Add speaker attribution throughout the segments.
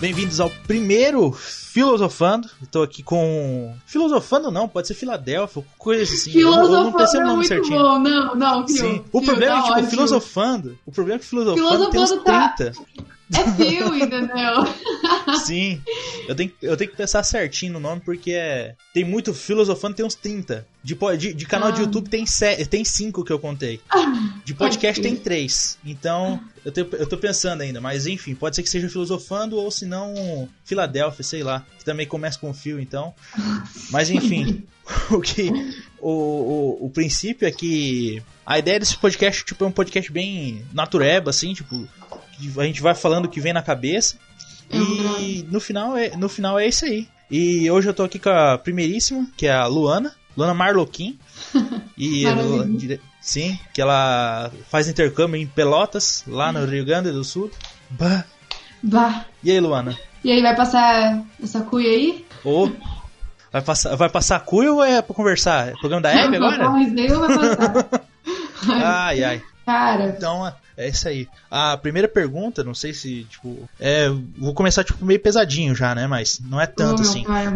Speaker 1: Bem-vindos ao primeiro Filosofando. Estou aqui com. Filosofando não, pode ser Filadélfia, coisa assim.
Speaker 2: Filosofando eu não pensei o nome é certinho. Bom. Não, não,
Speaker 1: Sim. O problema é que, tipo, filosofando. O problema é que filosofando, filosofando tem uns 30. Tá...
Speaker 2: É fio, entendeu?
Speaker 1: Sim. Eu tenho, eu tenho que pensar certinho no nome, porque é. Tem muito filosofando, tem uns 30. De, de, de canal ah. de YouTube tem, se, tem 5 que eu contei. De podcast tem 3. Então, eu, te, eu tô pensando ainda, mas enfim, pode ser que seja filosofando ou se não Filadélfia, sei lá. Que também começa com fio, então. Mas enfim, o que. O, o, o princípio é que a ideia desse podcast tipo, é um podcast bem natureba, assim, tipo, a gente vai falando o que vem na cabeça. E no final é, no final é isso aí. E hoje eu tô aqui com a primeiríssima, que é a Luana, Luana Marloquim. E sim, que ela faz intercâmbio em Pelotas, lá no Rio Grande do Sul. Bah.
Speaker 2: Bah.
Speaker 1: E aí, Luana?
Speaker 2: E aí, vai passar essa cuia aí?
Speaker 1: Ou vai passar, vai passar cuia ou é pra conversar? É programa da Hebe agora?
Speaker 2: Não, isso daí vai passar.
Speaker 1: ai, ai.
Speaker 2: Cara.
Speaker 1: Então, é isso aí. A primeira pergunta, não sei se, tipo. É, vou começar, tipo, meio pesadinho já, né? Mas não é tanto
Speaker 2: oh,
Speaker 1: assim.
Speaker 2: Pai.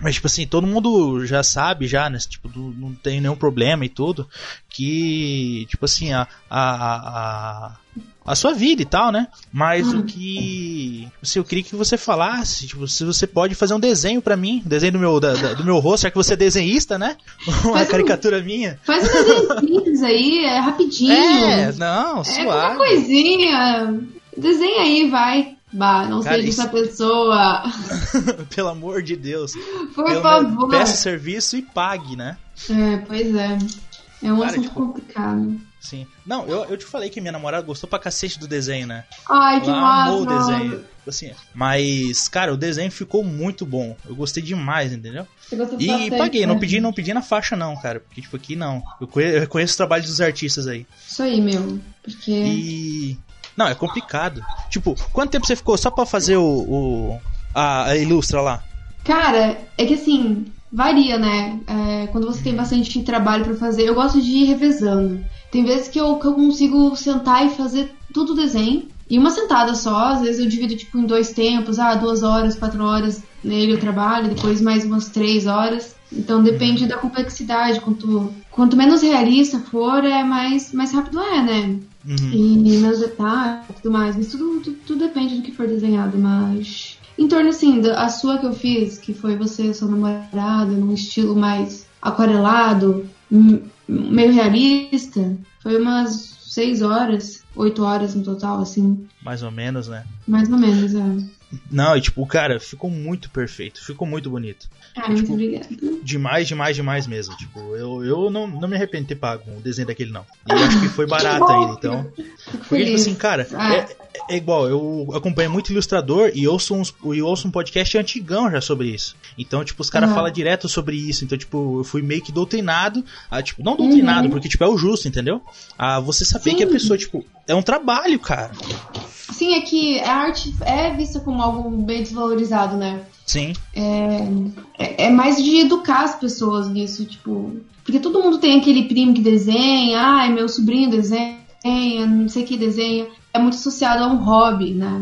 Speaker 1: Mas, tipo assim, todo mundo já sabe, já, né? Tipo, não tem nenhum problema e tudo. Que, tipo assim, a, a, a a sua vida e tal, né? Mas o que. Se eu queria que você falasse, tipo, se você pode fazer um desenho para mim, desenho do meu, da, do meu rosto, já que você é desenhista, né? Uma faz caricatura
Speaker 2: um,
Speaker 1: minha.
Speaker 2: Faz um desenho aí, é rapidinho.
Speaker 1: É, não, suave. É
Speaker 2: uma coisinha. Desenha aí, vai. Bah, não Cara, seja isso... essa pessoa.
Speaker 1: Pelo amor de Deus.
Speaker 2: Por Pelo favor.
Speaker 1: Peça serviço e pague, né?
Speaker 2: É, pois é. É um Cara, assunto tipo... complicado.
Speaker 1: Sim. Não, eu, eu te falei que minha namorada gostou pra cacete do desenho, né?
Speaker 2: Ai, que
Speaker 1: Ela amou
Speaker 2: o
Speaker 1: desenho. Assim, mas, cara, o desenho ficou muito bom. Eu gostei demais, entendeu?
Speaker 2: e
Speaker 1: bastante, paguei, né? não pedi, não pedi na faixa, não, cara. Porque, tipo, aqui não. Eu conheço, eu conheço os trabalhos dos artistas aí.
Speaker 2: Isso aí, meu. Porque.
Speaker 1: E. Não, é complicado. Tipo, quanto tempo você ficou só pra fazer o. o a, a ilustra lá?
Speaker 2: Cara, é que assim, varia, né? É, quando você tem bastante trabalho para fazer, eu gosto de ir revezando. Tem vezes que eu, que eu consigo sentar e fazer tudo o desenho. E uma sentada só, às vezes eu divido tipo em dois tempos, ah, duas horas, quatro horas nele eu trabalho, depois mais umas três horas. Então depende da complexidade. Quanto, quanto menos realista for, é mais, mais rápido é, né? Uhum. E menos detalhes e tudo mais. Mas tudo, tudo, tudo, depende do que for desenhado. Mas em torno assim, da, a sua que eu fiz, que foi você sua namorada, num estilo mais aquarelado, meio realista. Foi umas seis horas, oito horas no total, assim.
Speaker 1: Mais ou menos, né?
Speaker 2: Mais ou menos, é.
Speaker 1: Não, e tipo, cara, ficou muito perfeito, ficou muito bonito.
Speaker 2: Ah, muito tipo.
Speaker 1: Demais, demais, demais mesmo. Tipo, eu, eu não, não me arrependo de ter pago o desenho daquele, não. E acho que foi barato ainda, então. Porque, tipo assim, cara, ah. é, é, igual, eu acompanho muito ilustrador e ouço, uns, e ouço um podcast antigão já sobre isso. Então, tipo, os caras uhum. falam direto sobre isso. Então, tipo, eu fui meio que doutrinado. A, tipo, não doutrinado, uhum. porque, tipo, é o justo, entendeu? A você saber Sim. que a pessoa, tipo, é um trabalho, cara.
Speaker 2: Sim, é que a arte é vista como algo bem desvalorizado, né?
Speaker 1: Sim.
Speaker 2: É, é, é, mais de educar as pessoas nisso, tipo. Porque todo mundo tem aquele primo que desenha, ai, meu sobrinho desenha, não sei que desenha. É muito associado a um hobby, né?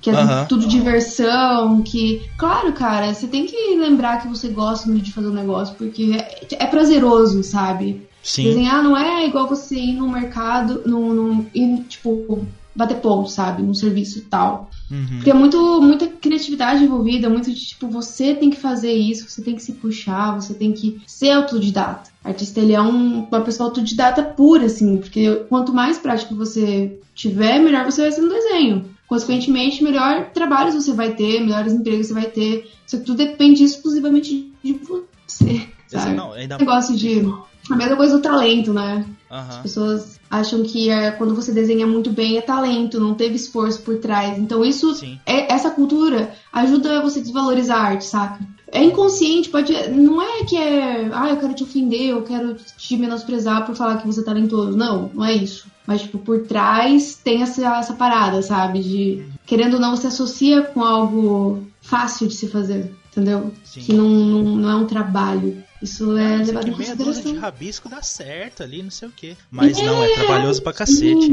Speaker 2: Que é uhum. tudo diversão, que. Claro, cara, você tem que lembrar que você gosta muito de fazer um negócio, porque é, é prazeroso, sabe?
Speaker 1: Sim.
Speaker 2: Desenhar não é igual você ir no mercado, num, num, ir, tipo, bater ponto, sabe? Num serviço tal. Uhum. Porque é muito, muita criatividade envolvida, muito de tipo, você tem que fazer isso, você tem que se puxar, você tem que ser autodidata. O artista, ele é um, uma pessoa autodidata pura, assim, porque quanto mais prático você tiver, melhor você vai ser no desenho. Consequentemente, melhor trabalhos você vai ter, melhores empregos você vai ter. Isso tudo depende exclusivamente de você. Sabe? Não, ainda... Negócio de. A mesma coisa do talento, né? Uhum. As pessoas acham que é, quando você desenha muito bem é talento, não teve esforço por trás. Então isso, é, essa cultura ajuda você a desvalorizar a arte, saca? É inconsciente, pode. Não é que é. Ah, eu quero te ofender, eu quero te menosprezar por falar que você é talentoso. Não, não é isso. Mas, tipo, por trás tem essa, essa parada, sabe? De. Querendo ou não, você associa com algo fácil de se fazer, entendeu? Sim. Que não, não, não é um trabalho. Isso é levado
Speaker 1: em consideração. de rabisco dá certo ali, não sei o que. Mas é, não, é trabalhoso pra cacete.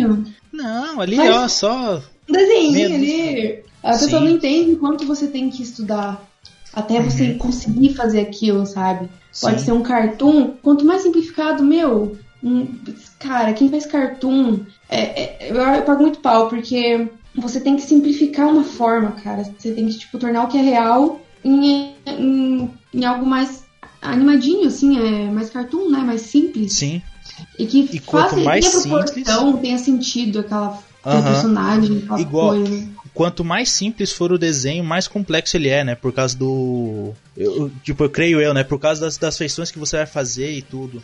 Speaker 1: Não, ali, Mas, ó, só.
Speaker 2: Um desenho ali. A pessoa Sim. não entende quanto você tem que estudar até você uhum. conseguir fazer aquilo, sabe? Pode Sim. ser um cartoon, quanto mais simplificado, meu. Um, cara, quem faz cartoon, é, é, eu, eu pago muito pau, porque você tem que simplificar uma forma, cara. Você tem que, tipo, tornar o que é real em, em, em algo mais animadinho, assim, é mais cartoon, né? Mais simples.
Speaker 1: Sim.
Speaker 2: E que e faça, mais tenha proporção, simples... tenha sentido aquela uhum. personagem, aquela
Speaker 1: Igual,
Speaker 2: coisa.
Speaker 1: Quanto mais simples for o desenho, mais complexo ele é, né? Por causa do. Eu, tipo, eu creio eu, né? Por causa das, das feições que você vai fazer e tudo,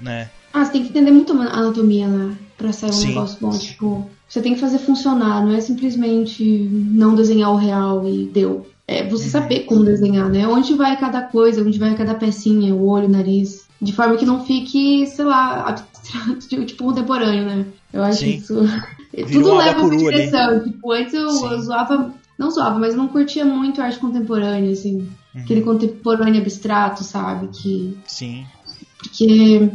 Speaker 1: né?
Speaker 2: Ah, você tem que entender muito a anatomia, né? Pra sair um Sim. negócio bom. Tipo, você tem que fazer funcionar, não é simplesmente não desenhar o real e deu. É você uhum. saber como desenhar, né? Onde vai cada coisa, onde vai cada pecinha, o olho, o nariz. De forma que não fique, sei lá, abstrato, tipo contemporâneo, né? Eu acho Sim. isso. Tudo leva uma direção. Tipo, antes eu, eu, zoava. Não zoava, mas eu não curtia muito arte contemporânea, assim. Uhum. Aquele contemporâneo abstrato, sabe? Que.
Speaker 1: Sim.
Speaker 2: Porque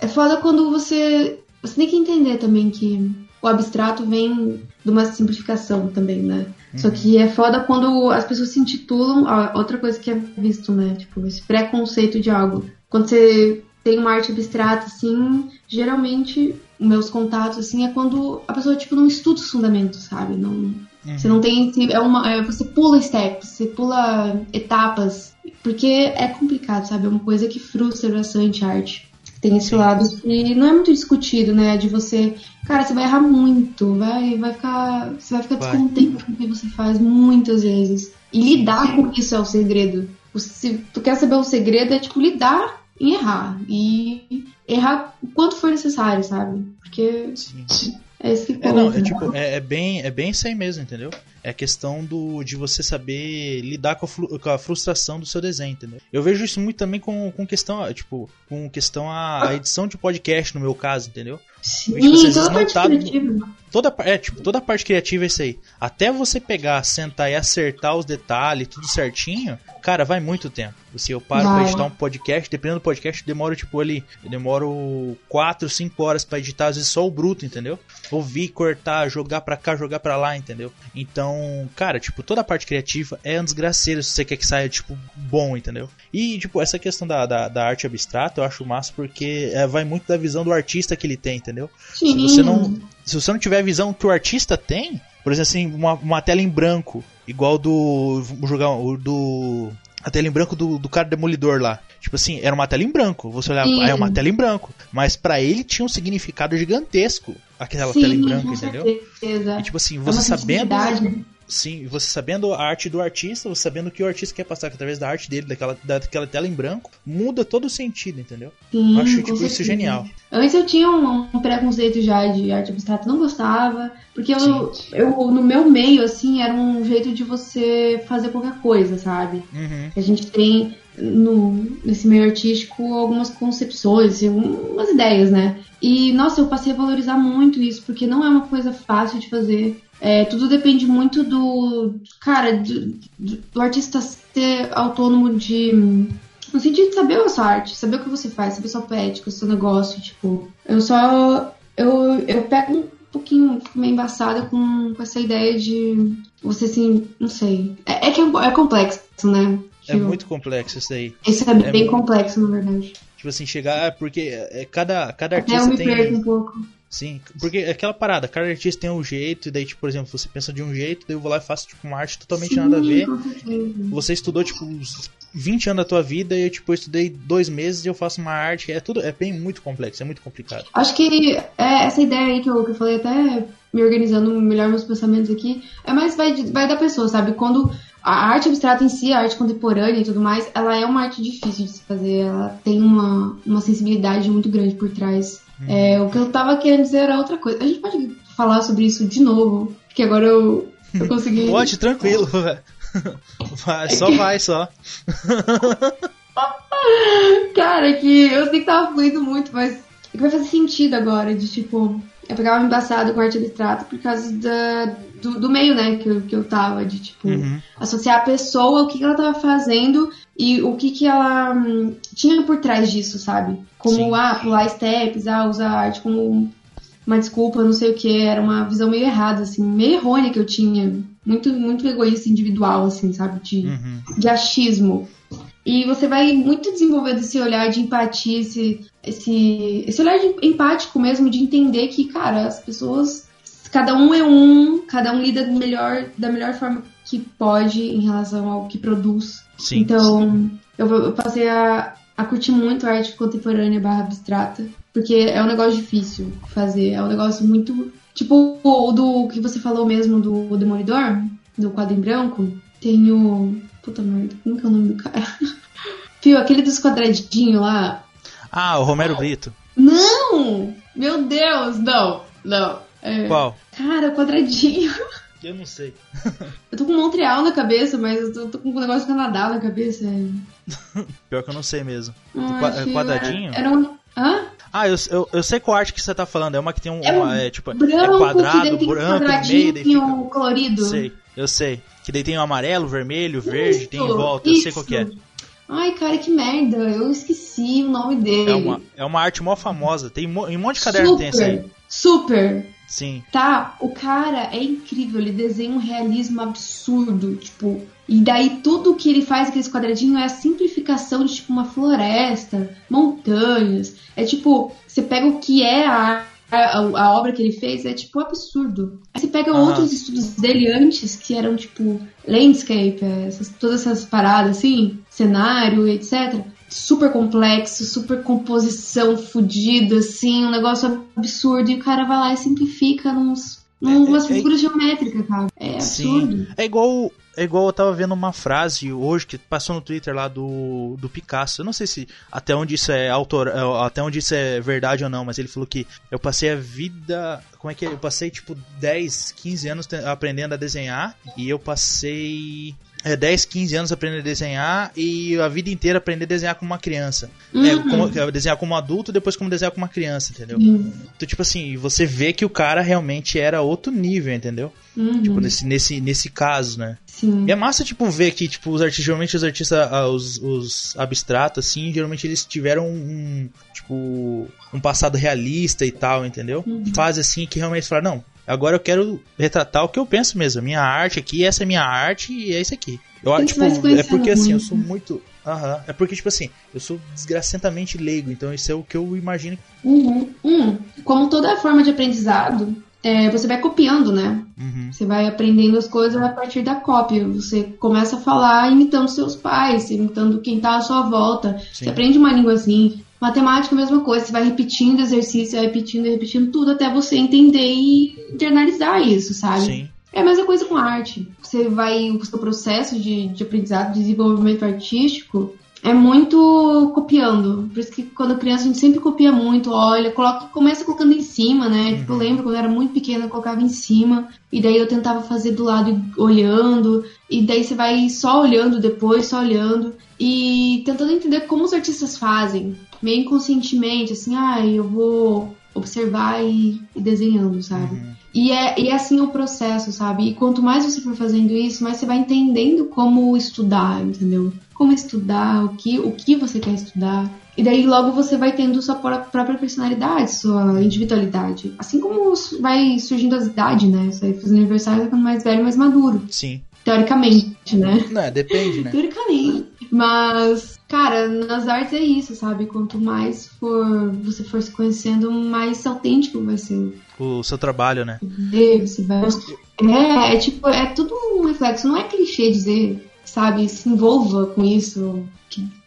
Speaker 2: é foda quando você. Você tem que entender também que o abstrato vem de uma simplificação também, né? Uhum. Só que é foda quando as pessoas se intitulam. outra coisa que é visto, né? Tipo, esse preconceito de algo. Quando você tem uma arte abstrata, assim, geralmente, meus contatos, assim, é quando a pessoa, tipo, não estuda os fundamentos, sabe? Não, uhum. Você não tem. É uma, é, você pula steps, você pula etapas. Porque é complicado, sabe? É uma coisa que frustra bastante a arte. Tem esse lado que não é muito discutido, né? De você. Cara, você vai errar muito, vai, vai ficar. Você vai ficar vai. descontente com o que você faz muitas vezes. E lidar com isso é o segredo. Se tu quer saber o segredo, é tipo lidar em errar. E errar o quanto for necessário, sabe? Porque. Sim. É isso que
Speaker 1: conta. É, não, é, tipo, é, é, bem, é bem isso aí mesmo, entendeu? É a questão do, de você saber lidar com a, com a, frustração do seu desenho, entendeu? Eu vejo isso muito também com, com questão, tipo, com questão a, a edição de podcast, no meu caso, entendeu?
Speaker 2: Sim, tipo, vocês toda desmontado,
Speaker 1: toda, é, tipo, toda a parte criativa é isso aí. Até você pegar, sentar e acertar os detalhes, tudo certinho, cara, vai muito tempo. Se eu paro vai. pra editar um podcast, dependendo do podcast, eu demoro, tipo, ali, eu demoro 4, 5 horas para editar, às vezes só o bruto, entendeu? Ouvir, cortar, jogar pra cá, jogar pra lá, entendeu? Então, cara, tipo, toda a parte criativa é um desgraceiro se você quer que saia, tipo, bom, entendeu? E, tipo, essa questão da, da, da arte abstrata eu acho massa porque é, vai muito da visão do artista que ele tem, entendeu? Sim. Se você não, se você não tiver a visão que o artista tem, por exemplo, assim, uma, uma tela em branco, igual do. jogar do. A tela em branco do, do cara demolidor lá. Tipo assim, era uma tela em branco. Você olhava, ah, é uma tela em branco. Mas para ele tinha um significado gigantesco aquela Sim, tela em branco, entendeu?
Speaker 2: Certeza.
Speaker 1: E tipo assim, você é sabendo. Sim, você sabendo a arte do artista, você sabendo o que o artista quer passar através da arte dele, daquela, daquela tela em branco, muda todo o sentido, entendeu?
Speaker 2: Sim,
Speaker 1: eu acho tipo, isso genial.
Speaker 2: Antes eu tinha um, um, preconceito já de arte abstrata, não gostava, porque eu, eu, no meu meio, assim, era um jeito de você fazer qualquer coisa, sabe?
Speaker 1: Uhum.
Speaker 2: A gente tem no, nesse meio artístico algumas concepções, assim, umas ideias, né? E, nossa, eu passei a valorizar muito isso, porque não é uma coisa fácil de fazer. É, tudo depende muito do. Cara, do, do, artista ser autônomo de. No sentido de saber a sua arte, saber o que você faz, saber sua poética, seu negócio. Tipo, eu só. Eu, eu pego um pouquinho, fico meio embaçada com, com essa ideia de você assim, não sei. É, é que é, é complexo, né?
Speaker 1: É tipo, muito complexo isso aí.
Speaker 2: Isso é, é bem complexo, na verdade.
Speaker 1: Tipo assim, chegar. Porque é, cada, cada artista Até eu me tem.
Speaker 2: Perco um pouco.
Speaker 1: Sim, porque é aquela parada, cada artista tem um jeito, e daí, tipo, por exemplo, você pensa de um jeito, daí eu vou lá e faço, tipo, uma arte totalmente Sim, nada a ver. Você estudou, tipo, uns 20 anos da tua vida, e eu, tipo, eu estudei dois meses e eu faço uma arte. É tudo, é bem muito complexo, é muito complicado.
Speaker 2: Acho que é essa ideia aí que eu, que eu falei, até me organizando melhor meus pensamentos aqui, é mais vai, vai da pessoa, sabe? Quando a arte abstrata em si, a arte contemporânea e tudo mais, ela é uma arte difícil de se fazer, ela tem uma, uma sensibilidade muito grande por trás Hum. É, o que eu tava querendo dizer era outra coisa. A gente pode falar sobre isso de novo, porque agora eu, eu consegui.
Speaker 1: Pode, tranquilo. Vai, só vai, só.
Speaker 2: Cara, é que eu sei que tava fluindo muito, mas é que vai fazer sentido agora, de tipo, eu pegava embaçado com arte abstrata por causa da, do, do, meio, né, que eu, que eu tava, de tipo, uhum. associar a pessoa, o que, que ela tava fazendo e o que, que ela hum, tinha por trás disso, sabe? Como, Sim. ah, pular steps, ah, usar arte como uma desculpa, não sei o que, era uma visão meio errada, assim, meio errônea que eu tinha muito, muito egoísta individual, assim, sabe? De, uhum. de achismo. E você vai muito desenvolvendo esse olhar de empatia, esse, esse, esse olhar empático mesmo, de entender que, cara, as pessoas, cada um é um, cada um lida melhor, da melhor forma que pode em relação ao que produz. Sim, então, sim. Eu, eu passei a, a curtir muito a arte contemporânea barra abstrata, porque é um negócio difícil fazer, é um negócio muito. Tipo o do que você falou mesmo do Demolidor, do quadro em branco, tem o. Puta merda, como que é o nome do cara? Fio, aquele dos quadradinhos lá.
Speaker 1: Ah, o Romero Brito.
Speaker 2: Não! Meu Deus, não, não.
Speaker 1: É... Qual?
Speaker 2: Cara, quadradinho.
Speaker 1: Eu não sei.
Speaker 2: eu tô com Montreal na cabeça, mas eu tô, tô com um negócio do Canadá na cabeça.
Speaker 1: Pior que eu não sei mesmo. Ah, é quadradinho?
Speaker 2: Era, era um. Hã?
Speaker 1: Ah, eu, eu, eu, sei qual arte que você tá falando. É uma que tem um. É, uma, é tipo, branco, é quadrado, branco,
Speaker 2: meio. Daí fica... colorido.
Speaker 1: Sei, eu sei. Que daí tem o amarelo, vermelho, verde, isso, tem em volta. Eu sei qual que é.
Speaker 2: Ai, cara, que merda. Eu esqueci o nome dele.
Speaker 1: É uma, é uma arte mó famosa. Tem um monte de caderno
Speaker 2: super,
Speaker 1: tem essa aí.
Speaker 2: Super.
Speaker 1: Sim.
Speaker 2: Tá, o cara é incrível, ele desenha um realismo absurdo, tipo, e daí tudo que ele faz aqueles quadradinhos é a simplificação de tipo uma floresta, montanhas. É tipo, você pega o que é a, a, a obra que ele fez, é tipo absurdo. Aí você pega outros estudos dele antes, que eram tipo landscape, essas, todas essas paradas assim, cenário, etc super complexo, super composição fodida, assim, um negócio absurdo, e o cara vai lá e simplifica nos, umas é, é, figuras é, geométricas, cara. É absurdo. Sim.
Speaker 1: É igual. É igual eu tava vendo uma frase hoje que passou no Twitter lá do, do Picasso. Eu não sei se até onde isso é autor, é, até onde isso é verdade ou não, mas ele falou que eu passei a vida. Como é que é? Eu passei tipo 10, 15 anos aprendendo a desenhar e eu passei é, 10, 15 anos aprendendo a desenhar e a vida inteira aprender a desenhar como uma criança. É, uhum. É, como, desenhar como adulto, depois como desenhar como uma criança, entendeu? Uhum. Então, tipo assim, você vê que o cara realmente era outro nível, entendeu? Uhum. Tipo, nesse, nesse, nesse caso, né?
Speaker 2: Sim.
Speaker 1: E é massa, tipo, ver que, tipo, os artistas, geralmente os artistas, ah, os, os abstratos, assim, geralmente eles tiveram um, tipo, um passado realista e tal, entendeu? Uhum. Fase assim que realmente fala, não, Agora eu quero retratar o que eu penso mesmo. Minha arte aqui, essa é minha arte e é isso aqui. Eu, tipo, é porque assim, eu sou muito. Aham. É porque, tipo assim, eu sou desgracentemente leigo, então isso é o que eu imagino.
Speaker 2: Uhum. Uhum. Como toda forma de aprendizado, é, você vai copiando, né? Uhum. Você vai aprendendo as coisas a partir da cópia. Você começa a falar imitando seus pais, imitando quem tá à sua volta. Sim. Você aprende uma língua assim. Matemática, mesma coisa. Você vai repetindo exercício, vai repetindo, repetindo tudo até você entender e internalizar isso, sabe? Sim. É a mesma coisa com arte. Você vai, o seu processo de, de aprendizado, de desenvolvimento artístico, é muito copiando. Por isso que quando criança a gente sempre copia muito, olha, coloca, começa colocando em cima, né? Uhum. Tipo, eu lembro quando eu era muito pequena, eu colocava em cima, e daí eu tentava fazer do lado olhando, e daí você vai só olhando depois, só olhando, e tentando entender como os artistas fazem meio inconscientemente, assim, ah, eu vou observar e, e desenhando, sabe? Uhum. E é, e é assim o processo, sabe? E quanto mais você for fazendo isso, mais você vai entendendo como estudar, entendeu? Como estudar, o que, o que você quer estudar. E daí logo você vai tendo sua própria personalidade, sua individualidade. Assim como vai surgindo as idades, né? Você vai fazendo aniversário, ficando mais velho, mais maduro.
Speaker 1: Sim.
Speaker 2: Teoricamente, né?
Speaker 1: Não, depende, né?
Speaker 2: Teoricamente. Mas, cara, nas artes é isso, sabe? Quanto mais for você for se conhecendo, mais autêntico vai ser.
Speaker 1: O seu trabalho, né?
Speaker 2: Você vai... É, é tipo, é tudo um reflexo. Não é clichê dizer, sabe? Se envolva com isso.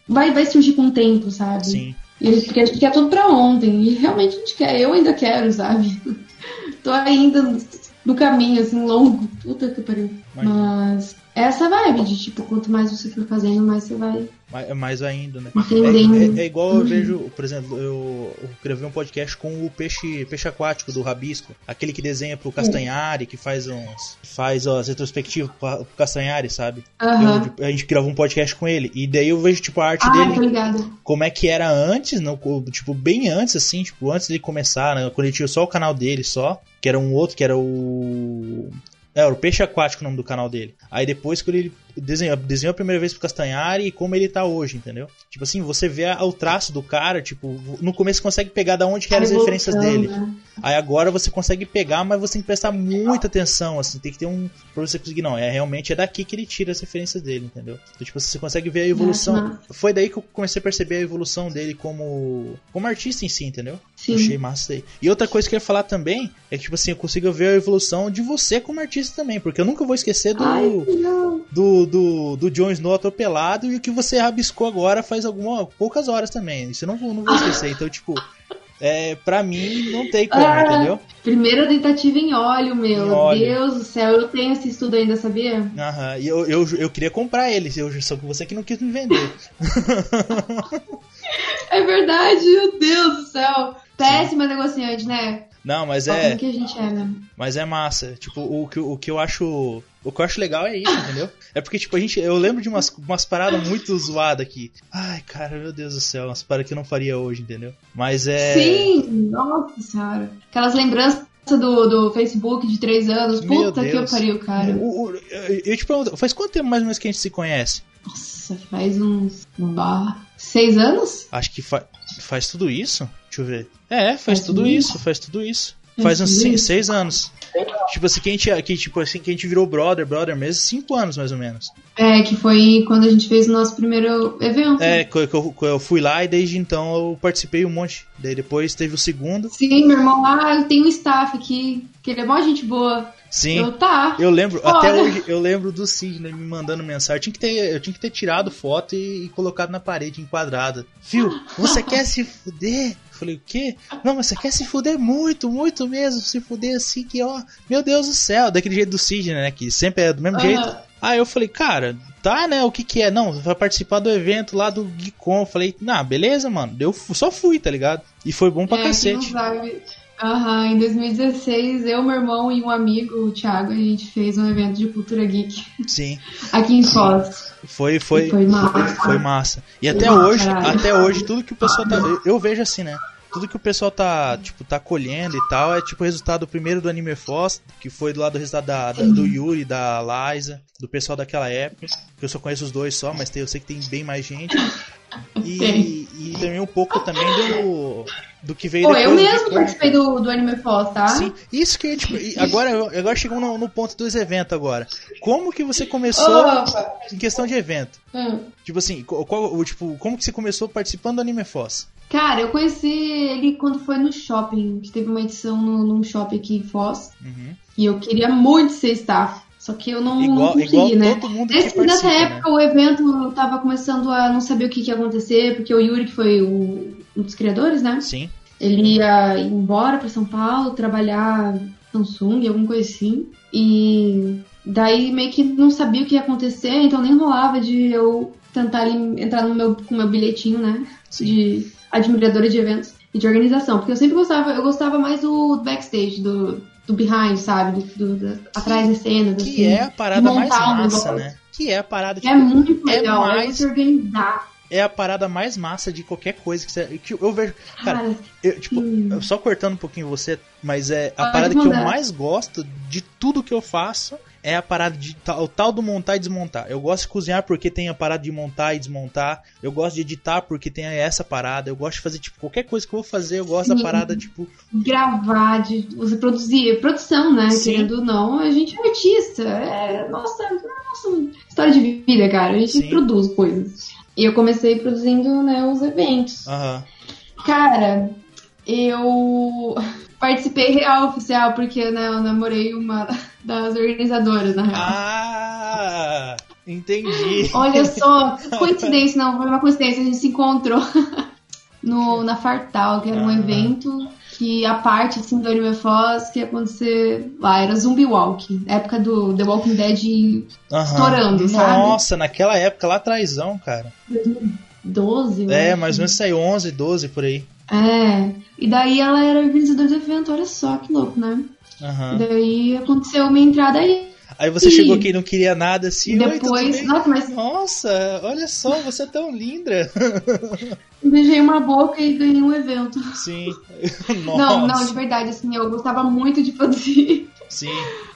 Speaker 2: Vai, vai surgir com o tempo, sabe?
Speaker 1: Sim.
Speaker 2: E, porque a gente quer tudo pra ontem. E realmente a gente quer. Eu ainda quero, sabe? Tô ainda no caminho, assim, longo. Puta que pariu. Mas essa vibe de, tipo, quanto mais você for fazendo, mais você vai.
Speaker 1: Mais, mais ainda, né? É, é, é, igual eu vejo, por exemplo, eu, eu gravei um podcast com o peixe, peixe aquático do Rabisco, aquele que desenha pro Castanhari, que faz uns. faz as retrospectivas pro Castanhari, sabe?
Speaker 2: Uhum.
Speaker 1: Eu, a gente gravou um podcast com ele. E daí eu vejo, tipo, a arte
Speaker 2: ah,
Speaker 1: dele. Como é que era antes, não, tipo, bem antes, assim, tipo, antes de começar, né? Quando ele tinha só o canal dele só que era um outro, que era o. É, era o Peixe Aquático o nome do canal dele. Aí depois, quando ele desenhou, desenhou a primeira vez pro Castanhari e como ele tá hoje, entendeu? Tipo assim, você vê o traço do cara, tipo, no começo você consegue pegar da onde que eram as referências dele. Né? Aí agora você consegue pegar, mas você tem que prestar muita atenção, assim, tem que ter um. Pra você conseguir, não, é realmente é daqui que ele tira as referências dele, entendeu? Então, tipo, você consegue ver a evolução. Foi daí que eu comecei a perceber a evolução dele como, como artista em si, entendeu? Sim. Achei massa aí. E outra coisa que eu ia falar também é que, tipo assim, eu consigo ver a evolução de você como artista também, porque eu nunca vou esquecer do. Ai, do, do, do Jon Snow atropelado e o que você rabiscou agora faz algumas poucas horas também. Isso eu não vou, não vou esquecer. Então, tipo, é, pra mim não tem como, ah, entendeu?
Speaker 2: Primeira tentativa em óleo, meu. Em óleo. Deus do céu, eu tenho esse estudo ainda, sabia?
Speaker 1: Aham, e eu, eu, eu queria comprar ele, eu, só que você que não quis me vender.
Speaker 2: é verdade, meu Deus do céu. Péssima Sim. negociante, né?
Speaker 1: Não, mas é.
Speaker 2: Que a gente é, né?
Speaker 1: Mas é massa. Tipo, o que, o que eu acho. O que eu acho legal é isso, entendeu? É porque, tipo, a gente. Eu lembro de umas, umas paradas muito zoadas aqui. Ai, cara, meu Deus do céu, umas paradas que eu não faria hoje, entendeu? Mas é.
Speaker 2: Sim, nossa senhora. Aquelas lembranças do, do Facebook de três anos. Puta que eu pariu, cara. O, o,
Speaker 1: eu, eu te pergunto, faz quanto tempo mais ou menos que a gente se conhece?
Speaker 2: Nossa, faz uns. Bah, seis anos?
Speaker 1: Acho que fa faz tudo isso? Deixa eu ver. É, faz, tudo isso? isso, faz tudo isso. Faz uns seis, seis anos. Tipo assim, que a gente, que, tipo assim, que a gente virou brother, brother mesmo, cinco anos mais ou menos.
Speaker 2: É, que foi quando a gente fez o nosso primeiro evento.
Speaker 1: É, que eu, eu, eu, fui lá e desde então eu participei um monte. Daí depois teve o segundo.
Speaker 2: Sim, meu irmão, ah, tem um staff aqui, que ele é mó gente boa.
Speaker 1: Sim. Eu, tá. Eu lembro, Olha. até hoje, eu lembro do Sidney me mandando mensagem. Eu tinha que ter, eu tinha que ter tirado foto e, e colocado na parede enquadrada. Fio, você quer se fuder? Falei, o quê? Não, mas você quer se fuder muito, muito mesmo. Se fuder assim que, ó, meu Deus do céu. Daquele jeito do Sidney, né? Que sempre é do mesmo uhum. jeito. Aí eu falei, cara, tá, né? O que que é? Não, vai participar do evento lá do Geekon. Falei, nah, beleza, mano. Eu só fui, tá ligado? E foi bom pra é, cacete.
Speaker 2: Aham, uhum, em 2016, eu, meu irmão e um amigo, o Thiago, a gente fez um evento de cultura geek.
Speaker 1: Sim.
Speaker 2: Aqui em Foz.
Speaker 1: Foi, foi, foi massa. Foi massa. E até hoje, caralho. até hoje, tudo que o pessoal tá. Eu, eu, vejo assim, né? Tudo que o pessoal tá, tipo, tá colhendo e tal, é tipo o resultado primeiro do Anime Foz, que foi do lado do resultado da, da, do Yuri, da Liza, do pessoal daquela época. Que eu só conheço os dois só, mas tem, eu sei que tem bem mais gente. E, e também um pouco também do do que veio
Speaker 2: Pô, depois. Eu mesmo participei do, do Anime Foz, tá?
Speaker 1: Sim, isso que tipo, agora, agora chegou no, no, ponto dos eventos agora. Como que você começou Opa. em questão de evento? Hum. Tipo assim, qual, tipo, como que você começou participando do Anime Foz?
Speaker 2: Cara, eu conheci ele quando foi no shopping, que teve uma edição no, num shopping aqui em Foz. Uhum. E eu queria muito ser staff. Só que eu não, igual, não consegui, né?
Speaker 1: Todo mundo Desde, nessa
Speaker 2: né? época
Speaker 1: né?
Speaker 2: o evento tava começando a não saber o que, que ia acontecer, porque o Yuri, que foi o, um dos criadores, né?
Speaker 1: Sim.
Speaker 2: Ele ia embora para São Paulo trabalhar Samsung, alguma coisa assim. E daí meio que não sabia o que ia acontecer, então nem rolava de eu tentar entrar no meu, com meu bilhetinho, né? Sim. De admiradora de eventos e de organização. Porque eu sempre gostava, eu gostava mais do backstage, do, do behind, sabe? Do, do, do atrás das cenas.
Speaker 1: Que assim, é a parada mais massa, né? Que é a parada
Speaker 2: É muito é legal, é mais... é organizar
Speaker 1: é a parada mais massa de qualquer coisa que você. Que eu vejo. Cara, eu, tipo, só cortando um pouquinho você, mas é a parada que eu mais gosto de tudo que eu faço é a parada de o tal do montar e desmontar. Eu gosto de cozinhar porque tem a parada de montar e desmontar. Eu gosto de editar porque tem essa parada. Eu gosto de fazer tipo qualquer coisa que eu vou fazer, eu gosto Sim. da parada tipo
Speaker 2: gravar, de você produzir, é produção, né? Sim. Querendo ou não, a gente é artista. É nossa, nossa história de vida, cara. A gente Sim. produz coisas. E eu comecei produzindo né, os eventos.
Speaker 1: Uhum.
Speaker 2: Cara, eu participei real oficial porque né, eu namorei uma das organizadoras, na real.
Speaker 1: Ah, entendi.
Speaker 2: Olha só, coincidência, não, foi uma coincidência, a gente se encontrou no, na Fartal, que era um evento que a parte assim, do Anime Foz que ia acontecer lá, era Zumbi Walk, época do The Walking Dead uhum. estourando, sabe?
Speaker 1: Nossa, naquela época lá atrásão, cara.
Speaker 2: 2012,
Speaker 1: É, mais ou menos saiu 11, 12 por aí.
Speaker 2: É, e daí ela era organizadora do evento, olha só que louco, né?
Speaker 1: Uhum.
Speaker 2: Daí aconteceu uma entrada aí.
Speaker 1: Aí você e chegou aqui e não queria nada assim.
Speaker 2: Depois, nossa, mas...
Speaker 1: nossa, olha só, você é tão linda.
Speaker 2: Beijei uma boca e ganhei um evento.
Speaker 1: Sim.
Speaker 2: Nossa. Não, não, de verdade, assim, eu gostava muito de produzir.
Speaker 1: Sim.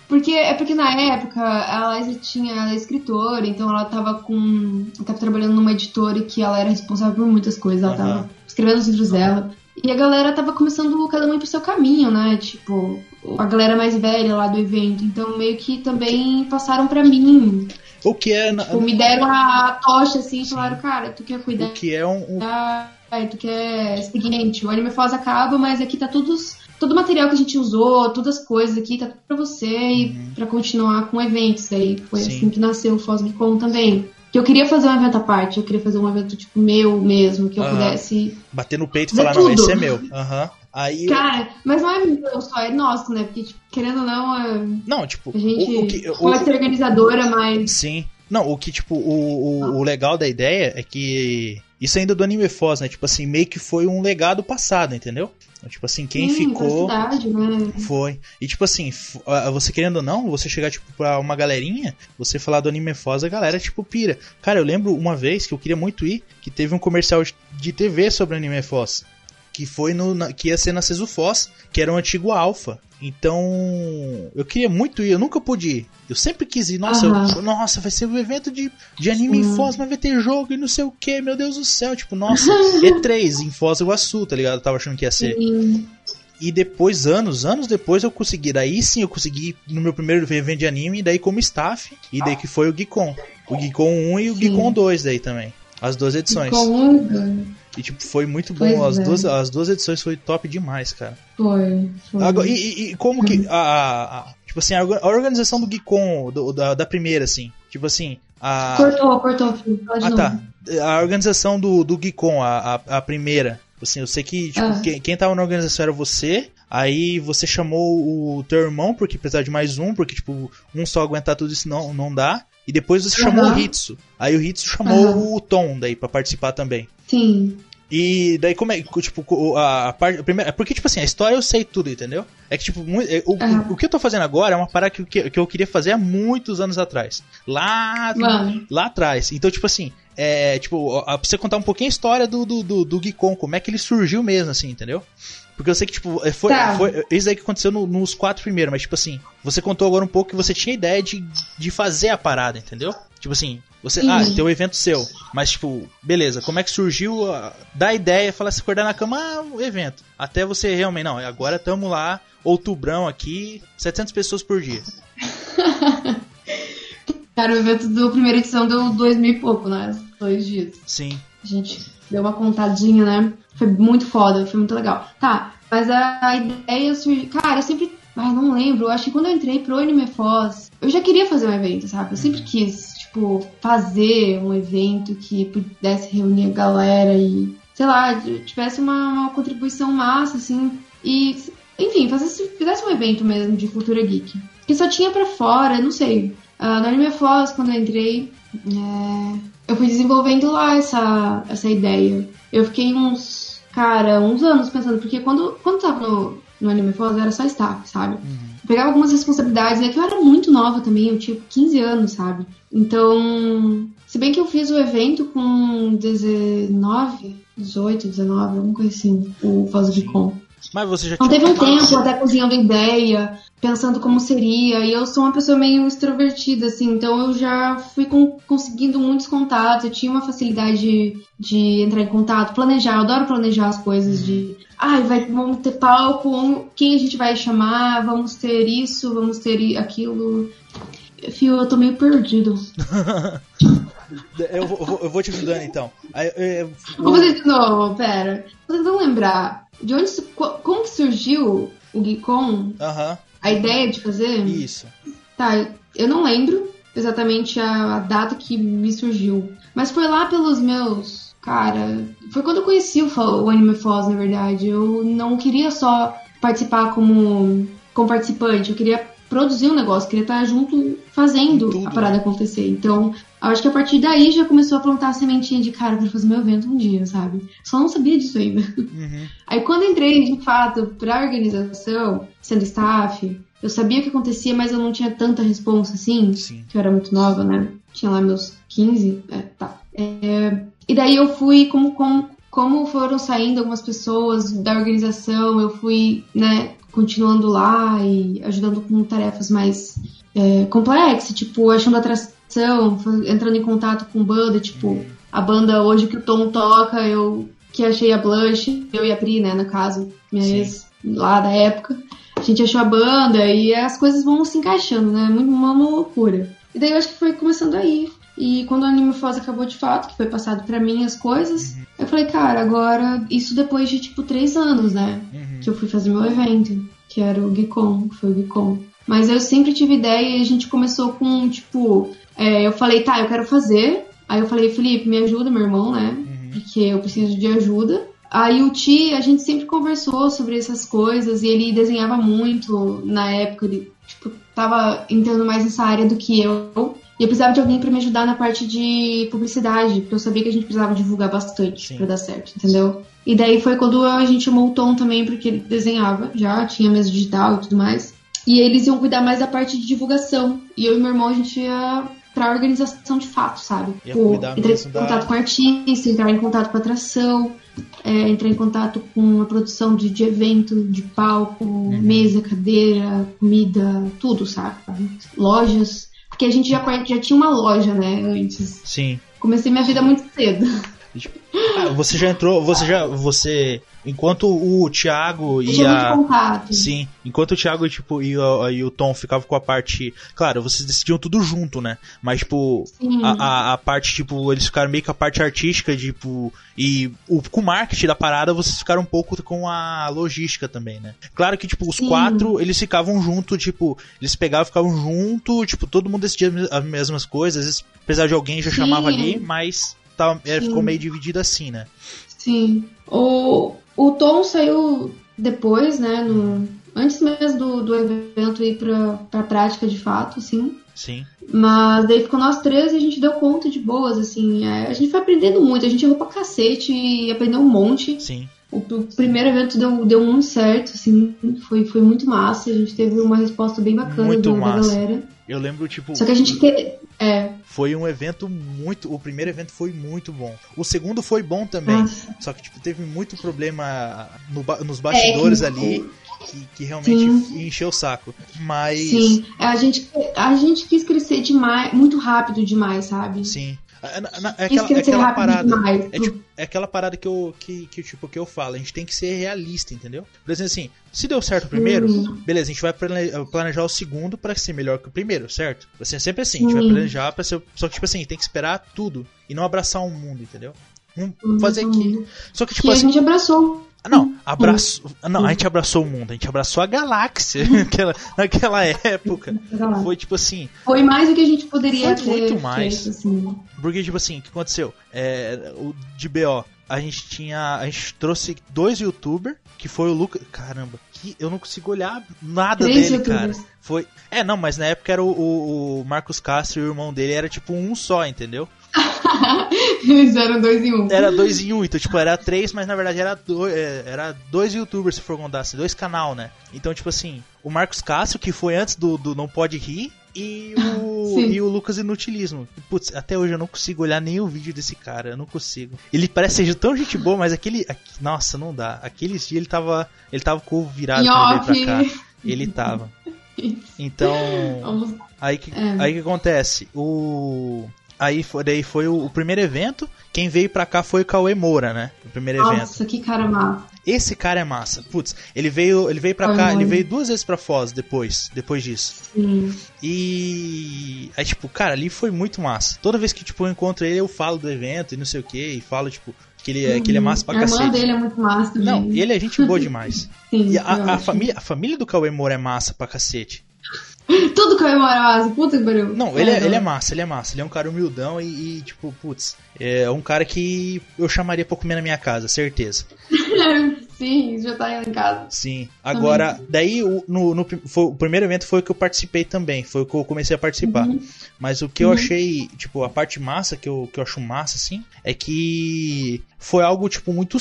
Speaker 2: Porque é porque na época a Liza tinha, ela é escritora, então ela tava com. Ela tava trabalhando numa editora que ela era responsável por muitas coisas. Ela uhum. tava escrevendo os livros dela. E a galera tava começando cada um ir pro seu caminho, né? Tipo, a galera mais velha lá do evento. Então meio que também passaram para mim.
Speaker 1: O que é.
Speaker 2: Tipo, me deram a tocha assim e falaram, cara, tu quer cuidar. O
Speaker 1: que é um.
Speaker 2: um... tu quer. Seguinte, o Anime Foz acaba, mas aqui tá todos todo o material que a gente usou, todas as coisas aqui, tá tudo pra você uhum. e pra continuar com eventos. Aí foi Sim. assim que nasceu o Fosgicon também. Que eu queria fazer um evento à parte, eu queria fazer um evento, tipo, meu mesmo, que eu uhum. pudesse.
Speaker 1: Bater no peito e falar, tudo. não, esse é meu. Aham. Uhum. Aí
Speaker 2: Cara, mas não é meu só, é nosso, né? Porque, tipo, querendo ou não, é...
Speaker 1: Não, tipo,
Speaker 2: a gente o, o que, pode o, ser organizadora, mas.
Speaker 1: Sim. Não, o que, tipo, o, o, o legal da ideia é que. Isso ainda do Anime Foz, né? Tipo assim, meio que foi um legado passado, entendeu? Tipo assim, quem Sim, ficou.
Speaker 2: Cidade, né?
Speaker 1: Foi. E tipo assim, você querendo ou não, você chegar, tipo, pra uma galerinha, você falar do Anime Foz, a galera, tipo, pira. Cara, eu lembro uma vez que eu queria muito ir, que teve um comercial de TV sobre Anime Foz. Que foi no. Na, que ia ser na Cesu Foz, que era um antigo Alpha. Então, eu queria muito ir, eu nunca pude ir. Eu sempre quis ir. Nossa, uhum. eu, nossa, vai ser um evento de, de anime em Foz, mas vai ter jogo e não sei o que, meu Deus do céu. Tipo, nossa, E3 em Foz do Iguaçu, tá ligado? Eu tava achando que ia ser. Sim. E depois, anos, anos depois, eu consegui. Daí sim, eu consegui no meu primeiro evento de anime, daí como staff, e daí que foi o Geekon. O Geekon 1 e o sim. Geekon 2 daí também. As duas edições.
Speaker 2: Geekon 1
Speaker 1: e, tipo, foi muito bom. as, é. duas, as duas edições foi top demais, cara.
Speaker 2: Foi. foi.
Speaker 1: Agora, e, e, como que. A, a, a, tipo assim, a, organização do Geekon, do, da, da primeira, assim. Tipo assim. A...
Speaker 2: Cortou, cortou, filho. Pode
Speaker 1: ah, tá. A organização do, do Geekon, a, a, a primeira. Assim, eu sei que tipo, ah. quem, quem tava na organização era você. Aí você chamou o teu irmão, porque precisava de mais um, porque, tipo, um só aguentar tudo isso não, não dá. E depois você uhum. chamou o Hitsu. Aí o Hitsu chamou uhum. o Tom daí para participar também.
Speaker 2: Sim.
Speaker 1: E daí como é, tipo, a, a parte, a primeira, é porque tipo assim, a história eu sei tudo, entendeu? É que tipo, é, o, uhum. o, o, que eu tô fazendo agora é uma parada que, que, que, eu queria fazer há muitos anos atrás. Lá, lá atrás. Então, tipo assim, é, tipo, pra você contar um pouquinho a história do, do, do, do Geekon, como é que ele surgiu mesmo, assim, entendeu? Porque eu sei que, tipo, é, foi, tá. foi isso aí que aconteceu no, nos quatro primeiros, mas, tipo assim, você contou agora um pouco que você tinha ideia de, de fazer a parada, entendeu? Tipo assim, você, ah, tem um evento seu, mas, tipo, beleza, como é que surgiu a, da ideia, falar se acordar na cama, ah, o evento. Até você realmente, não, agora tamo lá, outubrão aqui, 700 pessoas por dia.
Speaker 2: Cara, o evento do primeira edição deu dois mil e pouco, né? Dois dias.
Speaker 1: Sim.
Speaker 2: A gente deu uma contadinha, né? Foi muito foda, foi muito legal. Tá, mas a, a ideia surgiu. Cara, eu sempre. Ai, não lembro. Eu acho que quando eu entrei pro Anime Foz, eu já queria fazer um evento, sabe? Eu sempre quis, tipo, fazer um evento que pudesse reunir a galera e, sei lá, tivesse uma, uma contribuição massa, assim. E, enfim, fazesse, fizesse um evento mesmo de cultura geek. Que só tinha pra fora, não sei. Uh, no Anime Foz, quando eu entrei, é, eu fui desenvolvendo lá essa, essa ideia. Eu fiquei uns cara, uns anos pensando, porque quando, quando tava no, no Anime Foz, era só staff, sabe? Uhum. Eu pegava algumas responsabilidades, é que eu era muito nova também, eu tinha 15 anos, sabe? Então, se bem que eu fiz o evento com 19, 18, 19, alguma coisa assim, o Foz de Com.
Speaker 1: Mas você já
Speaker 2: Então teve um tempo até cozinhando ideia, pensando como seria. E eu sou uma pessoa meio extrovertida, assim, então eu já fui com, conseguindo muitos contatos, eu tinha uma facilidade de, de, entrar em contato, planejar, eu adoro planejar as coisas de. Ai, ah, vai, vamos ter palco, quem a gente vai chamar, vamos ter isso, vamos ter aquilo. Fio, eu tô meio perdido.
Speaker 1: eu, vou, eu vou te ajudando então. Eu, eu,
Speaker 2: Vou fazer de novo, pera. Tô tentando lembrar. De onde. Como que surgiu o Geekon?
Speaker 1: Aham.
Speaker 2: A ideia de fazer?
Speaker 1: Isso.
Speaker 2: Tá, eu não lembro exatamente a, a data que me surgiu. Mas foi lá pelos meus. Cara, foi quando eu conheci o, o Anime Foz, na verdade. Eu não queria só participar como, como participante, eu queria produzir um negócio, queria estar junto fazendo a parada acontecer. Então, acho que a partir daí já começou a plantar a sementinha de cara para fazer meu evento um dia, sabe? Só não sabia disso ainda. Uhum. Aí quando entrei de fato pra organização, sendo staff, eu sabia o que acontecia, mas eu não tinha tanta responsa assim, Sim. que eu era muito nova, né? Tinha lá meus 15, é, tá. É, e daí eu fui como, como, como foram saindo algumas pessoas da organização, eu fui, né, continuando lá e ajudando com tarefas mais é, complexas, tipo, achando atração, entrando em contato com banda, tipo, a banda hoje que o Tom toca, eu que achei a Blush, eu e a Pri, né, no caso, minha Sim. ex lá da época. A gente achou a banda e as coisas vão se encaixando, né? Muito uma loucura. E daí eu acho que foi começando aí. E quando o Anime Foz acabou de fato, que foi passado para mim as coisas, uhum. eu falei, cara, agora, isso depois de tipo três anos, né? Uhum. Que eu fui fazer meu evento, que era o Geekon, que foi o Geekon. Mas eu sempre tive ideia e a gente começou com, tipo, é, eu falei, tá, eu quero fazer. Aí eu falei, Felipe, me ajuda, meu irmão, né? Uhum. Porque eu preciso de ajuda. Aí o Ti, a gente sempre conversou sobre essas coisas e ele desenhava muito na época, ele tipo, tava entrando mais nessa área do que eu. E eu precisava de alguém para me ajudar na parte de publicidade, porque eu sabia que a gente precisava divulgar bastante para dar certo, entendeu? E daí foi quando a gente chamou o Tom também, porque ele desenhava já, tinha mesa digital e tudo mais. E eles iam cuidar mais da parte de divulgação. E eu e meu irmão, a gente ia pra organização de fato, sabe? Pô, entrar em contato da... com artista, entrar em contato com atração, é, entrar em contato com a produção de, de evento, de palco, uhum. mesa, cadeira, comida, tudo, sabe? Lojas. Porque a gente já, já tinha uma loja, né, antes.
Speaker 1: Sim.
Speaker 2: Comecei minha vida muito cedo.
Speaker 1: Tipo, ah, você já entrou, você já, você Enquanto o Thiago e a. Sim, enquanto o Thiago tipo, e, o, e o Tom ficavam com a parte. Claro, vocês decidiam tudo junto, né? Mas, tipo, a, a, a, parte, tipo, eles ficaram meio com a parte artística, tipo. E o, com o marketing da parada, vocês ficaram um pouco com a logística também, né? Claro que, tipo, os Sim. quatro, eles ficavam junto, tipo, eles pegavam, ficavam junto, tipo, todo mundo decidia as mesmas coisas, vezes, apesar de alguém já Sim. chamava ali, mas tava, é, ficou meio dividido assim, né?
Speaker 2: Sim. O, o Tom saiu depois, né? No, antes mesmo do, do evento ir pra, pra prática de fato, assim.
Speaker 1: Sim.
Speaker 2: Mas daí ficou nós três e a gente deu conta de boas, assim. É, a gente foi aprendendo muito, a gente errou pra cacete e aprendeu um monte.
Speaker 1: Sim.
Speaker 2: O, o, primeiro evento deu, deu muito certo, assim, foi, foi muito massa, a gente teve uma resposta bem bacana muito da, da galera.
Speaker 1: Eu lembro, tipo.
Speaker 2: Só que a gente. Te... É.
Speaker 1: Foi um evento muito. O primeiro evento foi muito bom. O segundo foi bom também. Nossa. Só que, tipo, teve muito problema no, nos bastidores é, ali. Que, que, realmente Sim. encheu o saco. Mas.
Speaker 2: Sim, é, a gente, a gente quis crescer demais, muito rápido demais, sabe?
Speaker 1: Sim. É, é, aquela, é aquela parada. É, tipo, é, aquela parada que eu, que, que, tipo, que eu falo. A gente tem que ser realista, entendeu? Por exemplo, assim, se deu certo o primeiro, beleza, a gente vai planejar o segundo para ser melhor que o primeiro, certo? Assim, é sempre assim, a gente vai planejar pra ser. Só que, tipo assim, tem que esperar tudo e não abraçar o um mundo, entendeu? Vamos fazer aqui. Só que, tipo
Speaker 2: que
Speaker 1: assim.
Speaker 2: A gente abraçou.
Speaker 1: Não, abraço. Não, a gente abraçou o mundo, a gente abraçou a galáxia naquela, naquela época. Foi tipo assim.
Speaker 2: Foi mais do que a gente poderia
Speaker 1: foi muito mais. Assim. Porque, tipo assim, o que aconteceu? É, o de BO, a gente tinha. A gente trouxe dois youtubers, que foi o Lucas. Caramba, que eu não consigo olhar nada Três dele, YouTubers. cara. Foi. É, não, mas na época era o, o, o Marcos Castro e o irmão dele era tipo um só, entendeu?
Speaker 2: Eles eram dois em um.
Speaker 1: Era dois em um, então, tipo, era três, mas na verdade era dois, é, era dois youtubers, se for contar assim, dois canal, né? Então, tipo assim, o Marcos Cássio, que foi antes do, do Não Pode Rir, e o, e o Lucas Inutilismo. Putz, até hoje eu não consigo olhar nem o vídeo desse cara, eu não consigo. Ele parece ser tão gente boa, mas aquele. Nossa, não dá. Aqueles dias ele tava. Ele tava com o virado pra, pra cá. Ele tava. Então. Aí que, é. aí que acontece? O. Aí foi, daí foi o, o, primeiro evento. Quem veio pra cá foi o Cauê Moura, né? O primeiro
Speaker 2: Nossa,
Speaker 1: evento.
Speaker 2: Nossa, que cara massa.
Speaker 1: Esse cara é massa. Putz, ele veio, ele veio pra cá, ele veio duas vezes pra Foz depois, depois disso.
Speaker 2: Sim.
Speaker 1: E aí, tipo, cara, ali foi muito massa. Toda vez que, tipo, eu encontro ele, eu falo do evento e não sei o que, e falo, tipo, que ele, é, uhum. que ele é massa pra
Speaker 2: a
Speaker 1: cacete. A
Speaker 2: irmã dele é muito massa também.
Speaker 1: Não, ele é gente boa demais.
Speaker 2: Sim,
Speaker 1: e a, a família, a família do Cauê Moura é massa pra cacete.
Speaker 2: Tudo que eu massa, puta que pariu.
Speaker 1: Não, ele é, ele é massa, ele é massa. Ele é um cara humildão e, e, tipo, putz, é um cara que eu chamaria pra comer na minha casa, certeza.
Speaker 2: Sim, já tá em casa.
Speaker 1: Sim. Agora, também. daí o, no, no foi, o primeiro evento foi o que eu participei também. Foi o que eu comecei a participar. Uhum. Mas o que uhum. eu achei, tipo, a parte massa, que eu, que eu acho massa, assim, é que foi algo, tipo, muito.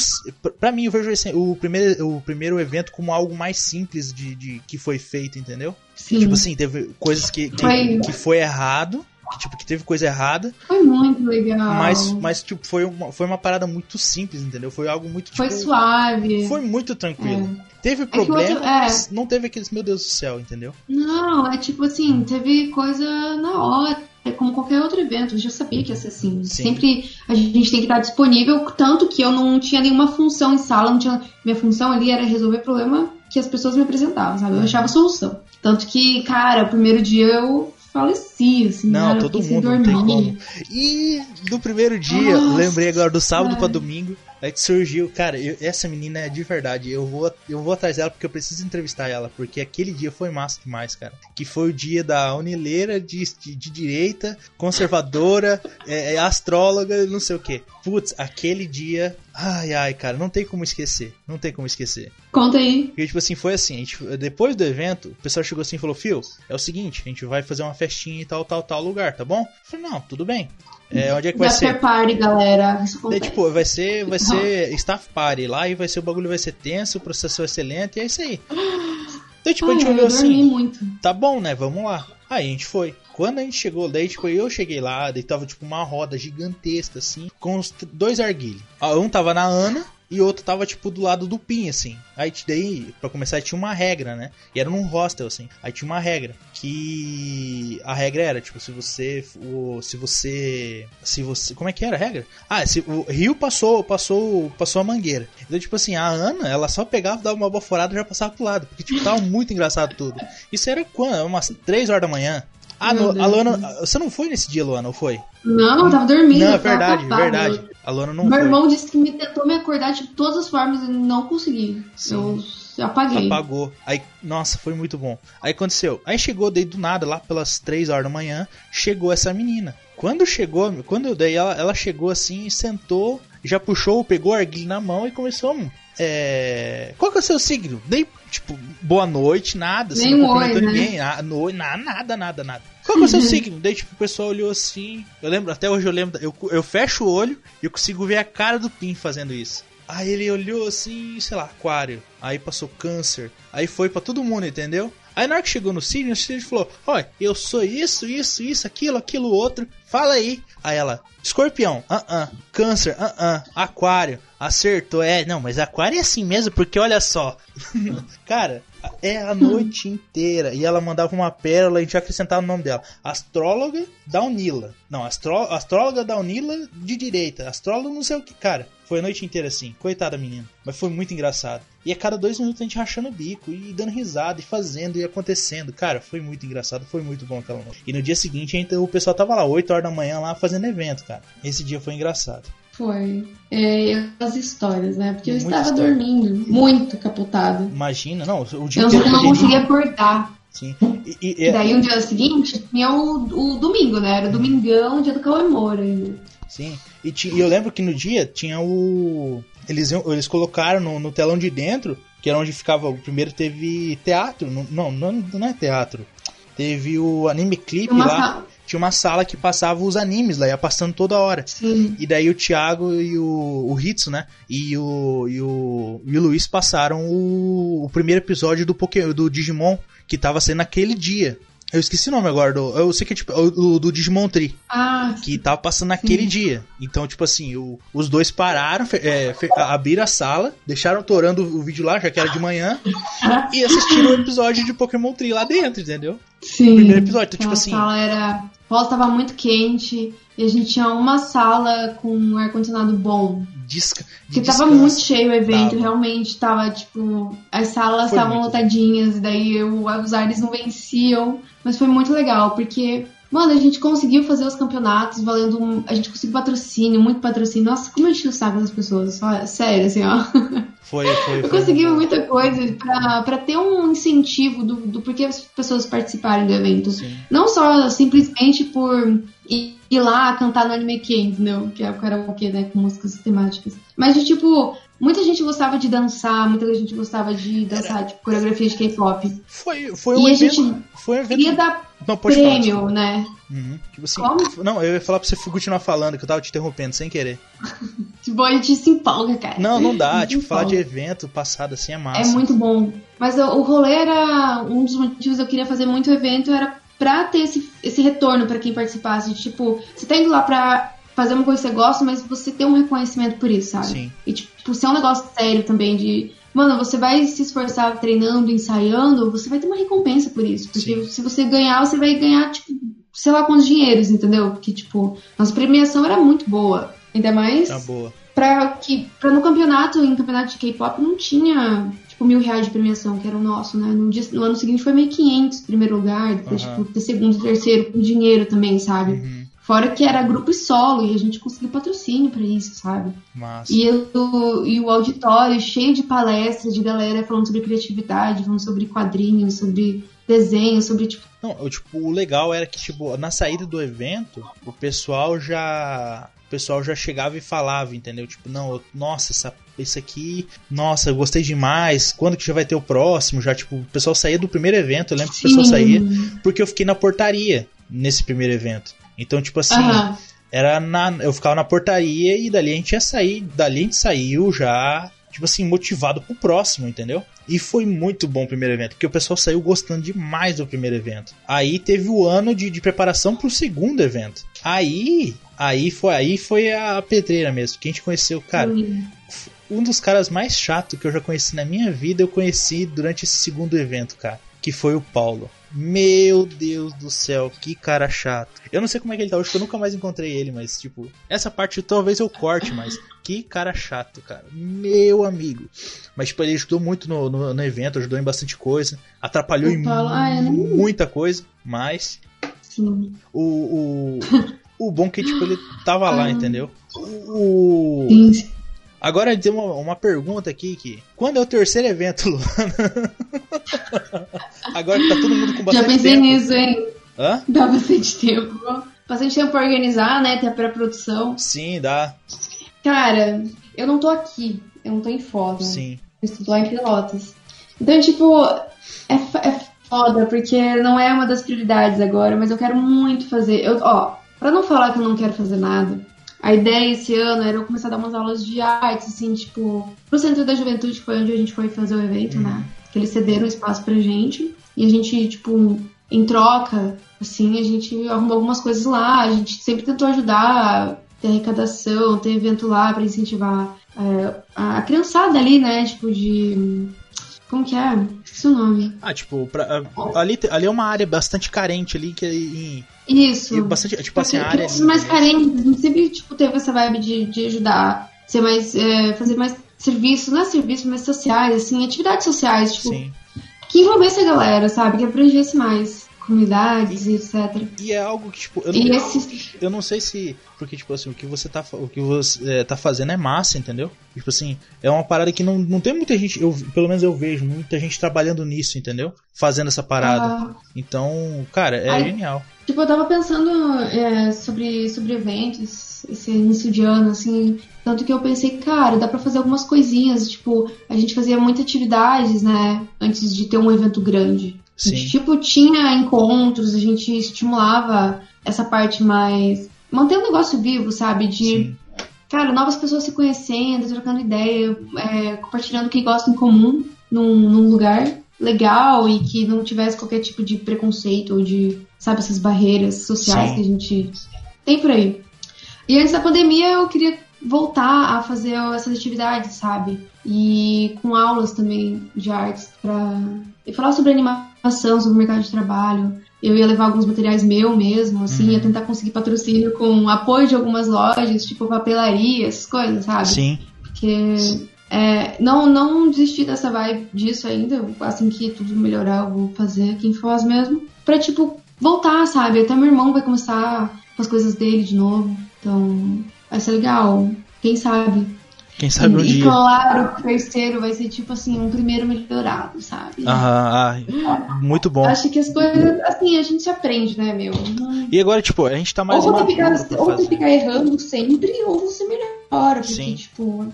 Speaker 1: para mim, eu vejo assim, o, primeiro, o primeiro evento como algo mais simples de, de que foi feito, entendeu?
Speaker 2: Sim.
Speaker 1: Tipo assim, teve coisas que, que, foi, que foi errado que, tipo, que teve coisa errada.
Speaker 2: Foi muito legal.
Speaker 1: Mas, mas tipo, foi uma, foi uma parada muito simples, entendeu? Foi algo muito, tipo,
Speaker 2: Foi suave.
Speaker 1: Foi muito tranquilo. Teve problema, é mas não teve aqueles, meu Deus do céu, entendeu?
Speaker 2: Não, é tipo assim, teve coisa na hora é como qualquer outro evento, eu já sabia que ia ser assim. Sim. Sempre a gente tem que estar disponível, tanto que eu não tinha nenhuma função em sala, não tinha. Minha função ali era resolver problema que as pessoas me apresentavam, sabe? Eu achava solução. Tanto que, cara, o primeiro dia eu assim,
Speaker 1: Não, cara, todo mundo não tem como. E do primeiro dia, Nossa, lembrei agora do sábado para domingo, Aí que surgiu, cara, eu, essa menina é de verdade. Eu vou, eu vou atrás dela porque eu preciso entrevistar ela. Porque aquele dia foi massa demais, cara. Que foi o dia da unileira de, de, de direita, conservadora, é, é, astróloga, não sei o que. Putz, aquele dia. Ai, ai, cara, não tem como esquecer. Não tem como esquecer.
Speaker 2: Conta aí.
Speaker 1: Porque, tipo assim, foi assim: gente, depois do evento, o pessoal chegou assim e falou: Fio, é o seguinte, a gente vai fazer uma festinha tal, tal, tal lugar, tá bom? Eu falei: Não, tudo bem. É, onde é que vai ser?
Speaker 2: party, galera.
Speaker 1: É, tipo, vai ser, vai ser staff party lá e vai ser o bagulho vai ser tenso, o processo vai ser lento e é isso aí. Então, tipo, Ai, a gente olhou assim. Muito. Tá bom, né? Vamos lá. Aí a gente foi. Quando a gente chegou, daí, tipo, eu cheguei lá, daí tava, tipo, uma roda gigantesca, assim, com os dois arguilhos. Um tava na Ana e outro tava, tipo, do lado do PIN, assim. Aí daí, pra começar, tinha uma regra, né? E era num hostel, assim. Aí tinha uma regra. Que a regra era, tipo, se você. O, se você. Se você. Como é que era a regra? Ah, se o Rio passou, passou, passou a mangueira. Então, tipo assim, a Ana, ela só pegava, dava uma baforada e já passava pro lado. Porque, tipo, tava muito engraçado tudo. Isso era quando? Umas 3 horas da manhã. Ah, no, a Luana. Você não foi nesse dia, Luana, ou foi?
Speaker 2: Não, eu tava dormindo.
Speaker 1: Não, é verdade, verdade. A Luana não
Speaker 2: Meu
Speaker 1: foi.
Speaker 2: irmão disse que me tentou me acordar de todas as formas e não consegui. Sim. Eu apaguei.
Speaker 1: Apagou. Aí, nossa, foi muito bom. Aí aconteceu. Aí chegou daí do nada, lá pelas 3 horas da manhã, chegou essa menina. Quando chegou, quando daí ela, ela chegou assim, sentou, já puxou, pegou a arguilha na mão e começou. É... Qual que é o seu signo? Nem, tipo, boa noite, nada.
Speaker 2: Nem
Speaker 1: não
Speaker 2: oi, né?
Speaker 1: ninguém. No, nada, nada, nada. Qual que é o seu signo? Daí, tipo, o pessoal olhou assim. Eu lembro, até hoje eu lembro. Eu, eu fecho o olho e eu consigo ver a cara do Pim fazendo isso. Aí ele olhou assim, sei lá, aquário. Aí passou câncer. Aí foi para todo mundo, entendeu? Aí na hora que chegou no signo, o signo falou: Olha, eu sou isso, isso, isso, aquilo, aquilo, outro. Fala aí. Aí ela: Escorpião, ah, uh, ah. -uh. Câncer, ah, uh, ah. Aquário. Acertou, é. Não, mas Aquário é assim mesmo, porque olha só. Cara, é a noite inteira. E ela mandava uma pérola, a gente acrescentava o nome dela. Astróloga Daunila. Não, astró astróloga Daunila de direita. Astróloga não sei o que. Cara, foi a noite inteira assim. Coitada menina. Mas foi muito engraçado. E a cada dois minutos a gente rachando o bico e dando risada e fazendo e acontecendo. Cara, foi muito engraçado, foi muito bom aquela noite. E no dia seguinte então, o pessoal tava lá, 8 horas da manhã lá fazendo evento, cara. Esse dia foi engraçado.
Speaker 2: Foi. É, as histórias, né? Porque eu estava história. dormindo, muito capotado.
Speaker 1: Imagina, não, o dia
Speaker 2: Eu não conseguia acordar.
Speaker 1: Sim.
Speaker 2: E, e, e daí, um dia seguinte, tinha o, o domingo, né? Era domingão, dia do Cauê ainda.
Speaker 1: Sim. E, eu lembro que no dia tinha o. Eles, eles colocaram no, no telão de dentro, que era onde ficava. O primeiro teve teatro. Não, não, não é teatro. Teve o anime clipe lá tinha uma sala que passava os animes lá, ia passando toda hora.
Speaker 2: Sim.
Speaker 1: E daí o Thiago e o, o Hitsu, né? E o, e o, e o Luiz passaram o, o primeiro episódio do, Pokémon, do Digimon, que tava sendo naquele dia. Eu esqueci o nome agora, do, eu sei que é tipo o do Digimon Tree.
Speaker 2: Ah,
Speaker 1: que tava passando naquele sim. dia. Então, tipo assim, o, os dois pararam, é, abriram a sala, deixaram torando o vídeo lá, já que era de manhã, e assistiram o episódio de Pokémon Tree lá dentro, entendeu?
Speaker 2: Sim.
Speaker 1: O primeiro episódio, então, tipo assim.
Speaker 2: A sala era. O pós tava muito quente e a gente tinha uma sala com um ar-condicionado bom.
Speaker 1: Disca,
Speaker 2: Porque tava muito cheio o evento, tava. realmente tava, tipo, as salas estavam lotadinhas, e daí eu, os ares não venciam. Mas foi muito legal, porque Mano, a gente conseguiu fazer os campeonatos valendo. Um, a gente conseguiu patrocínio, muito patrocínio. Nossa, como eu enchi o saco das pessoas. Só, sério, assim, ó.
Speaker 1: Foi, foi.
Speaker 2: Eu consegui muita coisa pra, pra ter um incentivo do, do porquê as pessoas participarem do evento. Sim. Não só simplesmente por ir, ir lá cantar no Anime K, entendeu? Que é o karaokê, né? Com músicas temáticas. Mas de tipo, Muita gente gostava de dançar, muita gente gostava de dançar, tipo, coreografia de K-pop.
Speaker 1: Foi, foi um e evento, a gente foi um evento...
Speaker 2: queria dar não, prêmio, falar, né?
Speaker 1: Uhum. Tipo assim, Como? não, eu ia falar pra você continuar falando, que eu tava te interrompendo sem querer.
Speaker 2: tipo, a gente se empolga, cara.
Speaker 1: Não, não dá, tipo, falar de evento passado assim é massa.
Speaker 2: É muito bom. Mas o, o rolê era, um dos motivos eu queria fazer muito evento era pra ter esse, esse retorno para quem participasse. Tipo, você tá indo lá pra fazer uma coisa que você gosta, mas você ter um reconhecimento por isso, sabe?
Speaker 1: Sim.
Speaker 2: E, tipo, ser um negócio sério também de mano, você vai se esforçar treinando, ensaiando, você vai ter uma recompensa por isso. Porque Sim. se você ganhar, você vai ganhar, tipo, sei lá quantos dinheiros, entendeu? Porque, tipo, nossa premiação era muito boa. Ainda mais.
Speaker 1: Tá boa.
Speaker 2: Pra, que, pra no campeonato, em campeonato de K-pop, não tinha, tipo, mil reais de premiação, que era o nosso, né? No, dia, no ano seguinte foi meio 500 primeiro lugar, depois, uhum. tipo, ter segundo, terceiro, com dinheiro também, sabe? Uhum. Fora que era grupo e solo, e a gente conseguiu patrocínio para isso, sabe?
Speaker 1: Massa.
Speaker 2: E, eu, e o auditório cheio de palestras de galera falando sobre criatividade, falando sobre quadrinhos, sobre desenho, sobre tipo.
Speaker 1: Não, tipo, o legal era que, tipo, na saída do evento, o pessoal já. O pessoal já chegava e falava, entendeu? Tipo, não, eu, nossa, essa, isso aqui, nossa, eu gostei demais. Quando que já vai ter o próximo? Já, tipo, o pessoal saía do primeiro evento, eu lembro que o pessoal saía, porque eu fiquei na portaria nesse primeiro evento. Então, tipo assim, uhum. era na, eu ficava na portaria e dali a gente ia sair, dali a gente saiu já, tipo assim, motivado pro próximo, entendeu? E foi muito bom o primeiro evento, porque o pessoal saiu gostando demais do primeiro evento. Aí teve o ano de, de preparação pro segundo evento. Aí, aí foi aí foi a pedreira mesmo, que a gente conheceu, cara. Uhum. Um dos caras mais chato que eu já conheci na minha vida, eu conheci durante esse segundo evento, cara, que foi o Paulo. Meu Deus do céu, que cara chato. Eu não sei como é que ele tá hoje, eu nunca mais encontrei ele, mas, tipo, essa parte talvez eu corte, mas que cara chato, cara. Meu amigo. Mas, tipo, ele ajudou muito no, no, no evento, ajudou em bastante coisa, atrapalhou em ah, é, muita coisa, mas.
Speaker 2: Sim.
Speaker 1: O, o, o bom é que, tipo, ele tava lá, ah. entendeu? O. Sim. Agora tem uma, uma pergunta aqui que quando é o terceiro evento, Luana? Agora que tá todo mundo com bastante
Speaker 2: tempo. Já pensei
Speaker 1: tempo.
Speaker 2: nisso, hein?
Speaker 1: Hã?
Speaker 2: Dá bastante tempo. Bastante tempo pra organizar, né? Ter a pré-produção.
Speaker 1: Sim, dá.
Speaker 2: Cara, eu não tô aqui. Eu não tô em Foz.
Speaker 1: Sim.
Speaker 2: Eu estudo lá em Pelotas. Então, tipo, é, é foda, porque não é uma das prioridades agora, mas eu quero muito fazer. Eu, ó, pra não falar que eu não quero fazer nada, a ideia esse ano era eu começar a dar umas aulas de artes, assim, tipo, pro Centro da Juventude, que foi onde a gente foi fazer o evento, uhum. né? Que eles cederam espaço pra gente. E a gente, tipo, em troca, assim, a gente arrumou algumas coisas lá. A gente sempre tentou ajudar, ter arrecadação, ter evento lá para incentivar é, a criançada ali, né? Tipo, de como que é? Esqueci o nome.
Speaker 1: Ah, tipo, pra, ali, ali é uma área bastante carente ali que em,
Speaker 2: Isso.
Speaker 1: E bastante, tipo assim, a área.
Speaker 2: Ali, mais carentes, sempre tipo, teve essa vibe de, de ajudar, ser mais. É, fazer mais serviços, não é serviços, mas sociais, assim, atividades sociais, tipo. Sim. Que envolvesse a galera, sabe? Que abrangesse mais comunidades e, etc.
Speaker 1: E é algo que, tipo, eu não, esse... eu não sei se. Porque, tipo assim, o que você tá, o que você, é, tá fazendo é massa, entendeu? Tipo assim, é uma parada que não, não tem muita gente, eu, pelo menos eu vejo, muita gente trabalhando nisso, entendeu? Fazendo essa parada. Ah. Então, cara, é Aí, genial.
Speaker 2: Tipo, eu tava pensando é, sobre, sobre eventos, esse início de ano, assim, tanto que eu pensei, cara, dá pra fazer algumas coisinhas, tipo, a gente fazia muitas atividades, né, antes de ter um evento grande.
Speaker 1: Sim.
Speaker 2: A gente, tipo, tinha encontros, a gente estimulava essa parte mais. manter o negócio vivo, sabe? De. Sim. Cara, novas pessoas se conhecendo, trocando ideia, é, compartilhando o que gostam em comum num, num lugar legal e que não tivesse qualquer tipo de preconceito ou de, sabe, essas barreiras sociais Sim. que a gente tem por aí. E antes da pandemia eu queria voltar a fazer essas atividades, sabe? E com aulas também de artes para falar sobre animação, sobre o mercado de trabalho. Eu ia levar alguns materiais meu mesmo, assim, uhum. ia tentar conseguir patrocínio com apoio de algumas lojas, tipo papelaria, essas coisas, sabe?
Speaker 1: Sim.
Speaker 2: Porque é, não, não desisti dessa vibe disso ainda. Assim que tudo melhorar, eu vou fazer aqui em Foz mesmo. Pra, tipo, voltar, sabe? Até meu irmão vai começar com as coisas dele de novo. Então, vai ser legal. Quem sabe?
Speaker 1: Quem sabe um
Speaker 2: e,
Speaker 1: dia.
Speaker 2: E claro, o terceiro vai ser tipo assim, um primeiro melhorado, sabe?
Speaker 1: Ah, muito bom.
Speaker 2: Acho que as coisas, assim, a gente aprende, né, meu?
Speaker 1: E agora, tipo, a gente tá mais
Speaker 2: ou você ficar, ou você ficar errando sempre, ou você melhora, porque, Sim. tipo.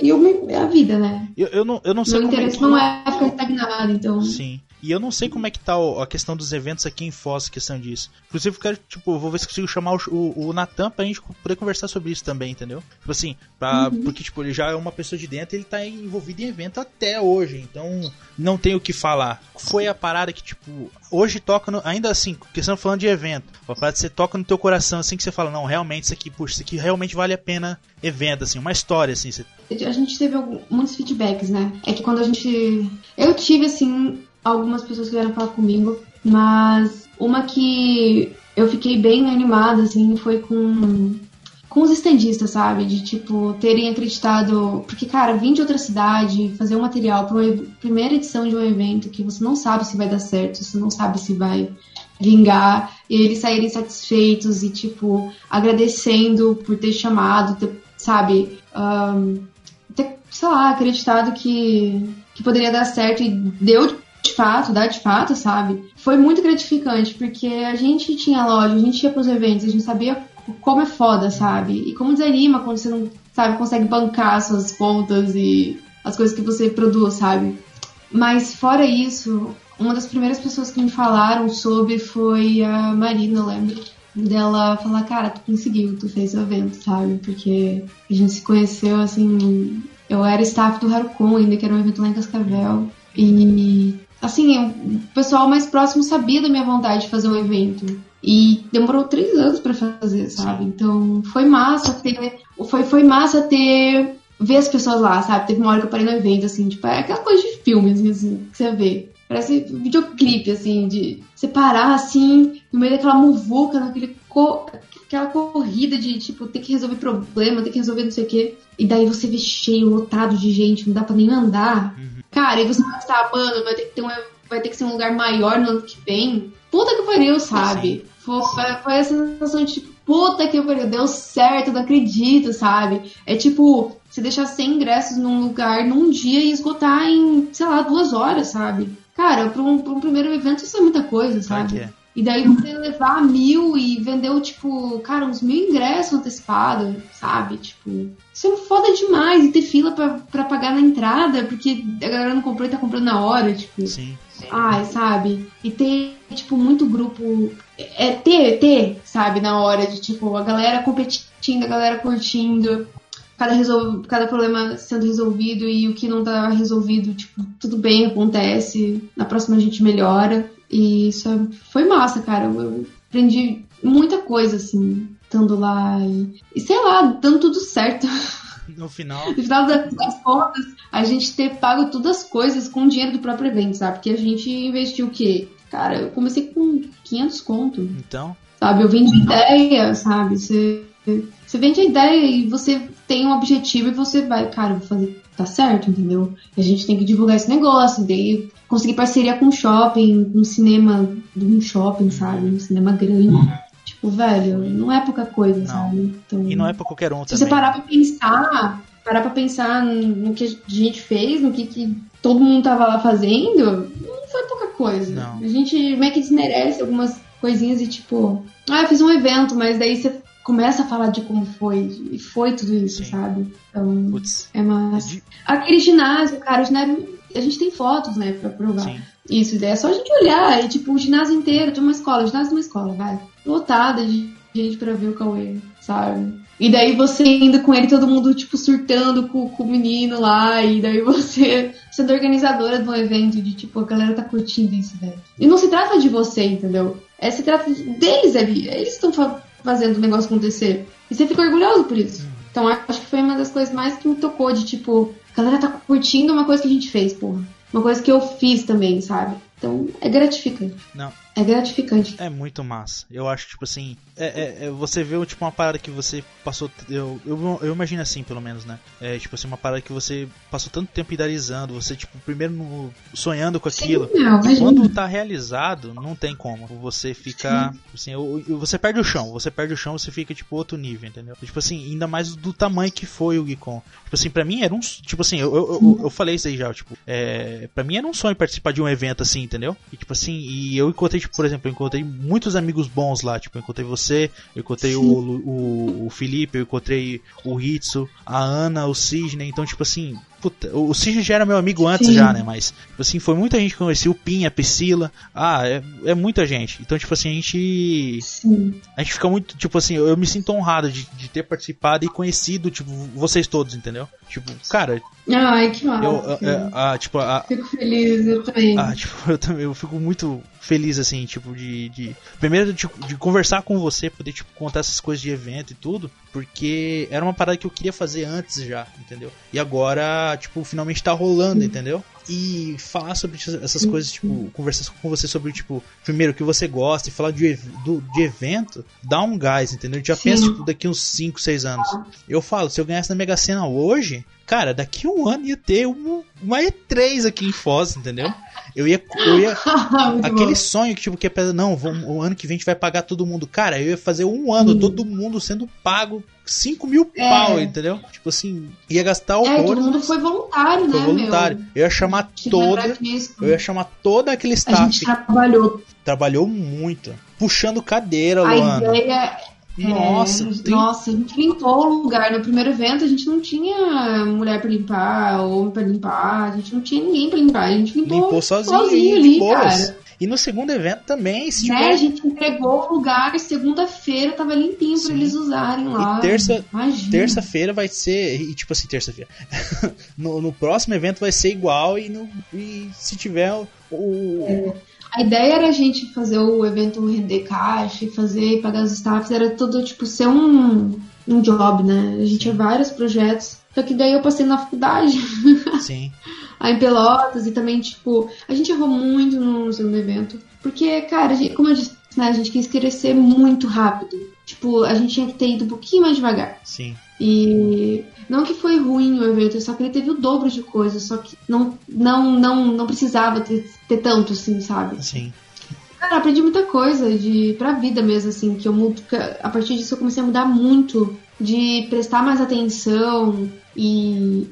Speaker 2: E eu, a vida, né?
Speaker 1: Eu, eu, não, eu não sei
Speaker 2: Meu interesse
Speaker 1: é que...
Speaker 2: não é ficar estagnado, então.
Speaker 1: Sim. E eu não sei como é que tá a questão dos eventos aqui em Foz, a questão disso. Inclusive, eu quero, tipo, vou ver se consigo chamar o, o, o Natan pra gente poder conversar sobre isso também, entendeu? Tipo assim, pra, uhum. porque, tipo, ele já é uma pessoa de dentro ele tá envolvido em evento até hoje, então não tem o que falar. Foi a parada que, tipo, hoje toca, no, ainda assim, questão falando de evento, a parada que você toca no teu coração, assim, que você fala, não, realmente isso aqui, puxa, isso aqui realmente vale a pena evento, assim, uma história, assim. Você...
Speaker 2: A gente teve alguns, muitos feedbacks, né? É que quando a gente. Eu tive, assim, algumas pessoas que vieram falar comigo, mas uma que eu fiquei bem animada, assim, foi com com os estendistas, sabe? De, tipo, terem acreditado. Porque, cara, vir de outra cidade, fazer um material para uma primeira edição de um evento que você não sabe se vai dar certo, você não sabe se vai vingar, e eles saírem satisfeitos e, tipo, agradecendo por ter chamado, ter, sabe? Um, ter, sei lá, acreditado que, que poderia dar certo e deu de fato, dá de fato, sabe? Foi muito gratificante, porque a gente tinha loja, a gente ia pros eventos, a gente sabia como é foda, sabe? E como desanima quando você não, sabe, consegue bancar suas contas e as coisas que você produz, sabe? Mas fora isso, uma das primeiras pessoas que me falaram sobre foi a Marina, eu lembro. Dela falar, cara, tu conseguiu, tu fez o evento, sabe? Porque a gente se conheceu assim. Eu era staff do Harucon ainda, que era um evento lá em Cascavel. E assim, o pessoal mais próximo sabia da minha vontade de fazer um evento. E demorou três anos para fazer, sabe? Então foi massa ter. Foi, foi massa ter. ver as pessoas lá, sabe? Teve uma hora que eu parei no evento, assim, tipo, é aquela coisa de filme, assim, assim que você vê. Parece videoclipe, assim, de separar, assim, no meio daquela muvuca, naquele co aquela corrida de, tipo, ter que resolver problema, ter que resolver não sei o quê. E daí você vê cheio, lotado de gente, não dá pra nem andar. Uhum. Cara, e você pensar, mano, vai ter que ter um, vai ter que ser um lugar maior no ano que vem. Puta que pariu, sabe? Foi, foi a sensação de tipo, puta que pariu, deu certo, não acredito, sabe? É tipo, você deixar 100 ingressos num lugar num dia e esgotar em, sei lá, duas horas, sabe? Cara, pra um, pra um primeiro evento isso é muita coisa, sabe? E daí você levar mil e vendeu, tipo, cara, uns mil ingressos antecipados, sabe? Tipo, isso é foda demais. E ter fila pra, pra pagar na entrada, porque a galera não comprou e tá comprando na hora, tipo.
Speaker 1: Sim.
Speaker 2: Ai, sabe? E ter, tipo, muito grupo. É ter, ter, sabe? Na hora de, tipo, a galera competindo, a galera curtindo. Cada, resol... cada problema sendo resolvido e o que não tá resolvido, tipo, tudo bem, acontece. Na próxima a gente melhora. E isso é, foi massa, cara. Eu aprendi muita coisa, assim, estando lá e, e sei lá, dando tudo certo.
Speaker 1: No final.
Speaker 2: no final das, das, contas, a gente ter pago todas as coisas com o dinheiro do próprio evento, sabe? Porque a gente investiu o quê? Cara, eu comecei com 500 conto.
Speaker 1: Então.
Speaker 2: Sabe? Eu vendi ideia, sabe? Você, você vende a ideia e você tem um objetivo e você vai, cara, vou fazer tá certo, entendeu? A gente tem que divulgar esse negócio, daí conseguir parceria com um shopping, um cinema de um shopping, uhum. sabe? Um cinema grande. Uhum. Tipo, velho, não é pouca coisa, não. sabe?
Speaker 1: Então, e não é pra qualquer um
Speaker 2: se também. Se você parar pra pensar, parar pra pensar no que a gente fez, no que, que todo mundo tava lá fazendo, não foi pouca coisa.
Speaker 1: Não.
Speaker 2: A gente meio que desmerece algumas coisinhas e tipo, ah, eu fiz um evento, mas daí você começa a falar de como foi, e foi tudo isso, Sim. sabe? Então, Puts. é mais. De... Aquele ginásio, cara, o ginásio, a gente tem fotos, né, pra provar. Sim. Isso, é só a gente olhar, e tipo, o ginásio inteiro, de uma escola, o ginásio de uma escola, vai. Lotada de gente pra ver o Cauê, sabe? E daí você indo com ele, todo mundo, tipo, surtando com, com o menino lá, e daí você sendo organizadora de um evento, de tipo, a galera tá curtindo isso, velho. E não se trata de você, entendeu? É, se trata deles ali. Eles estão fazendo o negócio acontecer. E você fica orgulhoso por isso. Então acho que foi uma das coisas mais que me tocou de tipo, a galera tá curtindo uma coisa que a gente fez, porra. Uma coisa que eu fiz também, sabe? Então é gratificante.
Speaker 1: Não,
Speaker 2: é gratificante.
Speaker 1: É muito massa. Eu acho, tipo assim, é, é, é, você vê tipo, uma parada que você passou. Eu, eu, eu imagino assim, pelo menos, né? É tipo assim, uma parada que você passou tanto tempo idealizando, você, tipo, primeiro no, sonhando com aquilo.
Speaker 2: Sim, não,
Speaker 1: quando tá realizado, não tem como. Você fica. Assim, você perde o chão. Você perde o chão, você fica, tipo, outro nível, entendeu? Tipo assim, ainda mais do tamanho que foi o Geekon. Tipo assim, pra mim era um. Tipo assim, eu, eu, eu, eu falei isso aí já, tipo, é, pra mim era um sonho participar de um evento assim, entendeu? E tipo assim, e eu encontrei, tipo, por exemplo, eu encontrei muitos amigos bons lá. Tipo, eu encontrei você, eu encontrei o, o, o, Felipe, eu encontrei o Ritsu, a Ana, o Sidney. Então, tipo assim, Puta, o Cid já era meu amigo antes Sim. já, né? Mas, tipo assim, foi muita gente que conhecia o Pin, a Priscila. Ah, é, é muita gente. Então, tipo assim, a gente. Sim. A gente fica muito, tipo assim, eu, eu me sinto honrado de, de ter participado e conhecido, tipo, vocês todos, entendeu? Tipo, cara.
Speaker 2: Ai, que massa.
Speaker 1: Eu, é, tipo, a,
Speaker 2: fico feliz, eu também.
Speaker 1: Ah, tipo, eu também, eu fico muito feliz, assim, tipo, de. de primeiro, de, de conversar com você, poder, tipo, contar essas coisas de evento e tudo, porque era uma parada que eu queria fazer antes já, entendeu? E agora, tipo, finalmente tá rolando, entendeu? E falar sobre essas coisas, tipo, conversar com você sobre, tipo, primeiro, o que você gosta e falar de, do, de evento, dá um gás, entendeu? A gente já Sim. pensa, tipo, daqui uns 5, 6 anos. Eu falo, se eu ganhasse na Mega Sena hoje, cara, daqui um ano ia ter uma, uma E3 aqui em Foz, entendeu? Eu ia. Eu ia aquele bom. sonho que, tipo, que é. Não, vamos, o ano que vem a gente vai pagar todo mundo. Cara, eu ia fazer um ano, todo mundo sendo pago 5 mil é. pau, entendeu? Tipo assim, ia gastar o
Speaker 2: É, todo mundo foi voluntário,
Speaker 1: foi
Speaker 2: né?
Speaker 1: voluntário.
Speaker 2: Meu?
Speaker 1: Eu ia chamar toda. Eu ia chamar toda aquele staff. A
Speaker 2: gente trabalhou.
Speaker 1: Trabalhou muito. Puxando cadeira,
Speaker 2: a
Speaker 1: Luana.
Speaker 2: Ideia nossa, é, tem... nossa, a gente limpou o lugar. No primeiro evento a gente não tinha mulher para limpar, homem para limpar, a gente não tinha ninguém para limpar. A gente limpou, limpou sozinho, sozinho ali, cara.
Speaker 1: E no segundo evento também,
Speaker 2: se né, tiver... A gente entregou o lugar segunda-feira, tava limpinho para eles usarem lá.
Speaker 1: E terça, terça-feira vai ser. E tipo assim, terça-feira. no, no, próximo evento vai ser igual e, no, e se tiver o.
Speaker 2: É. A ideia era a gente fazer o evento render caixa, fazer, pagar os staffs, era tudo, tipo, ser um, um job, né? A gente tinha vários projetos. Só que daí eu passei na faculdade.
Speaker 1: Sim.
Speaker 2: Aí em Pelotas e também, tipo, a gente errou muito no segundo evento. Porque, cara, gente, como eu disse, né, a gente quis crescer muito rápido. Tipo, a gente tinha que ter ido um pouquinho mais devagar.
Speaker 1: Sim.
Speaker 2: E não que foi ruim o evento, só que ele teve o dobro de coisas, só que não, não, não, não precisava ter, ter tanto, assim, sabe?
Speaker 1: Sim.
Speaker 2: Cara, aprendi muita coisa de pra vida mesmo, assim, que eu mudo. A partir disso eu comecei a mudar muito de prestar mais atenção e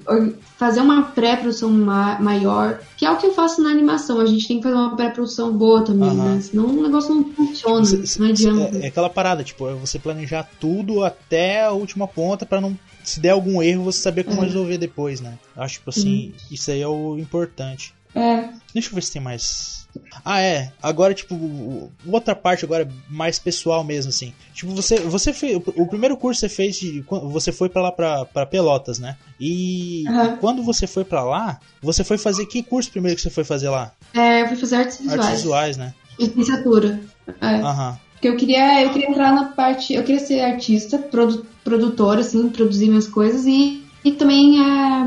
Speaker 2: fazer uma pré-produção ma maior, que é o que eu faço na animação. A gente tem que fazer uma pré-produção boa também, uhum. né? Senão o negócio não funciona, não adianta.
Speaker 1: É, é, aquela parada, tipo, é você planejar tudo até a última ponta para não se der algum erro, você saber como é. resolver depois, né? Acho, tipo assim, uhum. isso aí é o importante.
Speaker 2: É.
Speaker 1: Deixa eu ver se tem mais. Ah, é. Agora, tipo, outra parte agora mais pessoal mesmo, assim. Tipo, você, você fez. O primeiro curso você fez de. Você foi para lá pra, pra Pelotas, né? E, uhum. quando você foi para lá, você foi fazer. Que curso primeiro que você foi fazer lá?
Speaker 2: É, eu fui fazer artes visuais.
Speaker 1: Artes visuais, né?
Speaker 2: Licenciatura. É.
Speaker 1: Aham. Uhum.
Speaker 2: Porque eu queria, eu queria entrar na parte. Eu queria ser artista, produ, produtora, assim, produzir minhas coisas e, e também é,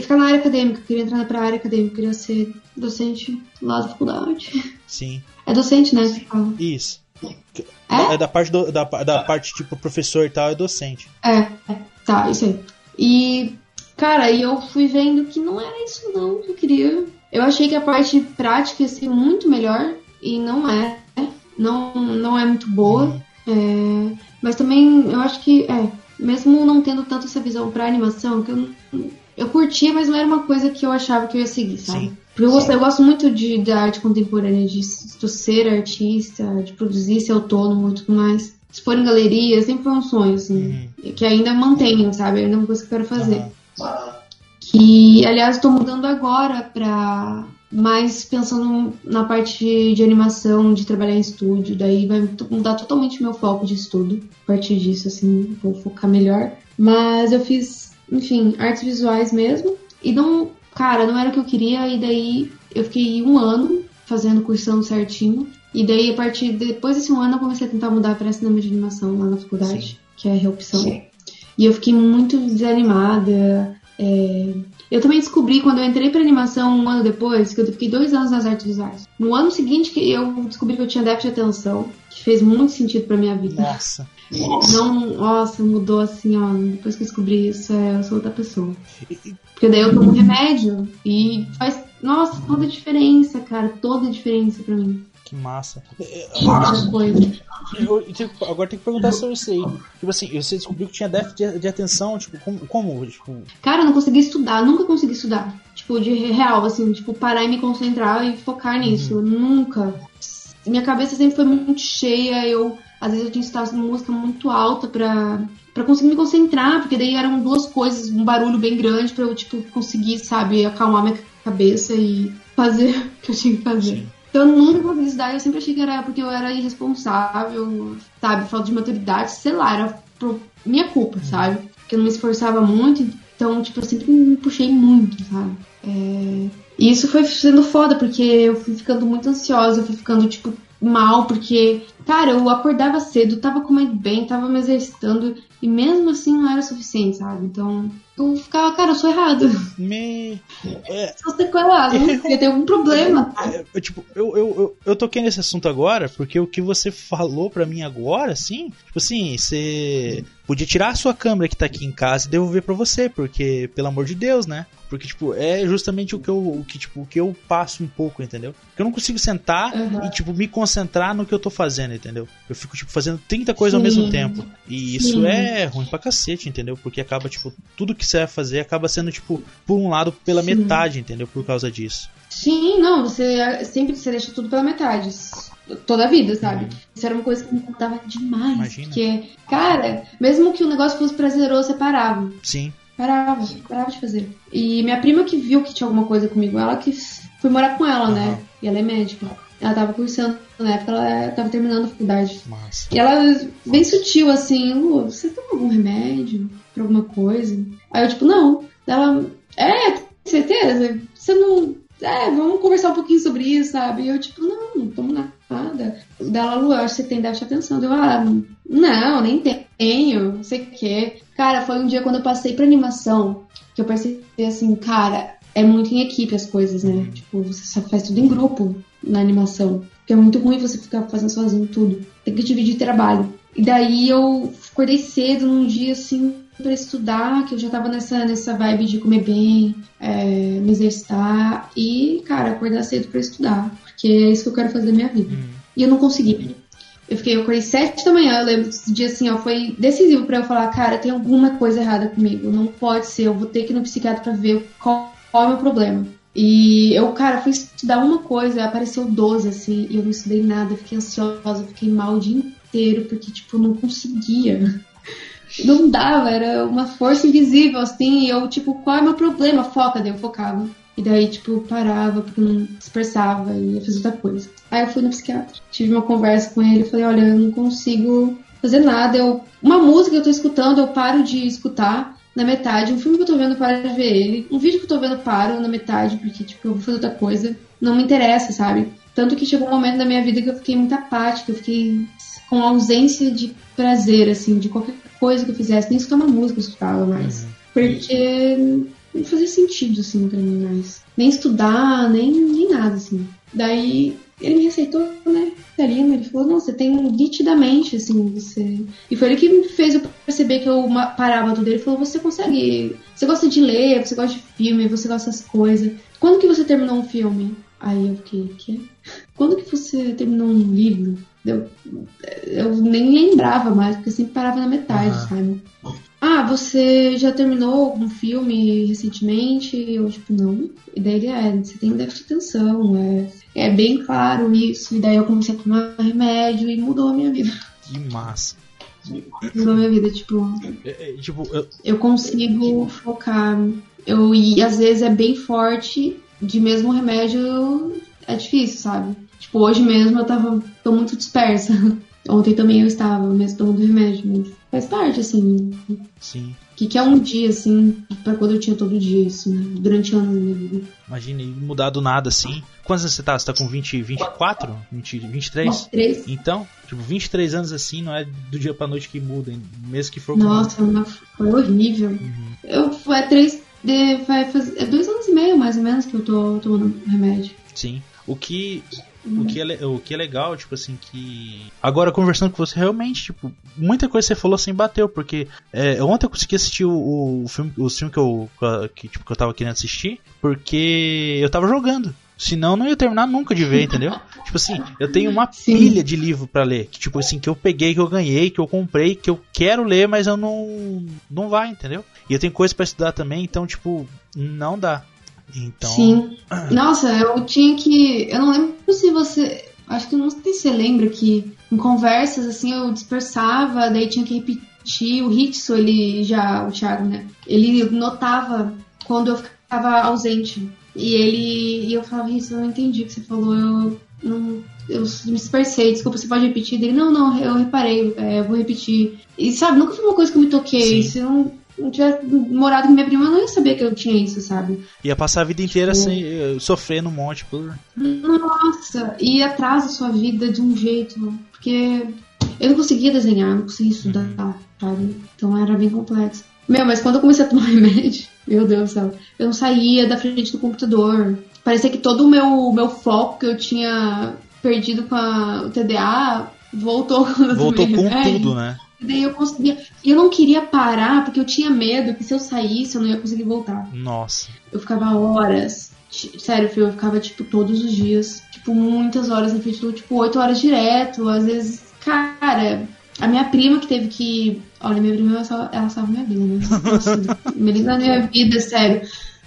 Speaker 2: ficar na área acadêmica. Eu queria entrar pra área acadêmica, eu queria ser docente lá da faculdade.
Speaker 1: Sim.
Speaker 2: É docente, né?
Speaker 1: Isso. É? é da parte do, da, da parte tipo professor e tal, é docente.
Speaker 2: É, é, tá, isso aí. E, cara, eu fui vendo que não era isso não que eu queria. Eu achei que a parte prática ia ser muito melhor e não é não, não é muito boa. É, mas também eu acho que, é, mesmo não tendo tanto essa visão pra animação, que eu, eu curtia, mas não era uma coisa que eu achava que eu ia seguir, sabe? Sim. Porque eu gosto, eu gosto muito de, da arte contemporânea, de, de ser artista, de produzir, ser autônomo e tudo mais. Expor em galeria sempre foi um sonho, assim. Uhum. Que ainda mantenho, sabe? Ainda é uma coisa que eu quero fazer. Uhum. Que, aliás, estou mudando agora pra mas pensando na parte de animação, de trabalhar em estúdio, daí vai mudar totalmente meu foco de estudo. A partir disso, assim, vou focar melhor. Mas eu fiz, enfim, artes visuais mesmo. E não, cara, não era o que eu queria. E daí eu fiquei um ano fazendo cursão certinho. E daí, a partir de, depois desse um ano, eu comecei a tentar mudar para cinema de animação lá na faculdade, Sim. que é a reopção. Sim. E eu fiquei muito desanimada. É, eu também descobri quando eu entrei para animação um ano depois, que eu fiquei dois anos nas artes visuais. No ano seguinte que eu descobri que eu tinha déficit de atenção, que fez muito sentido para minha vida.
Speaker 1: Nossa.
Speaker 2: Não, nossa, mudou assim, ó. Depois que eu descobri isso, é, eu sou outra pessoa. Porque daí eu tomo remédio e faz, nossa, toda a diferença, cara, toda a diferença para mim.
Speaker 1: Que massa.
Speaker 2: Eu,
Speaker 1: tipo, agora tem que perguntar sobre isso aí. Tipo assim, você descobriu que tinha déficit de, de atenção, tipo, como, como? Tipo...
Speaker 2: Cara, eu não consegui estudar, nunca consegui estudar. Tipo, de real, assim, tipo, parar e me concentrar e focar nisso. Uhum. Nunca. Minha cabeça sempre foi muito cheia, eu às vezes eu tinha que estar música muito alta pra, para conseguir me concentrar, porque daí eram duas coisas, um barulho bem grande para eu, tipo, conseguir, sabe, acalmar minha cabeça e fazer o que eu tinha que fazer. Sim. Então eu nunca consegui estudar, eu sempre achei que era porque eu era irresponsável, sabe, falta de maturidade, sei lá, era minha culpa, sabe? Porque eu não me esforçava muito, então, tipo, eu sempre me puxei muito, sabe? É... E isso foi sendo foda, porque eu fui ficando muito ansiosa, eu fui ficando, tipo, mal, porque, cara, eu acordava cedo, tava comendo bem, tava me exercitando, e mesmo assim não era suficiente, sabe? Então, eu ficava, cara, eu sou errado.
Speaker 1: Me.
Speaker 2: É... Sou sequelado, eu... tem algum problema.
Speaker 1: É, eu, tipo, eu, eu, eu, eu toquei nesse assunto agora, porque o que você falou para mim agora, assim, tipo assim, você podia tirar a sua câmera que tá aqui em casa e devolver para você, porque, pelo amor de Deus, né? Porque, tipo, é justamente o que eu, o que, tipo, o que eu passo um pouco, entendeu? Porque eu não consigo sentar uhum. e, tipo, me concentrar no que eu tô fazendo, entendeu? Eu fico, tipo, fazendo 30 coisas Sim. ao mesmo tempo. E isso Sim. é ruim pra cacete, entendeu? Porque acaba, tipo, tudo que você vai fazer acaba sendo, tipo, por um lado, pela Sim. metade, entendeu? Por causa disso.
Speaker 2: Sim, não, você sempre você deixa tudo pela metade. Toda a vida, sabe? Uhum. Isso era uma coisa que me incomodava demais. Imagina. Porque, cara, mesmo que o negócio fosse prazeroso, você parava.
Speaker 1: Sim.
Speaker 2: Parava, parava de fazer. E minha prima que viu que tinha alguma coisa comigo, ela que foi morar com ela, uhum. né? E ela é médica. Ela tava cursando, na época ela tava terminando a faculdade. Massa. E ela, bem sutil, assim, Lu, você toma algum remédio pra alguma coisa? Aí eu, tipo, não. Ela, é, certeza? Você não. É, vamos conversar um pouquinho sobre isso, sabe? E eu, tipo, não, não tomo nada. Dela, Lu, eu acho que você tem déficit de atenção. Eu, ah, não, nem tenho, não sei o quê. Cara, foi um dia quando eu passei pra animação que eu percebi assim, cara, é muito em equipe as coisas, né? Uhum. Tipo, você só faz tudo em grupo na animação. Porque é muito ruim você ficar fazendo sozinho tudo. Tem que dividir trabalho. E daí eu acordei cedo num dia assim para estudar, que eu já tava nessa, nessa vibe de comer bem, é, me exercitar e, cara, acordar cedo para estudar. Porque é isso que eu quero fazer na minha vida. Uhum. E eu não consegui. Eu fiquei, eu acordei sete da manhã, eu lembro desse dia assim, ó, foi decisivo para eu falar, cara, tem alguma coisa errada comigo, não pode ser, eu vou ter que ir no psiquiatra pra ver qual, qual é o meu problema. E eu, cara, fui estudar uma coisa, apareceu 12, assim, e eu não estudei nada, fiquei ansiosa, fiquei mal o dia inteiro, porque, tipo, eu não conseguia. Não dava, era uma força invisível, assim, e eu, tipo, qual é o meu problema? Foca, daí eu focava. E daí, tipo, parava porque não dispersava e ia fazer outra coisa. Aí eu fui no psiquiatra. Tive uma conversa com ele, falei, olha, eu não consigo fazer nada. Eu, uma música que eu tô escutando, eu paro de escutar na metade. Um filme que eu tô vendo, eu paro de ver ele. Um vídeo que eu tô vendo, eu paro na metade, porque, tipo, eu vou fazer outra coisa. Não me interessa, sabe? Tanto que chegou um momento da minha vida que eu fiquei muito apática, eu fiquei com ausência de prazer, assim, de qualquer coisa que eu fizesse. Nem escutar uma música eu escutava mais. Uhum. Porque não fazia sentido, assim, pra mim mais. Nem estudar, nem, nem nada, assim. Daí ele me receitou, né, Karina, ele falou, não, você tem nitidamente, assim, você... E foi ele que me fez eu perceber que eu parava tudo. Ele falou, você consegue... Você gosta de ler, você gosta de filme, você gosta dessas coisas. Quando que você terminou um filme? Aí eu fiquei, que? Quando que você terminou um livro? Eu, eu nem lembrava mais, porque eu sempre parava na metade, uhum. sabe? Ah, você já terminou algum filme recentemente? Eu, tipo, não. E daí ele, é, você tem déficit de atenção, é, é bem claro isso. E daí eu comecei a tomar remédio e mudou a minha vida.
Speaker 1: Que massa.
Speaker 2: Mudou a minha vida, tipo. É, é, tipo eu... eu consigo focar. Eu, e às vezes é bem forte, de mesmo remédio é difícil, sabe? Tipo, hoje mesmo eu tava. tô muito dispersa. Ontem também eu estava, mesmo tomando remédio, mas faz parte, assim.
Speaker 1: Sim.
Speaker 2: O que, que é um dia, assim, pra quando eu tinha todo dia isso, né? Durante anos da minha vida.
Speaker 1: Imagina, mudar do nada assim. Quantos anos você tá? Você tá com 20, 24? 20, 23?
Speaker 2: 23.
Speaker 1: Então, tipo, 23 anos assim não é do dia pra noite que muda, mesmo que for
Speaker 2: Nossa, foi horrível. Uhum. Eu, é três. De, vai fazer, é dois anos e meio mais ou menos que eu tô tomando remédio.
Speaker 1: Sim. O que o que, é, o que é legal, tipo assim, que. Agora, conversando com você, realmente, tipo, muita coisa que você falou assim bateu, porque é, ontem eu consegui assistir o, o filme, o filme que eu, que, tipo, que eu tava querendo assistir, porque eu tava jogando. Senão não ia terminar nunca de ver, entendeu? tipo assim, eu tenho uma Sim. pilha de livro para ler, que tipo assim, que eu peguei, que eu ganhei, que eu comprei, que eu quero ler, mas eu não não vai, entendeu? E eu tenho coisa para estudar também, então tipo, não dá. Então...
Speaker 2: Sim. Nossa, eu tinha que. Eu não lembro se você. Acho que não sei se você lembra que em conversas assim eu dispersava, daí tinha que repetir. O Hitsu, ele já, o Thiago, né? Ele notava quando eu ficava ausente. E ele. E eu falava, Hitsu, eu não entendi o que você falou. Eu não. Eu me dispersei, desculpa, você pode repetir? Ele, não, não, eu reparei, é, eu vou repetir. E sabe, nunca foi uma coisa que eu me toquei. Sim. Não, não tivesse morado com minha prima, eu não ia saber que eu tinha isso, sabe?
Speaker 1: Ia passar a vida inteira tipo... sem, eh, sofrendo um monte por.
Speaker 2: Nossa, e atrasa a sua vida de um jeito. Porque eu não conseguia desenhar, não conseguia estudar, uhum. sabe? Então era bem complexo. Meu, mas quando eu comecei a tomar remédio, meu Deus do céu, eu não saía da frente do computador. Parecia que todo o meu, meu foco que eu tinha perdido com a, o TDA voltou.
Speaker 1: Voltou com tudo, né?
Speaker 2: E daí eu conseguia. Eu não queria parar porque eu tinha medo que se eu saísse eu não ia conseguir voltar.
Speaker 1: Nossa.
Speaker 2: Eu ficava horas. Sério, eu ficava, tipo, todos os dias. Tipo, muitas horas na frente do, tipo, oito horas direto. Às vezes, cara, a minha prima que teve que. Olha, minha prima, ela salva, ela salva minha vida, né? Melhor minha vida, sério.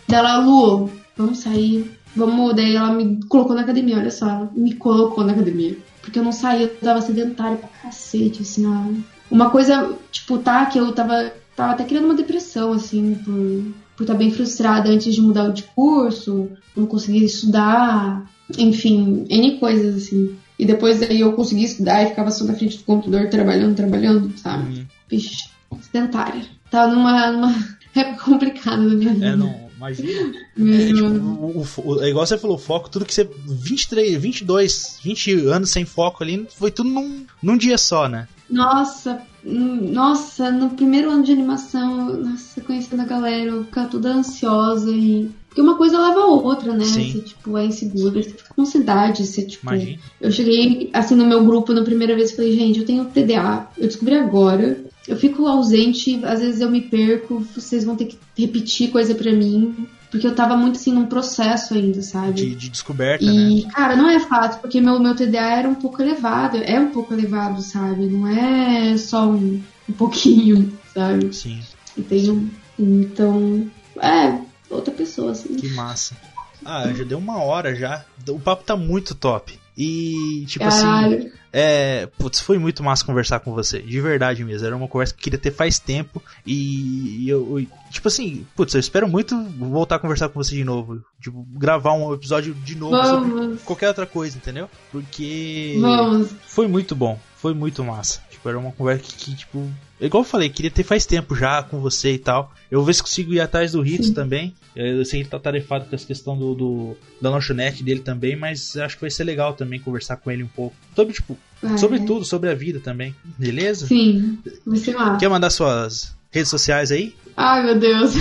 Speaker 2: Dela, Lu, vamos sair. Vamos. Daí ela me colocou na academia, olha só. Ela me colocou na academia. Porque eu não saía, eu tava sedentária pra cacete, assim, ó. Uma coisa, tipo, tá, que eu tava, tava até criando uma depressão, assim, por por estar bem frustrada antes de mudar de curso, não conseguir estudar, enfim, N coisas assim. E depois daí eu consegui estudar e ficava só na frente do computador trabalhando, trabalhando, sabe? Uhum. Vixe, sedentária. Tava numa, numa época complicada da minha vida.
Speaker 1: É, não, imagina. É, tipo, o, o, é igual você falou, foco, tudo que você. 23, 22, 20 anos sem foco ali, foi tudo num, num dia só, né?
Speaker 2: Nossa, nossa, no primeiro ano de animação, nossa, conhecendo a galera, eu ficava toda ansiosa e. Porque uma coisa leva a outra, né? Sim. Você, tipo, é insegura, você fica com ansiedade, você, tipo. Imagina. Eu cheguei, assim, no meu grupo na primeira vez e falei, gente, eu tenho TDA, eu descobri agora. Eu fico ausente, às vezes eu me perco, vocês vão ter que repetir coisa para mim. Porque eu tava muito assim num processo ainda, sabe?
Speaker 1: De, de descoberta,
Speaker 2: e,
Speaker 1: né?
Speaker 2: cara, não é fácil, porque meu, meu TDA era um pouco elevado. É um pouco elevado, sabe? Não é só um, um pouquinho, sabe?
Speaker 1: Sim.
Speaker 2: E Então, é, outra pessoa, assim.
Speaker 1: Que massa. Ah, já deu uma hora já. O papo tá muito top. E, tipo assim, Caralho. assim. É, putz, foi muito massa conversar com você. De verdade mesmo. Era uma conversa que eu queria ter faz tempo. E, eu, eu, tipo assim, putz, eu espero muito voltar a conversar com você de novo. Tipo, gravar um episódio de novo Vamos. sobre qualquer outra coisa, entendeu? Porque
Speaker 2: Vamos.
Speaker 1: foi muito bom. Foi muito massa. Tipo, era uma conversa que, que, tipo. Igual eu falei, queria ter faz tempo já com você e tal. Eu vou ver se consigo ir atrás do Hits também. Eu sei que ele tá tarefado com essa questão do, do, da lanchonete dele também, mas acho que vai ser legal também conversar com ele um pouco. Sobre, tipo, é. sobre tudo, sobre a vida também. Beleza?
Speaker 2: Sim, ser lá.
Speaker 1: Quer mandar suas redes sociais aí?
Speaker 2: Ai, meu Deus.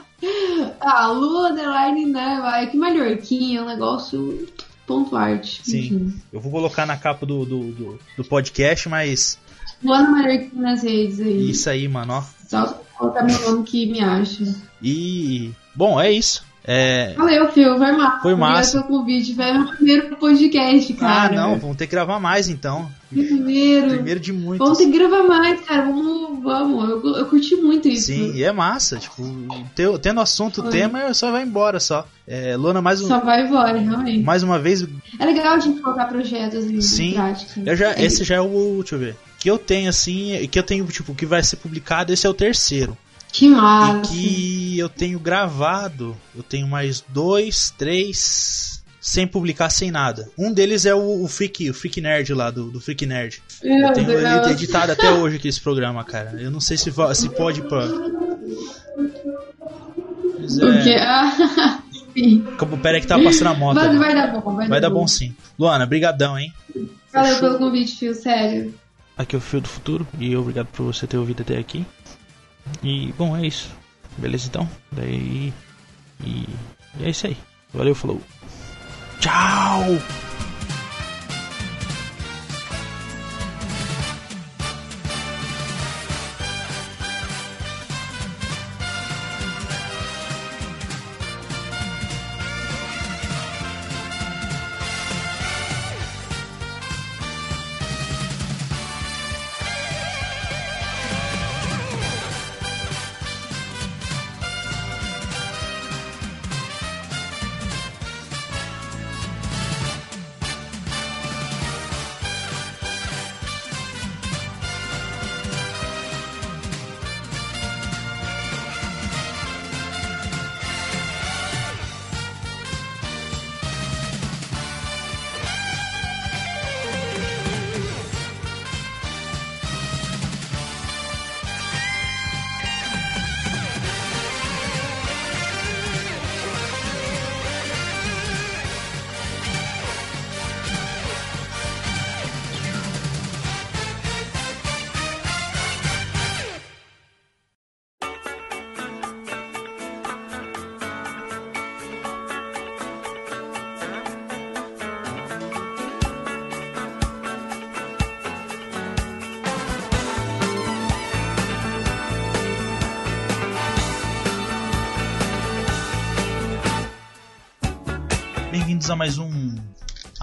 Speaker 2: ah, Lua Underline, né? Vai, que malhorquinha, é um negócio ponto arte.
Speaker 1: Sim. Enfim. Eu vou colocar na capa do, do, do, do podcast, mas
Speaker 2: Luana Marquinhos nas redes aí.
Speaker 1: Isso aí, mano, ó.
Speaker 2: Só colocar meu nome que me acha.
Speaker 1: E. Bom, é isso. É...
Speaker 2: Valeu, Fio. Vai massa.
Speaker 1: Foi massa.
Speaker 2: Obrigado pelo convite. Vai meu primeiro podcast, ah, cara.
Speaker 1: Ah, não. Vamos ter que gravar mais, então.
Speaker 2: Primeiro.
Speaker 1: Primeiro de muitos.
Speaker 2: Vamos ter que gravar mais, cara. Vamos, vamos. Eu, eu curti muito isso.
Speaker 1: Sim, e é massa. Tipo, tendo assunto, o tema, só vai embora só. É, Lona, mais um...
Speaker 2: Só vai embora, realmente.
Speaker 1: Mais uma vez...
Speaker 2: É legal a gente colocar projetos em
Speaker 1: Sim.
Speaker 2: prática.
Speaker 1: Já, é esse já é o... Deixa eu ver que eu tenho assim, que eu tenho tipo que vai ser publicado, esse é o terceiro.
Speaker 2: Que massa.
Speaker 1: E que eu tenho gravado, eu tenho mais dois, três sem publicar sem nada. Um deles é o, o Freak, o Freak Nerd lá do, do Freak Nerd. Meu eu tenho ele editado até hoje aqui esse programa, cara. Eu não sei se, se pode pra.
Speaker 2: Mas é... Ah,
Speaker 1: Como, pera que tá passando a moto.
Speaker 2: Mas vai dar bom, vai,
Speaker 1: vai dar
Speaker 2: bom.
Speaker 1: bom sim. Luana, brigadão, hein?
Speaker 2: Valeu pelo convite, Fio, sério.
Speaker 1: Aqui é o Fio do Futuro e obrigado por você ter ouvido até aqui. E bom, é isso. Beleza então? Daí. E, e é isso aí. Valeu, falou. Tchau!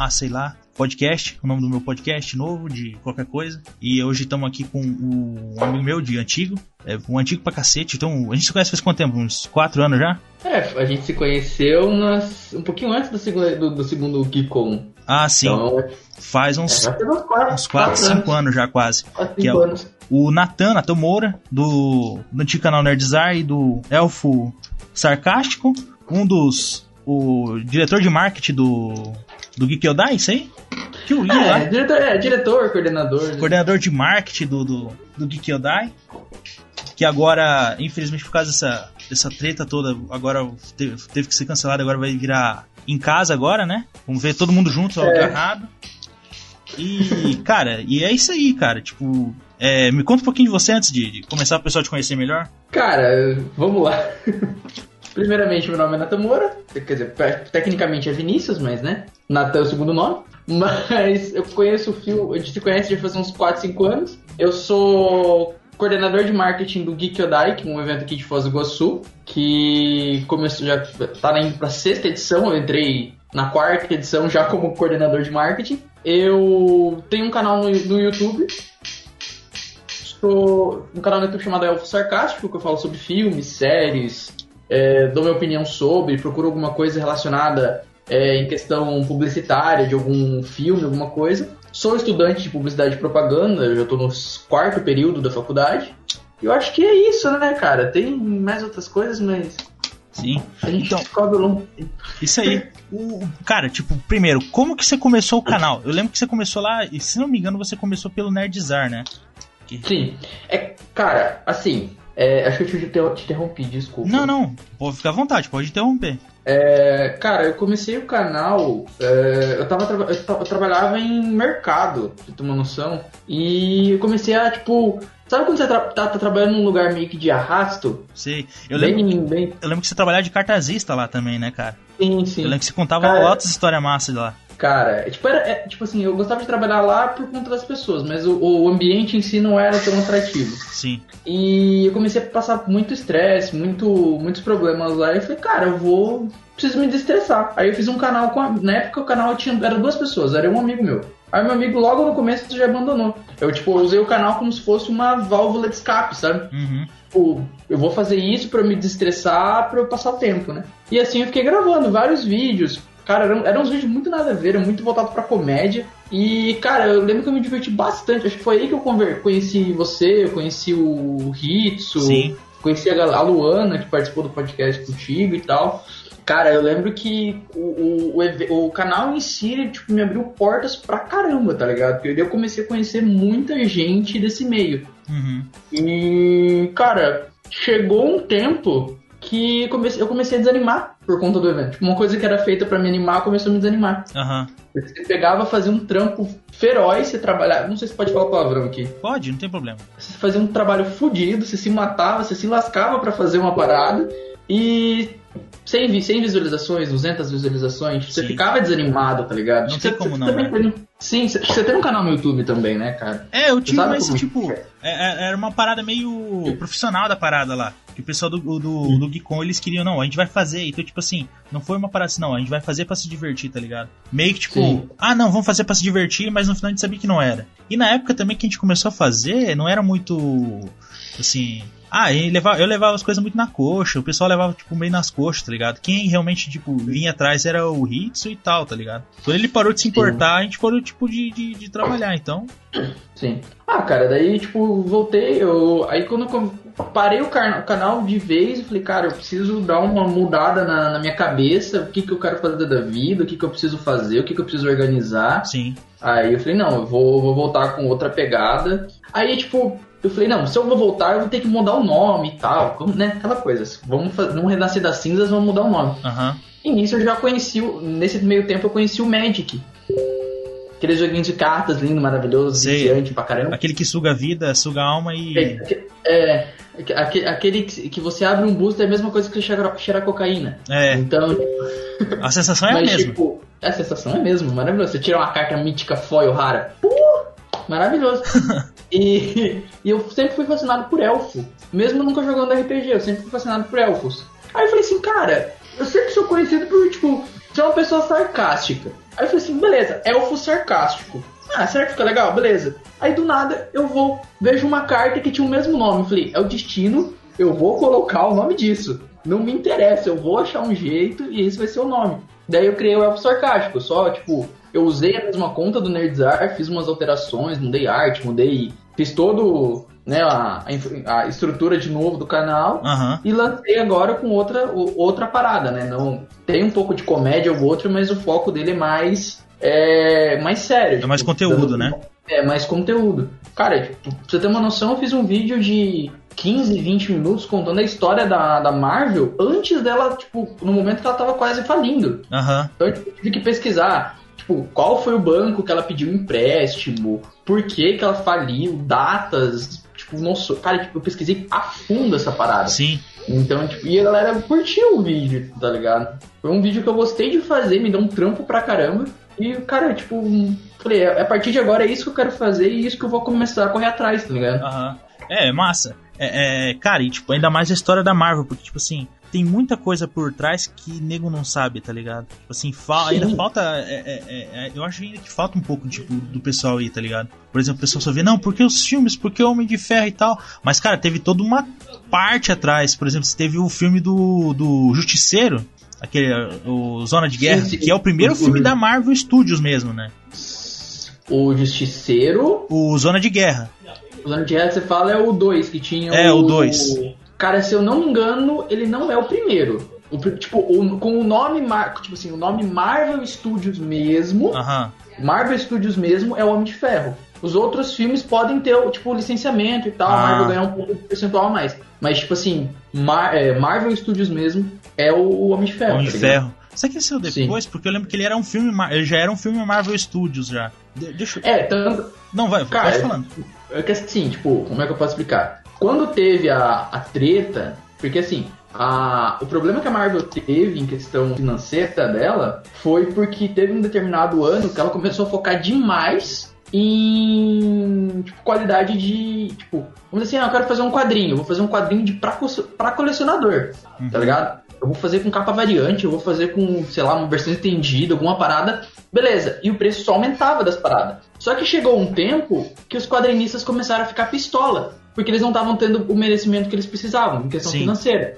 Speaker 1: Ah, sei lá, podcast, o nome do meu podcast novo, de qualquer coisa. E hoje estamos aqui com o, um amigo meu de antigo, é, um antigo pra cacete. Então, a gente se conhece faz quanto tempo? Uns 4 anos já?
Speaker 3: É, a gente se conheceu nas, um pouquinho antes do segundo, do, do segundo Geekon.
Speaker 1: Ah, sim. Então, faz uns, é, uns 4, 4 5 anos. já quase. 4, que é anos. o Natan, Natan Moura, do, do antigo canal Nerdzar e do Elfo Sarcástico. Um dos. O diretor de marketing do. Do Geek Yodai, isso aí?
Speaker 3: Que eu li é, lá. Diretor, é, diretor, coordenador.
Speaker 1: Coordenador de marketing do, do, do Geek Yodai. Que agora, infelizmente, por causa dessa, dessa treta toda, agora teve, teve que ser cancelado, agora vai virar em casa agora, né? Vamos ver todo mundo junto, é. agarrado. E, cara, e é isso aí, cara. Tipo, é, me conta um pouquinho de você antes de, de começar o pessoal te conhecer melhor.
Speaker 3: Cara, vamos lá. Primeiramente, meu nome é Natan Moura. Quer dizer, tecnicamente é Vinícius, mas né? Natan é o segundo nome. Mas eu conheço o Fio, a gente se conhece já faz uns 4, 5 anos. Eu sou coordenador de marketing do Geek Odai, que é um evento aqui de Foz do Iguaçu, que começou, já tá indo pra sexta edição, eu entrei na quarta edição já como coordenador de marketing. Eu tenho um canal no, no YouTube, um canal no YouTube chamado Elfo Sarcástico, que eu falo sobre filmes, séries, é, dou minha opinião sobre, procuro alguma coisa relacionada é, em questão publicitária de algum filme, alguma coisa. Sou estudante de publicidade e propaganda, eu já estou no quarto período da faculdade. Eu acho que é isso, né, cara? Tem mais outras coisas, mas.
Speaker 1: Sim. A gente então, cobre longo. Isso aí. O, cara, tipo, primeiro, como que você começou o canal? Eu lembro que você começou lá, e se não me engano, você começou pelo Nerdzar, né?
Speaker 3: Que... Sim. É, cara, assim, é, acho que eu te, te interrompi, desculpa.
Speaker 1: Não, não, pode ficar à vontade, pode interromper.
Speaker 3: É, cara, eu comecei o canal, é, eu, tava, eu, eu, trabalhava em mercado, pra ter uma noção, e eu comecei a, tipo, sabe quando você tra tá, tá, trabalhando num lugar meio que de arrasto?
Speaker 1: Sim, eu lembro, bem, bem... eu lembro que você trabalhava de cartazista lá também, né, cara?
Speaker 3: Sim, sim.
Speaker 1: Eu lembro que você contava cara, outras histórias massas lá.
Speaker 3: Cara, é, tipo, era, é, tipo assim, eu gostava de trabalhar lá por conta das pessoas, mas o, o, ambiente em si não era tão atrativo.
Speaker 1: Sim.
Speaker 3: E eu comecei a passar muito estresse, muito, muitos problemas lá, e eu falei, cara, eu vou. preciso me destressar. Aí eu fiz um canal com a. Na época o canal tinha. Era duas pessoas, era um amigo meu. Aí meu amigo logo no começo já abandonou. Eu, tipo, usei o canal como se fosse uma válvula de escape, sabe?
Speaker 1: Uhum.
Speaker 3: Tipo, eu vou fazer isso para me destressar, para eu passar o tempo, né? E assim eu fiquei gravando vários vídeos, Cara, eram, eram uns vídeos muito nada a ver, muito voltado pra comédia. E, cara, eu lembro que eu me diverti bastante. Acho que foi aí que eu conheci você, eu conheci o Ritsu,
Speaker 1: Sim.
Speaker 3: conheci a Luana, que participou do podcast contigo e tal. Cara, eu lembro que o, o, o, canal em si, tipo, me abriu portas pra caramba, tá ligado? Porque eu comecei a conhecer muita gente desse meio.
Speaker 1: Uhum.
Speaker 3: E, cara, chegou um tempo que comecei, eu comecei a desanimar por conta do evento. Tipo, uma coisa que era feita para me animar começou a me desanimar.
Speaker 1: Uhum.
Speaker 3: Você pegava, fazia um trampo feroz, você trabalhava. Não sei se pode falar palavrão aqui.
Speaker 1: Pode, não tem problema.
Speaker 3: Você fazia um trabalho fodido, você se matava, você se lascava para fazer uma parada e sem, sem visualizações, 200 visualizações, você Sim. ficava desanimado, tá ligado?
Speaker 1: Não você, tem como não.
Speaker 3: Né? Sim, você tem um canal no YouTube também, né, cara?
Speaker 1: É, eu tinha, mas tipo, é, é, era uma parada meio profissional da parada lá. Que o pessoal do, do, do Geekon, eles queriam, não, a gente vai fazer. Então, tipo assim, não foi uma parada assim, não, a gente vai fazer pra se divertir, tá ligado? Meio que tipo, Sim. ah, não, vamos fazer pra se divertir, mas no final a gente sabia que não era. E na época também que a gente começou a fazer, não era muito, assim, ah, levava, eu levava as coisas muito na coxa, o pessoal levava, tipo, meio nas coxas, tá ligado? Quem realmente, tipo, vinha atrás era o Hitsu e tal, tá ligado? Quando ele parou de se importar, Sim. a gente parou, tipo, de, de, de, trabalhar, então.
Speaker 3: Sim. Ah, cara, daí, tipo, voltei, eu. Aí quando eu parei o, canal de vez, eu falei, cara, eu preciso dar uma mudada na, na minha cabeça, o que, que eu quero fazer da vida, o que, que eu preciso fazer, o que, que eu preciso organizar.
Speaker 1: Sim.
Speaker 3: Aí eu falei, não, eu vou, vou voltar com outra pegada. Aí, tipo, eu falei, não, se eu vou voltar, eu vou ter que mudar o nome e tal, como, né? Aquela coisa. Vamos, vamos renascer das cinzas, vamos mudar o nome.
Speaker 1: Uhum.
Speaker 3: E nisso eu já conheci, nesse meio tempo eu conheci o Magic. Aqueles joguinhos de cartas lindo, maravilhoso, viciante pra caramba.
Speaker 1: Aquele que suga a vida, suga a alma e.
Speaker 3: É, é aquele que você abre um booster é a mesma coisa que cheirar, cheirar cocaína.
Speaker 1: É.
Speaker 3: Então.
Speaker 1: A sensação é a mesma.
Speaker 3: Tipo, a sensação é mesmo, maravilhoso. Você tira uma carta mítica foil rara. Pô, maravilhoso. e, e eu sempre fui fascinado por elfo. Mesmo nunca jogando RPG, eu sempre fui fascinado por elfos. Aí eu falei assim, cara, eu sempre sou conhecido por, tipo, é uma pessoa sarcástica. Aí eu falei assim, beleza, elfo sarcástico. Ah, será que fica legal? Beleza. Aí do nada eu vou, vejo uma carta que tinha o mesmo nome. Eu falei, é o destino, eu vou colocar o nome disso. Não me interessa, eu vou achar um jeito e esse vai ser o nome. Daí eu criei o elfo sarcástico, só tipo, eu usei a mesma conta do Nerdzar, fiz umas alterações, mudei arte, mudei. Fiz todo né, a, a estrutura de novo do canal
Speaker 1: uhum.
Speaker 3: e lancei agora com outra, outra parada, né? Não, tem um pouco de comédia ou outro, mas o foco dele é mais, é, mais sério. É
Speaker 1: tipo, mais conteúdo, dando, né?
Speaker 3: É, mais conteúdo. Cara, tipo, pra você ter uma noção, eu fiz um vídeo de 15, 20 minutos contando a história da, da Marvel antes dela, tipo, no momento que ela tava quase falindo.
Speaker 1: Uhum.
Speaker 3: Então eu tive que pesquisar Tipo, qual foi o banco que ela pediu empréstimo? Por que, que ela faliu? Datas? Tipo, nossa, cara, tipo, eu pesquisei a fundo essa parada.
Speaker 1: Sim.
Speaker 3: Então, tipo, e a galera curtiu o vídeo, tá ligado? Foi um vídeo que eu gostei de fazer, me deu um trampo pra caramba. E, cara, tipo, falei, é, a partir de agora é isso que eu quero fazer e é isso que eu vou começar a correr atrás, tá ligado?
Speaker 1: Aham. Uhum. É, é, É, é, cara, e tipo, ainda mais a história da Marvel, porque, tipo assim, tem muita coisa por trás que nego não sabe, tá ligado? Tipo assim, fa ainda falta. É, é, é, é, eu acho ainda que falta um pouco, tipo, do pessoal aí, tá ligado? Por exemplo, o pessoal só vê, não, porque os filmes, porque o Homem de Ferro e tal. Mas, cara, teve toda uma parte atrás. Por exemplo, você teve o filme do, do Justiceiro, aquele, o Zona de Guerra, que é o primeiro filme da Marvel Studios mesmo, né?
Speaker 3: O Justiceiro.
Speaker 1: O Zona de Guerra.
Speaker 3: O Zona de Guerra você fala é o 2 que tinha.
Speaker 1: É, o 2.
Speaker 3: Cara, se eu não me engano, ele não é o primeiro. O, tipo, o, com o nome, tipo assim, o nome Marvel Studios mesmo,
Speaker 1: uhum.
Speaker 3: Marvel Studios mesmo é o Homem de Ferro. Os outros filmes podem ter, tipo, licenciamento e tal, ah. Marvel ganhar um pouco de percentual a mais. Mas, tipo assim, Mar é, Marvel Studios mesmo é o Homem de Ferro.
Speaker 1: Homem de tá Ferro. Isso aqui saiu depois, Sim. porque eu lembro que ele era um filme, ele já era um filme Marvel Studios já. De deixa eu...
Speaker 3: É, tanto.
Speaker 1: Não, vai, Cara, vai falando.
Speaker 3: É que assim, tipo, como é que eu posso explicar? Quando teve a, a treta, porque assim, a, o problema que a Marvel teve em questão financeira dela foi porque teve um determinado ano que ela começou a focar demais em tipo, qualidade de. Tipo, vamos dizer assim, ah, eu quero fazer um quadrinho, vou fazer um quadrinho de pra, pra colecionador, uhum. tá ligado? Eu vou fazer com capa variante, eu vou fazer com, sei lá, uma versão estendida, alguma parada. Beleza. E o preço só aumentava das paradas. Só que chegou um tempo que os quadrinistas começaram a ficar pistola porque eles não estavam tendo o merecimento que eles precisavam, em questão Sim. financeira.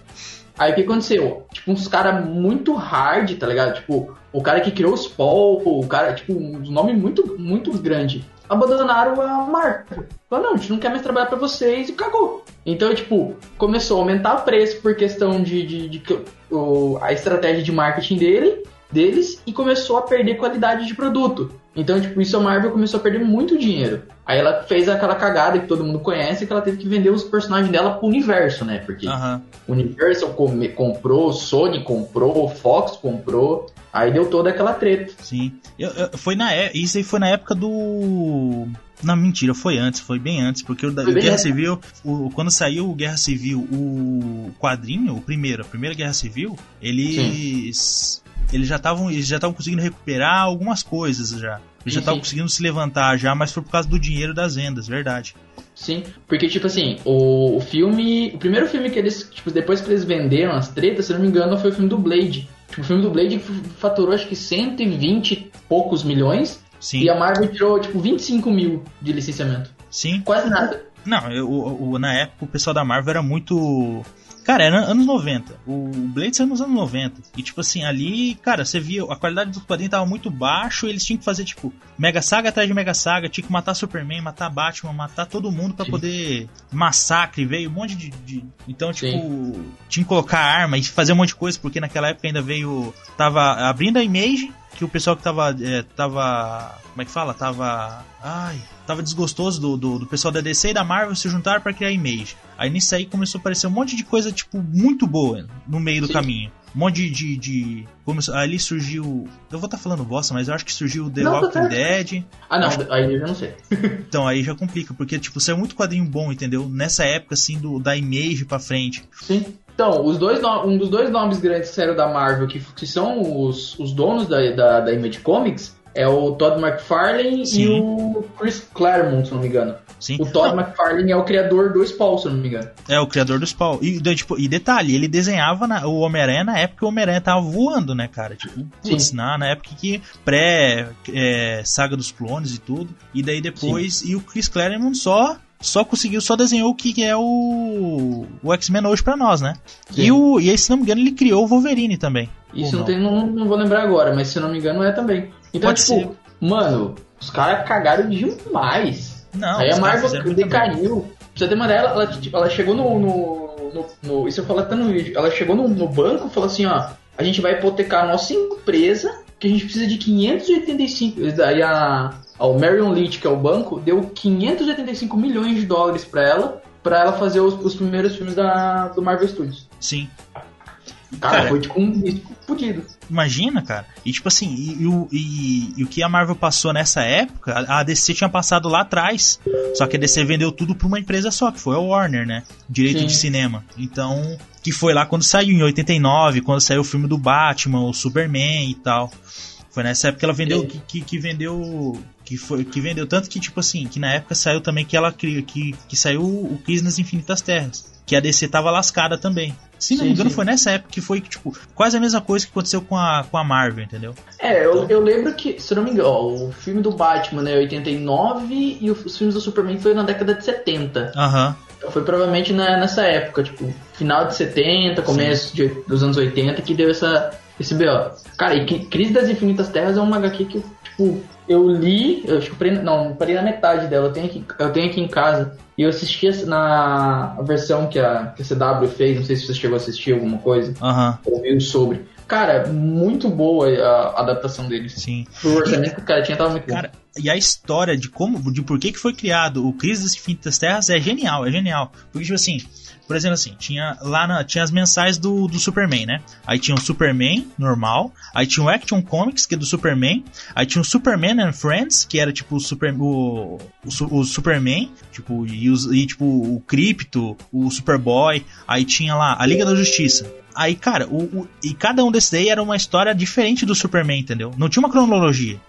Speaker 3: Aí o que aconteceu? Tipo, uns caras muito hard, tá ligado? Tipo, o cara que criou os Paul, o cara, tipo, um nome muito, muito grande. Abandonaram a marca. Falaram, não, a gente não quer mais trabalhar para vocês e cagou. Então, tipo, começou a aumentar o preço por questão de, de, de, de o, a estratégia de marketing dele, deles e começou a perder qualidade de produto. Então, tipo, isso a Marvel começou a perder muito dinheiro. Aí ela fez aquela cagada que todo mundo conhece, que ela teve que vender os personagens dela pro universo, né? Porque
Speaker 1: uhum.
Speaker 3: Universal com comprou, Sony comprou, Fox comprou. Aí deu toda aquela treta.
Speaker 1: Sim. Eu, eu, foi na, é, isso aí foi na época do. Não, mentira, foi antes, foi bem antes, porque o, o Guerra Civil, o, quando saiu o Guerra Civil, o quadrinho, o primeiro, a primeira Guerra Civil, eles. Sim eles já estavam já estavam conseguindo recuperar algumas coisas já. Eles já estavam conseguindo se levantar já, mas foi por causa do dinheiro das vendas, verdade.
Speaker 3: Sim, porque tipo assim, o, o filme, o primeiro filme que eles, tipo, depois que eles venderam as tretas, se não me engano, foi o filme do Blade. Tipo, o filme do Blade faturou acho que 120 e poucos milhões.
Speaker 1: Sim.
Speaker 3: E a Marvel tirou tipo 25 mil de licenciamento.
Speaker 1: Sim.
Speaker 3: Quase nada.
Speaker 1: Não, eu, eu, na época o pessoal da Marvel era muito Cara, era anos 90. O Blade saiu nos anos 90. E, tipo assim, ali, cara, você via, a qualidade do quadrinho tava muito baixo. eles tinham que fazer, tipo, Mega Saga atrás de Mega Saga. Tinha que matar Superman, matar Batman, matar todo mundo para poder. Massacre, veio um monte de. de... Então, tipo, Sim. tinha que colocar arma e fazer um monte de coisa, porque naquela época ainda veio. Tava abrindo a Image que o pessoal que tava. É, tava. Como é que fala? Tava. Ai. Tava desgostoso do, do, do pessoal da DC e da Marvel se juntar para criar Image. Aí nisso aí começou a aparecer um monte de coisa, tipo, muito boa no meio do Sim. caminho. Um monte de. de, de começou, ali surgiu. Eu vou estar tá falando bosta, mas eu acho que surgiu The não, Walking Dead.
Speaker 3: Ah, não,
Speaker 1: acho...
Speaker 3: aí eu já não sei.
Speaker 1: então, aí já complica, porque, tipo, saiu muito quadrinho bom, entendeu? Nessa época, assim, do, da Image pra frente.
Speaker 3: Sim. Então, os dois um dos dois nomes grandes que saíram da Marvel, que, que são os, os donos da, da, da Image Comics, é o Todd McFarlane Sim. e o Chris Claremont, se não me engano. Sim. O Todd não. McFarlane é o criador do Spawn, se não me engano.
Speaker 1: É, o criador do Spawn. E, tipo, e detalhe, ele desenhava na, o Homem-Aranha na época que o Homem-Aranha tava voando, né, cara? Tipo, putz, na, na época que pré é, saga dos clones e tudo. E daí depois, Sim. e o Chris Claremont só só conseguiu, só desenhou o que é o, o X-Men hoje pra nós, né? E, o, e aí, se não me engano, ele criou o Wolverine também.
Speaker 3: Isso não, tem, não, não, vou lembrar agora, mas se não me engano é também. Então, Pode tipo, ser. mano, os caras cagaram demais. Não, aí a Marvel decaiu. Pra você ter uma dela, ela, tipo, ela chegou no, no, no, no, Isso eu falo até no vídeo. Ela chegou no, no banco e falou assim: ó, a gente vai hipotecar a nossa empresa, que a gente precisa de 585. Aí a, o Marion Leach, que é o banco, deu 585 milhões de dólares para ela, para ela fazer os, os, primeiros filmes da, do Marvel Studios.
Speaker 1: Sim.
Speaker 3: Cara, cara foi tipo um risco fodido.
Speaker 1: Imagina, cara. E tipo assim, e, e, e, e, o que a Marvel passou nessa época, a DC tinha passado lá atrás. Só que a DC vendeu tudo pra uma empresa só, que foi a Warner, né? Direito Sim. de cinema. Então, que foi lá quando saiu, em 89, quando saiu o filme do Batman, o Superman e tal. Foi nessa época que ela vendeu, que, que, que, vendeu, que foi, que vendeu tanto que tipo assim, que na época saiu também que ela que, que saiu o Crise nas Infinitas Terras, que a DC tava lascada também. Se não me engano, foi nessa época que foi, tipo, quase a mesma coisa que aconteceu com a, com a Marvel, entendeu?
Speaker 3: É, eu, eu lembro que, se não me engano, ó, o filme do Batman é né, 89 e os filmes do Superman foi na década de 70.
Speaker 1: Aham. Uhum.
Speaker 3: Foi provavelmente na, nessa época, tipo, final de 70, começo de, dos anos 80, que deu essa, esse B.O. Cara, e Crise das Infinitas Terras é uma HQ que, tipo, eu li, eu acho que não, parei na metade dela, eu tenho aqui, eu tenho aqui em casa. E eu assisti na versão que a, que a CW fez, não sei se você chegou a assistir alguma coisa. Uhum. Ouviu sobre. Cara, muito boa a adaptação deles.
Speaker 1: Sim.
Speaker 3: O orçamento que o cara tinha tava muito
Speaker 1: cara, bom. E a história de como, de por que, que foi criado o Crise das Infinitas Terras é genial, é genial. Porque, tipo assim, por exemplo, assim, tinha lá na, tinha as mensais do, do Superman, né? Aí tinha o Superman normal, aí tinha o Action Comics, que é do Superman, aí tinha o Superman and Friends, que era tipo o, super, o, o, o Superman, tipo, e, os, e tipo o Crypto, o Superboy, aí tinha lá a Liga da Justiça. Aí, cara, o, o, e cada um desses daí era uma história diferente do Superman, entendeu? Não tinha uma cronologia.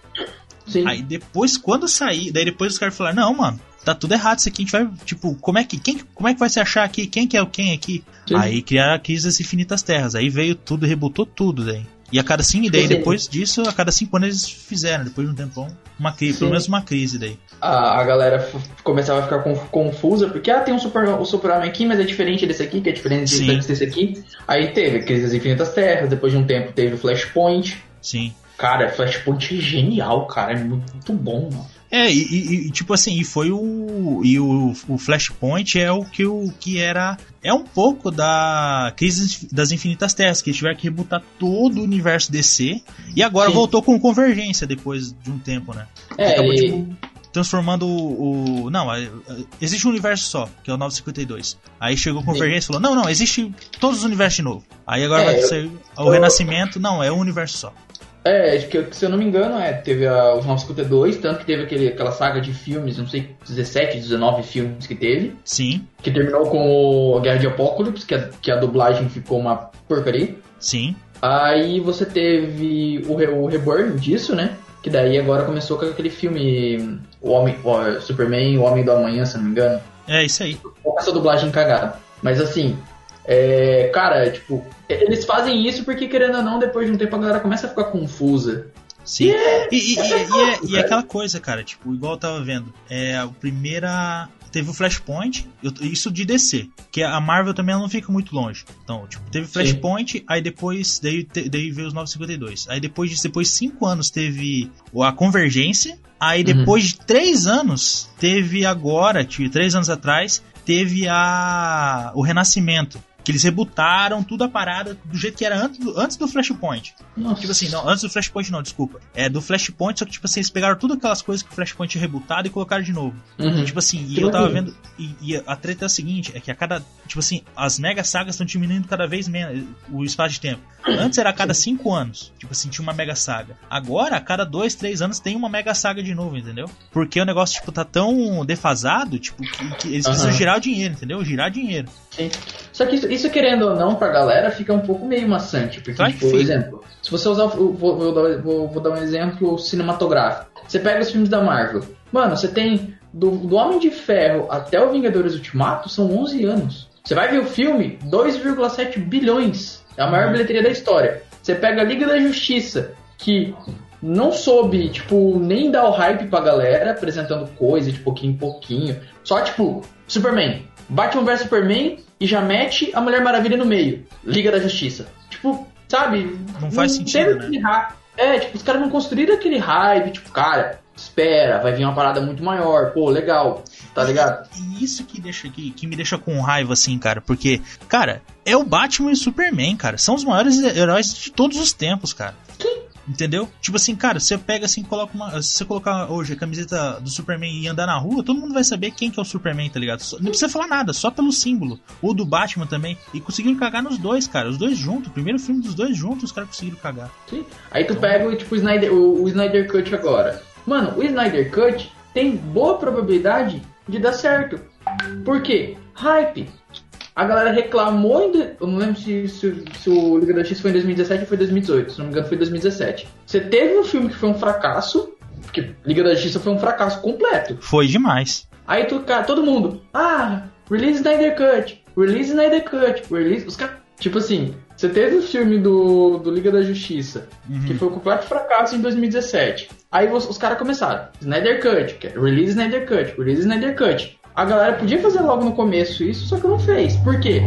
Speaker 3: Sim.
Speaker 1: Aí depois, quando sair, daí depois os caras falaram, não, mano, tá tudo errado isso aqui, a gente vai, tipo, como é que, quem, como é que vai se achar aqui? Quem que é o quem aqui? Sim. Aí criaram a crise das infinitas terras, aí veio tudo, rebutou tudo daí. E a cada cinco, daí depois disso, a cada cinco anos eles fizeram, depois de um tempão, uma crise, pelo menos uma crise daí.
Speaker 3: A, a galera começava a ficar confusa, porque ah, tem um super, o Super-Homem aqui, mas é diferente desse aqui, que é diferente Sim. desse aqui. Aí teve Crise das Infinitas Terras, depois de um tempo teve o Flashpoint.
Speaker 1: Sim.
Speaker 3: Cara, Flashpoint é genial, cara, é muito bom, mano.
Speaker 1: É, e, e, tipo assim, e foi o. E o, o Flashpoint é o que, o que era. É um pouco da Crise das Infinitas Terras, que tiveram que rebutar todo o universo DC. E agora Sim. voltou com Convergência depois de um tempo, né?
Speaker 3: É, Acabou, e... tipo,
Speaker 1: transformando o, o, Não, existe um universo só, que é o 952. Aí chegou Convergência e falou: Não, não, existe todos os universos de novo. Aí agora é, vai ser o eu... Renascimento, não, é um universo só.
Speaker 3: É, que, se eu não me engano, é, teve a, os 952, tanto que teve aquele, aquela saga de filmes, não sei, 17, 19 filmes que teve.
Speaker 1: Sim.
Speaker 3: Que terminou com o Guerra de Apocalipse, que a, que a dublagem ficou uma porcaria.
Speaker 1: Sim.
Speaker 3: Aí você teve o, o reborn disso, né? Que daí agora começou com aquele filme O Homem, o Superman, O Homem do Amanhã, se não me engano.
Speaker 1: É, isso aí.
Speaker 3: Com essa dublagem cagada. Mas assim, é, cara, tipo, eles fazem isso porque, querendo ou não, depois de um tempo a galera começa a ficar confusa.
Speaker 1: Sim. É, e, e, é, e, é, e, é, aquela coisa, cara, tipo, igual eu tava vendo. É, a primeira. Teve o Flashpoint, isso de DC, que a Marvel também não fica muito longe. Então, tipo, teve Flashpoint, Sim. aí depois daí, daí veio os 952. Aí depois de depois de 5 anos teve a Convergência. Aí uhum. depois uhum. de 3 anos, teve agora, tipo, 3 anos atrás, teve a o Renascimento. Que eles rebutaram tudo a parada do jeito que era antes do, antes do Flashpoint. Nossa. Tipo assim, não, antes do Flashpoint não, desculpa. É do Flashpoint, só que tipo assim, eles pegaram tudo aquelas coisas que o Flashpoint tinha rebutado e colocaram de novo. Uhum. Tipo assim, e eu tava vendo. E, e, a treta é a seguinte, é que a cada. Tipo assim, as mega sagas estão diminuindo cada vez menos o espaço de tempo. Antes era a cada 5 anos. Tipo assim, tinha uma mega saga. Agora, a cada 2, 3 anos tem uma mega saga de novo, entendeu? Porque o negócio, tipo, tá tão defasado, tipo, que, que eles uhum. precisam girar o dinheiro, entendeu? Girar dinheiro.
Speaker 3: Sim. Só que isso, isso, querendo ou não, pra galera, fica um pouco meio maçante. Porque,
Speaker 1: Vai
Speaker 3: tipo, por exemplo, se você usar. Vou, vou, vou, vou, dar um exemplo cinematográfico. Você pega os filmes da Marvel. Mano, você tem. Do, do Homem de Ferro até o Vingadores Ultimato são 11 anos. Você vai ver o filme, 2,7 bilhões. É a maior uhum. bilheteria da história. Você pega a Liga da Justiça, que não soube, tipo, nem dar o hype pra galera, apresentando coisa de pouquinho em pouquinho. Só, tipo, Superman. Batman vs Superman e já mete a Mulher Maravilha no meio. Liga da Justiça. Tipo, sabe?
Speaker 1: Não faz sentido,
Speaker 3: né? É, tipo, os caras não construíram aquele hype, tipo, cara, espera, vai vir uma parada muito maior, pô, legal, tá ligado?
Speaker 1: E isso que deixa que, que me deixa com raiva, assim, cara, porque, cara, é o Batman e o Superman, cara, são os maiores heróis de todos os tempos, cara. Entendeu? Tipo assim, cara, você pega assim, coloca uma. Se você colocar hoje a camiseta do Superman e andar na rua, todo mundo vai saber quem que é o Superman, tá ligado? Não precisa falar nada, só pelo símbolo. Ou do Batman também. E conseguiram cagar nos dois, cara. Os dois juntos. Primeiro filme dos dois juntos, os caram conseguiram cagar.
Speaker 3: Sim. Aí tu pega tipo, o, Snyder, o, o Snyder Cut agora. Mano, o Snyder Cut tem boa probabilidade de dar certo. Por quê? Hype. A galera reclamou, em, eu não lembro se, se, se, o Liga da X foi em 2017 ou foi 2018, se não me engano foi 2017. Você teve um filme que foi um fracasso, porque Liga da Justiça foi um fracasso completo.
Speaker 1: Foi demais.
Speaker 3: Aí tu, cara, todo mundo, ah, release Snyder Cut, release Snyder Cut, release... Os caras, tipo assim, você teve o filme do, do Liga da Justiça, uhum. que foi um completo fracasso em 2017. Aí os, os caras começaram, Snyder Cut, é release Snyder Cut, release Snyder Cut a galera podia fazer logo no começo isso, só que não fez. Por quê?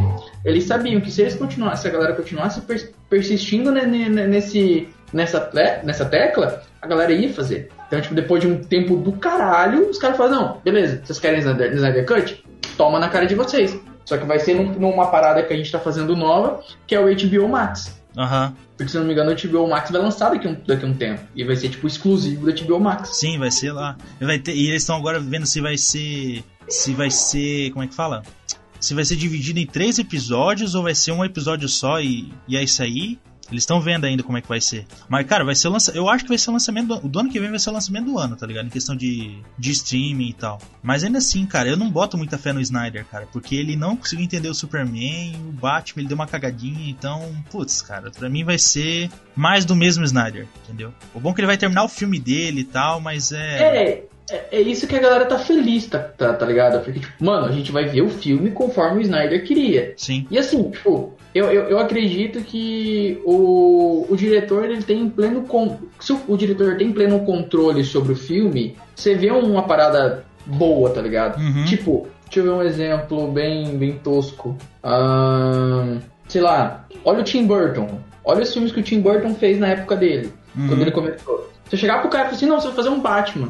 Speaker 3: Eles sabiam que se eles continuassem, se a galera continuasse persistindo nesse, nessa, nessa tecla, a galera ia fazer. Então, tipo, depois de um tempo do caralho, os caras falaram, não, beleza, vocês querem Snyder, Snyder Cut? Toma na cara de vocês. Só que vai ser num, numa parada que a gente tá fazendo nova, que é o HBO Max.
Speaker 1: Aham. Uhum.
Speaker 3: Porque se não me engano, o HBO Max vai lançar daqui a um, daqui um tempo. E vai ser, tipo, exclusivo da HBO Max.
Speaker 1: Sim, vai ser lá. Vai ter, e eles estão agora vendo se vai ser. Se vai ser. Como é que fala? Se vai ser dividido em três episódios ou vai ser um episódio só e, e é isso aí. Eles estão vendo ainda como é que vai ser. Mas, cara, vai ser o lança... Eu acho que vai ser o lançamento do... do ano que vem vai ser o lançamento do ano, tá ligado? Em questão de, de streaming e tal. Mas ainda assim, cara, eu não boto muita fé no Snyder, cara. Porque ele não conseguiu entender o Superman, o Batman, ele deu uma cagadinha. Então, putz, cara, pra mim vai ser mais do mesmo Snyder, entendeu? O bom é que ele vai terminar o filme dele e tal, mas
Speaker 3: é. É, é, é isso que a galera tá feliz, tá, tá, tá ligado? Porque, tipo, mano, a gente vai ver o filme conforme o Snyder queria.
Speaker 1: Sim.
Speaker 3: E assim, tipo, eu, eu, eu, acredito que o, o diretor ele tem pleno com, se o, o, diretor tem pleno controle sobre o filme, você vê uma parada boa, tá ligado?
Speaker 1: Uhum.
Speaker 3: Tipo, deixa eu ver um exemplo bem, bem tosco. sei lá, olha o Tim Burton. Olha os filmes que o Tim Burton fez na época dele, uhum. quando ele começou. Você chegar pro cara e falar assim, não, você vai fazer um Batman.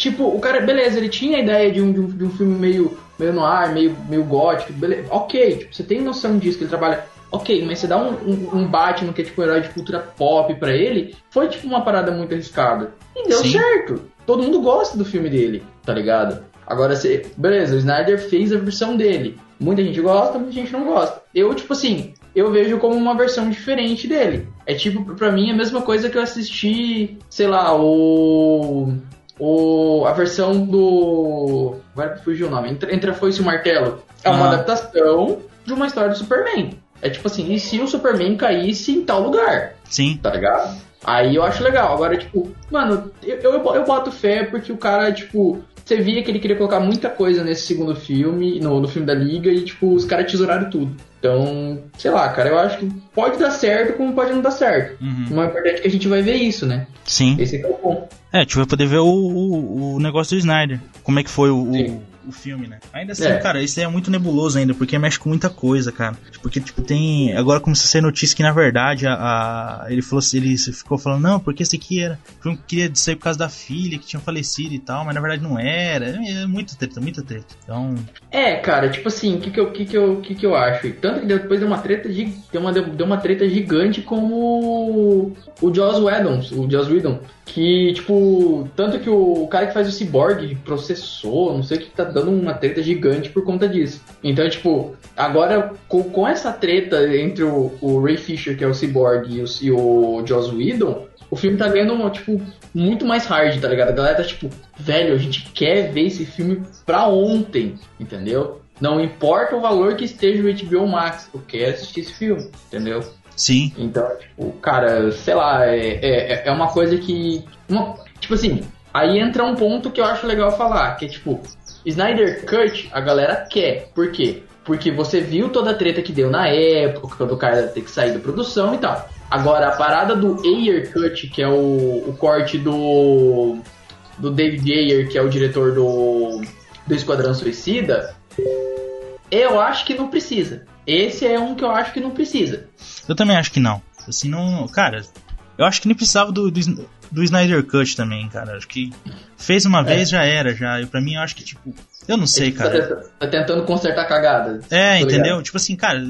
Speaker 3: Tipo, o cara, beleza, ele tinha a ideia de um, de um, de um filme meio, meio no ar, meio, meio gótico, beleza. Ok, tipo, você tem noção disso, que ele trabalha Ok, mas você dá um, um, um Batman que é tipo um herói de cultura pop para ele, foi tipo uma parada muito arriscada. E deu Sim. certo. Todo mundo gosta do filme dele, tá ligado? Agora, você, beleza, o Snyder fez a versão dele. Muita gente gosta, muita gente não gosta. Eu, tipo assim, eu vejo como uma versão diferente dele. É tipo, pra mim, a mesma coisa que eu assisti, sei lá, o. o a versão do. Agora fugiu o nome. Entra, Entra Foi-se o Martelo. É uma adaptação de uma história do Superman. É tipo assim, e se o Superman caísse em tal lugar?
Speaker 1: Sim.
Speaker 3: Tá ligado? Aí eu acho legal. Agora, tipo, mano, eu, eu, eu boto fé porque o cara, tipo, você via que ele queria colocar muita coisa nesse segundo filme, no, no filme da Liga, e, tipo, os caras tesouraram tudo. Então, sei lá, cara, eu acho que pode dar certo como pode não dar certo.
Speaker 1: Uhum.
Speaker 3: O mais importante é que a gente vai ver isso, né?
Speaker 1: Sim.
Speaker 3: Esse é o bom.
Speaker 1: É, a gente vai poder ver o, o, o negócio do Snyder. Como é que foi o, o o filme, né? Ainda assim, é. cara, isso é muito nebuloso ainda, porque mexe com muita coisa, cara. Porque, tipo, tem. Agora começa a ser notícia que, na verdade, a, a... ele falou assim, ele ficou falando, não, porque esse aqui era. Eu queria sair por causa da filha que tinha falecido e tal, mas na verdade não era. É, é muita treta, muita treta. Então.
Speaker 3: É, cara, tipo assim, o que, que, eu, que, que, eu, que, que eu acho? Tanto que depois deu uma treta de. Deu uma, deu uma treta gigante com o. O Joss Whedon, o Joss Whedon. Que, tipo, tanto que o cara que faz o Cyborg processou, não sei o que, tá dando uma treta gigante por conta disso. Então, tipo, agora com, com essa treta entre o, o, Ray Fisher, que é o Cyborg, e o, e o Joss Whedon, o filme tá ganhando, tipo, muito mais hard, tá ligado? A galera tá tipo, velho, a gente quer ver esse filme pra ontem, entendeu? Não importa o valor que esteja o HBO Max, eu quero assistir esse filme, entendeu?
Speaker 1: Sim.
Speaker 3: Então, tipo, cara, sei lá, é, é, é uma coisa que. Uma, tipo assim, aí entra um ponto que eu acho legal falar, que é tipo, Snyder Cut, a galera quer. Por quê? Porque você viu toda a treta que deu na época, do cara ter que sair da produção e tal. Agora, a parada do Ayer Cut, que é o, o corte do, do David Ayer, que é o diretor do, do Esquadrão Suicida, eu acho que não precisa. Esse é um que eu acho que não precisa.
Speaker 1: Eu também acho que não. Assim, não. Cara, eu acho que nem precisava do, do, do Snyder Cut também, cara. Acho que fez uma é. vez já era, já. E pra mim eu acho que, tipo. Eu não sei, cara.
Speaker 3: Tá, tá tentando consertar cagada.
Speaker 1: É, tá entendeu? Ligado? Tipo assim, cara,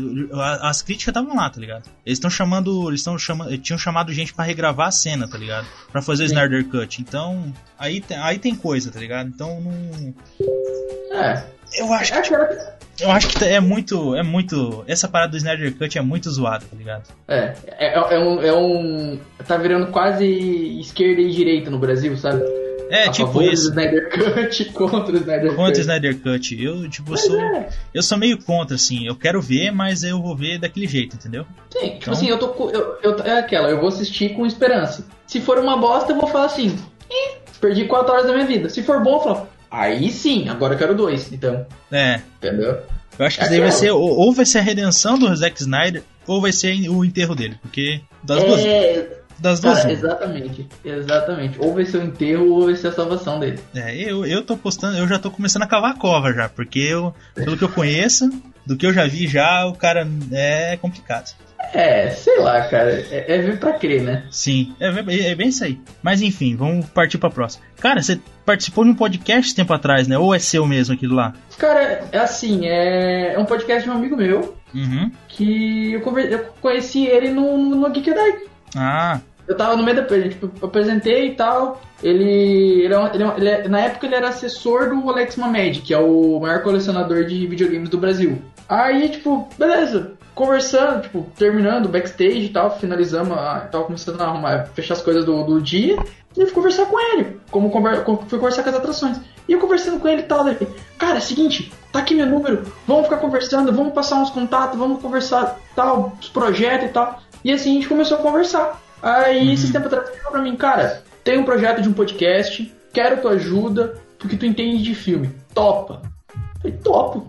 Speaker 1: as críticas estavam lá, tá ligado? Eles estão chamando. Eles estão chamando. Tinham chamado gente para regravar a cena, tá ligado? Pra fazer Sim. o Snyder Cut. Então. Aí, aí tem coisa, tá ligado? Então não.
Speaker 3: É.
Speaker 1: Eu acho
Speaker 3: é
Speaker 1: que. Eu acho que é muito. É muito. Essa parada do Snyder Cut é muito zoada, tá ligado?
Speaker 3: É. É, é, um, é um. Tá virando quase esquerda e direita no Brasil, sabe?
Speaker 1: É,
Speaker 3: a
Speaker 1: tipo isso.
Speaker 3: Snyder Cut contra o Snyder
Speaker 1: contra Cut. o Snyder Cut. Eu, tipo, sou. É. Eu sou meio contra, assim. Eu quero ver, mas eu vou ver daquele jeito, entendeu?
Speaker 3: Sim, tipo então... assim, eu tô. Eu, eu, é aquela, eu vou assistir com esperança. Se for uma bosta, eu vou falar assim. Perdi 4 horas da minha vida. Se for bom, eu falo. Aí sim, agora eu quero dois, então.
Speaker 1: É.
Speaker 3: Entendeu?
Speaker 1: Eu acho que isso daí vai ser. Ou vai ser a redenção do Zack Snyder, ou vai ser o enterro dele. Porque. Das
Speaker 3: é...
Speaker 1: duas. Das duas.
Speaker 3: Cara, exatamente, exatamente. Ou vai ser o enterro ou vai ser a salvação dele.
Speaker 1: É, eu, eu tô postando, eu já tô começando a cavar a cova já, porque eu, pelo que eu conheço, do que eu já vi já, o cara é complicado.
Speaker 3: É, sei lá, cara. É, é ver pra crer, né?
Speaker 1: Sim, é, é, bem isso aí. Mas enfim, vamos partir pra próxima. Cara, você participou de um podcast tempo atrás, né? Ou é seu mesmo aquilo lá?
Speaker 3: Cara, é assim, é, é um podcast de um amigo meu.
Speaker 1: Uhum.
Speaker 3: Que eu, conver... eu conheci ele no, no Geek Day.
Speaker 1: Ah.
Speaker 3: Eu tava no meio da. Tipo, eu apresentei e tal. Ele, ele, é, ele, é, ele é, na época ele era assessor do Rolex Mamed, que é o maior colecionador de videogames do Brasil. Aí, tipo, beleza conversando, tipo, terminando o backstage e tal, finalizamos, a, tava começando a arrumar, fechar as coisas do, do dia, e eu fui conversar com ele, como conver, fui conversar com as atrações. E eu conversando com ele e tal, daí, cara, é seguinte, tá aqui meu número, vamos ficar conversando, vamos passar uns contatos, vamos conversar tal, os projetos e tal. E assim a gente começou a conversar. Aí uhum. esses tempos atrás ele falou pra mim, cara, tem um projeto de um podcast, quero tua ajuda, porque tu entende de filme. Topa. Eu falei, topo.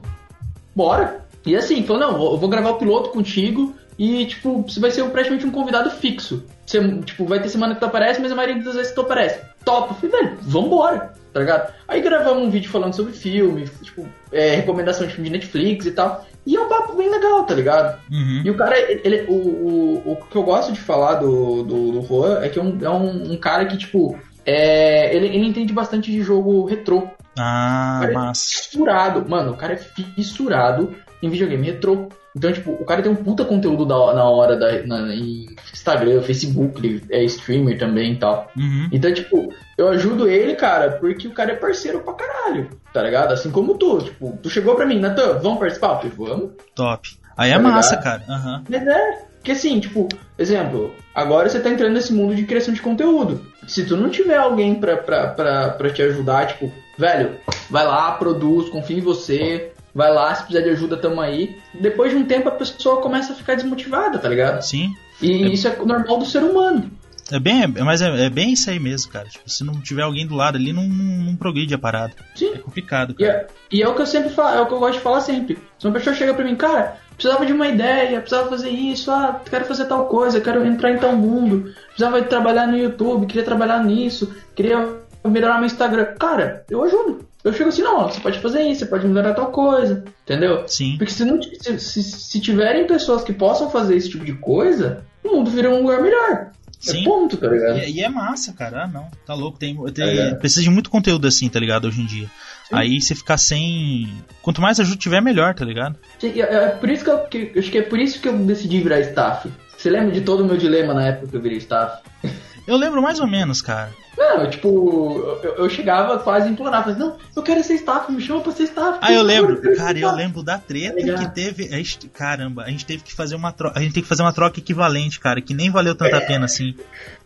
Speaker 3: Bora. E assim, falou, não, eu vou gravar o piloto contigo e, tipo, você vai ser praticamente um convidado fixo. Você, tipo, vai ter semana que tu aparece, mas a maioria das vezes tu aparece. Top! Eu falei, velho, vambora, tá ligado? Aí gravamos um vídeo falando sobre filme, tipo, é, recomendação de filme de Netflix e tal. E é um papo bem legal, tá ligado?
Speaker 1: Uhum.
Speaker 3: E o cara, ele, o, o, o que eu gosto de falar do, do, do Juan é que é um, é um, um cara que, tipo, é, ele, ele entende bastante de jogo retrô.
Speaker 1: Ah, massa.
Speaker 3: É fissurado. Mano, o cara é fissurado em videogame retrô. Então, tipo, o cara tem um puta conteúdo da, na hora da, na, em Instagram, Facebook, ele é streamer também e tal.
Speaker 1: Uhum.
Speaker 3: Então, tipo, eu ajudo ele, cara, porque o cara é parceiro pra caralho, tá ligado? Assim como tu, tipo, tu chegou pra mim, Natan, vamos participar? Eu falei, vamos.
Speaker 1: Top. Aí é tá massa, cara. Uhum.
Speaker 3: Mas é, porque assim, tipo, exemplo, agora você tá entrando nesse mundo de criação de conteúdo. Se tu não tiver alguém pra, pra, pra, pra te ajudar, tipo, velho, vai lá, produz, confia em você, vai lá, se precisar de ajuda, tamo aí. Depois de um tempo a pessoa começa a ficar desmotivada, tá ligado?
Speaker 1: Sim.
Speaker 3: E é... isso é normal do ser humano.
Speaker 1: É bem, é, mas é, é, bem isso aí mesmo, cara. Tipo, se não tiver alguém do lado ali, não, não, não progride a parada.
Speaker 3: Sim.
Speaker 1: É complicado,
Speaker 3: cara. E é, e é, o que eu sempre falo, é o que eu gosto de falar sempre. Se uma pessoa chega pra mim, cara, precisava de uma ideia, precisava fazer isso, ah, quero fazer tal coisa, quero entrar em tal mundo, precisava trabalhar no YouTube, queria trabalhar nisso, queria melhorar meu Instagram. Cara, eu ajudo. Eu chego assim, não, você pode fazer isso, você pode melhorar tal coisa, entendeu?
Speaker 1: Sim.
Speaker 3: Porque se, não, se, se, se tiverem pessoas que possam fazer esse tipo de coisa, o mundo vira um lugar melhor. É Sim. É ponto, tá ligado?
Speaker 1: E, e, é massa, cara. Ah, não, tá louco. Tem, tem é. Precisa de muito conteúdo assim, tá ligado? Hoje em dia. Sim. Aí você ficar sem. Quanto mais ajuda tiver, melhor, tá ligado?
Speaker 3: Sim, é, é por isso que eu, que, acho que é por isso que eu decidi virar staff. Você lembra de todo o meu dilema na época que eu virei staff?
Speaker 1: Eu lembro mais ou menos, cara.
Speaker 3: Não, tipo, eu, eu chegava quase a implorar, mas não, eu quero ser staff, me chama pra ser staff.
Speaker 1: Ah, eu lembro, cara, eu lembro da treta tá que teve. A gente, caramba, a gente teve que fazer uma troca. A gente tem que fazer uma troca equivalente, cara, que nem valeu tanta é. pena assim.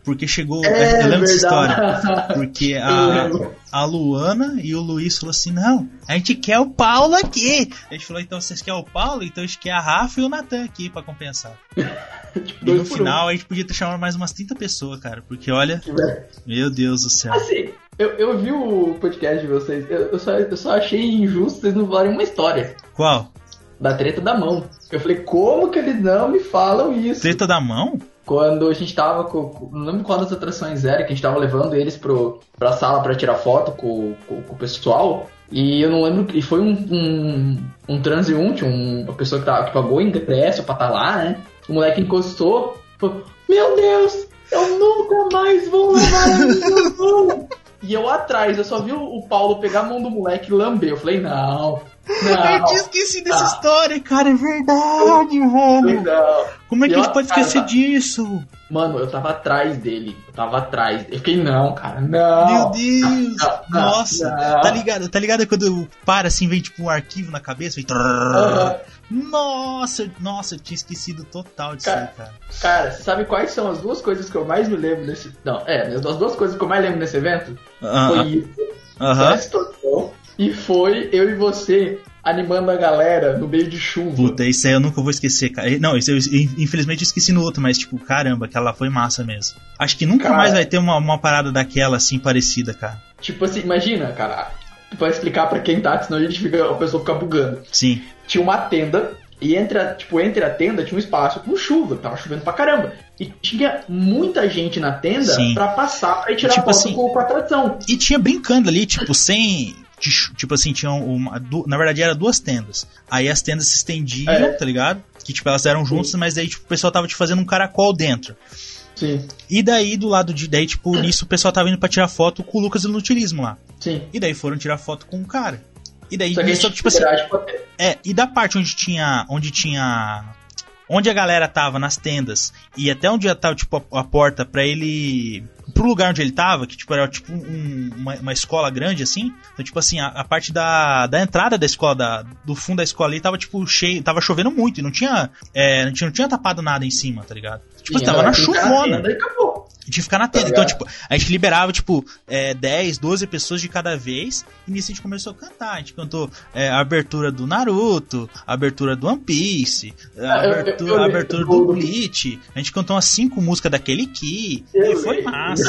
Speaker 1: Porque chegou. É, eu lembro dessa história. Porque a, a Luana e o Luiz falaram assim: não, a gente quer o Paulo aqui. A gente falou: então vocês querem o Paulo? Então a gente quer a Rafa e o Natan aqui pra compensar. tipo, e no final um. a gente podia ter chamado mais umas 30 pessoas, cara. Porque olha. Meu Deus do céu.
Speaker 3: Assim, eu, eu vi o podcast de vocês, eu, eu, só, eu só achei injusto vocês não falarem uma história.
Speaker 1: Qual?
Speaker 3: Da treta da mão. Eu falei, como que eles não me falam isso?
Speaker 1: Treta da mão?
Speaker 3: Quando a gente tava com. Não lembro qual das atrações era, que a gente tava levando eles pro, pra sala pra tirar foto com, com, com o pessoal. E eu não lembro. E foi um, um, um transeunte, um, uma pessoa que, tava, que pagou ingresso pra estar tá lá, né? O moleque encostou. Falou, Meu Deus, eu nunca mais vou levar mão. E eu atrás, eu só vi o Paulo pegar a mão do moleque e lamber. Eu falei, não. Não,
Speaker 1: eu tinha esquecido dessa ah. história, cara, é verdade, velho. Não. Como é que a gente pode esquecer disso?
Speaker 3: Mano, eu tava atrás dele. Eu tava atrás. Eu fiquei, não, cara, não.
Speaker 1: Meu Deus! Não, não, Nossa, tá ligado? Tá ligado quando para assim, vem tipo um arquivo na cabeça? Vem... Nossa, nossa, eu tinha esquecido total disso
Speaker 3: cara,
Speaker 1: aí, cara.
Speaker 3: Cara, sabe quais são as duas coisas que eu mais me lembro desse. Não, é, as duas coisas que eu mais lembro desse evento -huh. foi isso. Uh -huh. E foi eu e você animando a galera no meio de chuva.
Speaker 1: Puta, isso aí eu nunca vou esquecer, cara. Não, isso eu, infelizmente eu esqueci no outro, mas tipo, caramba, aquela foi massa mesmo. Acho que nunca cara, mais vai ter uma, uma parada daquela assim parecida, cara.
Speaker 3: Tipo assim, imagina, cara, pra explicar para quem tá, senão a gente fica, a pessoa fica bugando.
Speaker 1: Sim.
Speaker 3: Tinha uma tenda e entre a, tipo, entre a tenda tinha um espaço com chuva, tava chovendo pra caramba. E tinha muita gente na tenda Sim. pra passar ir tirar tipo foto assim, com, com a atração.
Speaker 1: E tinha brincando ali, tipo, sem tipo assim, tinham uma. Na verdade, era duas tendas. Aí as tendas se estendiam, é. tá ligado? Que tipo, elas eram juntas, Sim. mas aí tipo, o pessoal tava te tipo, fazendo um caracol dentro.
Speaker 3: Sim.
Speaker 1: E daí, do lado de. Daí, tipo, nisso o pessoal tava indo pra tirar foto com o Lucas do Nutilismo lá.
Speaker 3: Sim.
Speaker 1: E daí foram tirar foto com o cara. E daí, nisso, tipo assim. É, e da parte onde tinha. Onde tinha. Onde a galera tava nas tendas e até onde já tava, tipo, a, a porta para ele pro lugar onde ele tava, que tipo, era tipo um, uma, uma, escola grande assim. Então, tipo assim, a, a, parte da, da entrada da escola, da, do fundo da escola ali, tava tipo cheio, tava chovendo muito e não tinha, é, não tinha, não tinha tapado nada em cima, tá ligado? Tipo, tava na chuvona. Tinha que ficar na tenda. Tá então, tipo, a gente liberava, tipo, é, 10, 12 pessoas de cada vez. E nisso a gente começou a cantar. A gente cantou é, a abertura do Naruto, a abertura do One Piece, a ah, abertura, a abertura do Bleach. A gente cantou umas 5 músicas daquele Ki. E foi massa.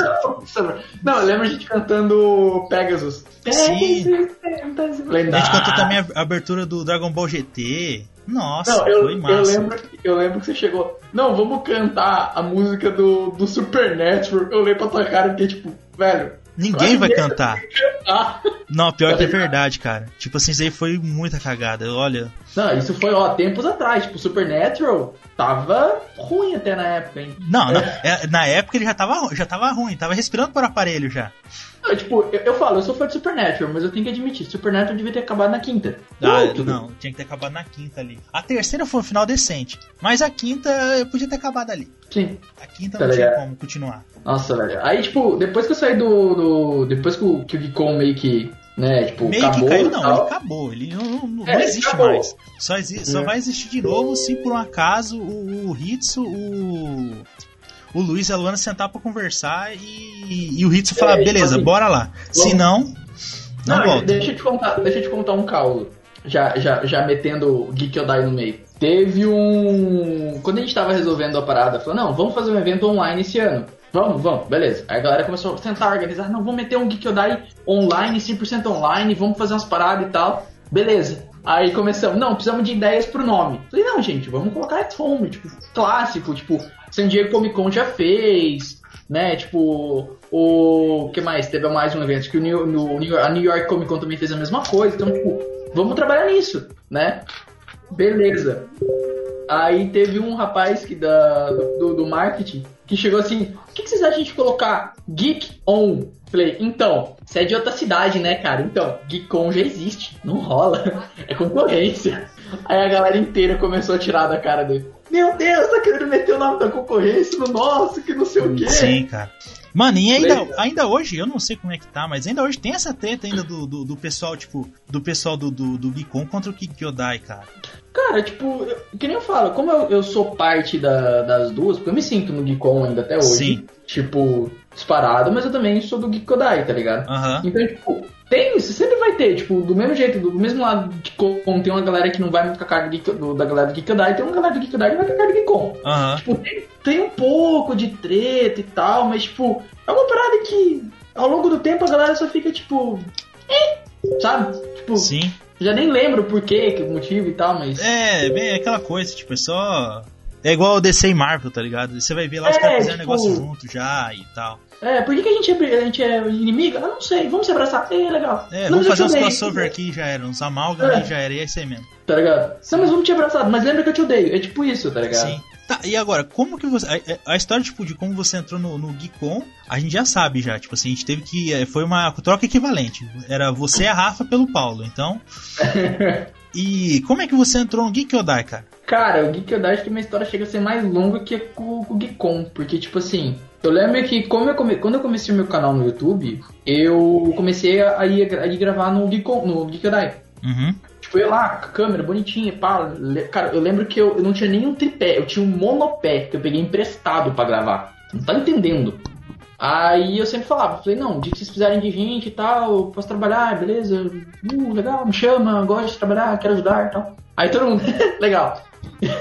Speaker 3: Não, eu lembro a gente cantando Pegasus.
Speaker 1: Sim. A gente cantou também a abertura do Dragon Ball GT. Nossa, não,
Speaker 3: eu,
Speaker 1: foi massa.
Speaker 3: Eu lembro, eu lembro que você chegou. Não, vamos cantar a música do, do Supernatural. Eu lembro pra tua cara e fiquei tipo, velho.
Speaker 1: Ninguém vai cantar. Não, pior que é verdade, cara. Tipo assim, isso aí foi muita cagada. Olha.
Speaker 3: Não, isso foi, ó, tempos atrás. Tipo, Supernatural tava ruim até na época, hein?
Speaker 1: Não, é. é. na época ele já tava, já tava ruim, tava respirando por aparelho já.
Speaker 3: Não, tipo, eu, eu, falo, eu sou fã de Supernatural, mas eu tenho que admitir, Supernatural devia ter acabado na quinta.
Speaker 1: Ah, não, tinha que ter acabado na quinta ali. A terceira foi um final decente, mas a quinta eu podia ter acabado ali.
Speaker 3: Sim.
Speaker 1: A quinta tá não tinha como continuar.
Speaker 3: Nossa, velho. Aí, tipo, depois que eu saí do. do depois que o, que o Geekon meio que né? Tipo,
Speaker 1: Meio acabou, que caiu, não, ele acabou. Ele não, não, é, não existe acabou. mais. Só, exi só é. vai existir de novo se por um acaso o, o Hitsu, o. O Luiz e a Luana sentar pra conversar e, e o Hitsu falar, é, tipo beleza, assim, bora lá. Se não, não, não volta.
Speaker 3: Deixa eu te contar, deixa eu te contar um caos. Já, já, já metendo Geek Odai no meio. Teve um. Quando a gente tava resolvendo a parada, falou, não, vamos fazer um evento online esse ano. Vamos, vamos, beleza. Aí a galera começou a tentar organizar, não, vamos meter um Geek Odai online, 100% online, vamos fazer umas paradas e tal. Beleza. Aí começamos, não, precisamos de ideias pro nome. Falei, não, gente, vamos colocar at home, tipo, clássico, tipo, San Diego Comic Con já fez, né? Tipo, o que mais? Teve mais um evento que o New, no, a New York Comic Con também fez a mesma coisa. Então, tipo, vamos trabalhar nisso, né? Beleza. Aí teve um rapaz que da, do, do marketing que chegou assim: o que, que vocês acham de colocar Geek On? Falei, então, você é de outra cidade, né, cara? Então, Geek On já existe, não rola, é concorrência. Aí a galera inteira começou a tirar da cara dele. Meu Deus, tá querendo meter o nome da concorrência no nosso, que não sei o quê.
Speaker 1: Sim, cara. Mano, e ainda, ainda hoje, eu não sei como é que tá, mas ainda hoje tem essa treta ainda do, do, do pessoal, tipo, do pessoal do, do, do Geekon contra o Kyodai, cara.
Speaker 3: Cara, tipo, eu, que nem eu falo, como eu, eu sou parte da, das duas, porque eu me sinto no Geekon ainda até hoje. Sim. Tipo, disparado, mas eu também sou do Geekodai, tá ligado?
Speaker 1: Uhum.
Speaker 3: Então, tipo, tem, você sempre vai ter, tipo, do mesmo jeito, do mesmo lado de Geekon, tem uma galera que não vai muito com a cara do, da galera do Geekodai, tem uma galera do Geekodai que vai com a cara do Geekon.
Speaker 1: Uhum.
Speaker 3: Tipo, tem, tem um pouco de treta e tal, mas, tipo, é uma parada que ao longo do tempo a galera só fica, tipo, eh, sabe? Tipo,
Speaker 1: Sim.
Speaker 3: Já nem lembro por quê, que motivo e tal, mas.
Speaker 1: É, bem aquela coisa, tipo, é só. É igual o DC e Marvel, tá ligado? Você vai ver lá os é, caras fazendo tipo... negócio junto já e tal.
Speaker 3: É, por que, que a, gente é, a gente é inimigo? Eu não sei, vamos se abraçar. É, legal.
Speaker 1: É, não, vamos fazer uns crossover aqui já era, uns amálgama é. já era, e é isso aí mesmo.
Speaker 3: Tá ligado? Não, mas vamos te abraçar, mas lembra que eu te odeio. É tipo isso, tá ligado? Sim.
Speaker 1: Tá, e agora, como que você. A, a, história, tipo, de como você entrou no, no Geekon, a gente já sabe já. Tipo assim, a gente teve que. É, foi uma troca equivalente. Era você e a Rafa pelo Paulo, então. e como é que você entrou no Geek Odai, cara?
Speaker 3: Cara, o Geek Odai acho que minha história chega a ser mais longa que com, o Geekon. Porque, tipo assim, eu lembro que como eu come... quando eu comecei o meu canal no YouTube, eu comecei a ir, a ir gravar no Geekon, no Geek Odai.
Speaker 1: Uhum.
Speaker 3: Tipo, eu lá, câmera bonitinha, pá. Cara, eu lembro que eu, eu não tinha nenhum tripé, eu tinha um monopé que eu peguei emprestado para gravar. Não tá entendendo? Aí eu sempre falava, falei, não, dia que vocês precisarem de gente e tal, posso trabalhar, beleza? Uh, legal, me chama, gosto de trabalhar, quero ajudar e tal. Aí todo mundo, legal.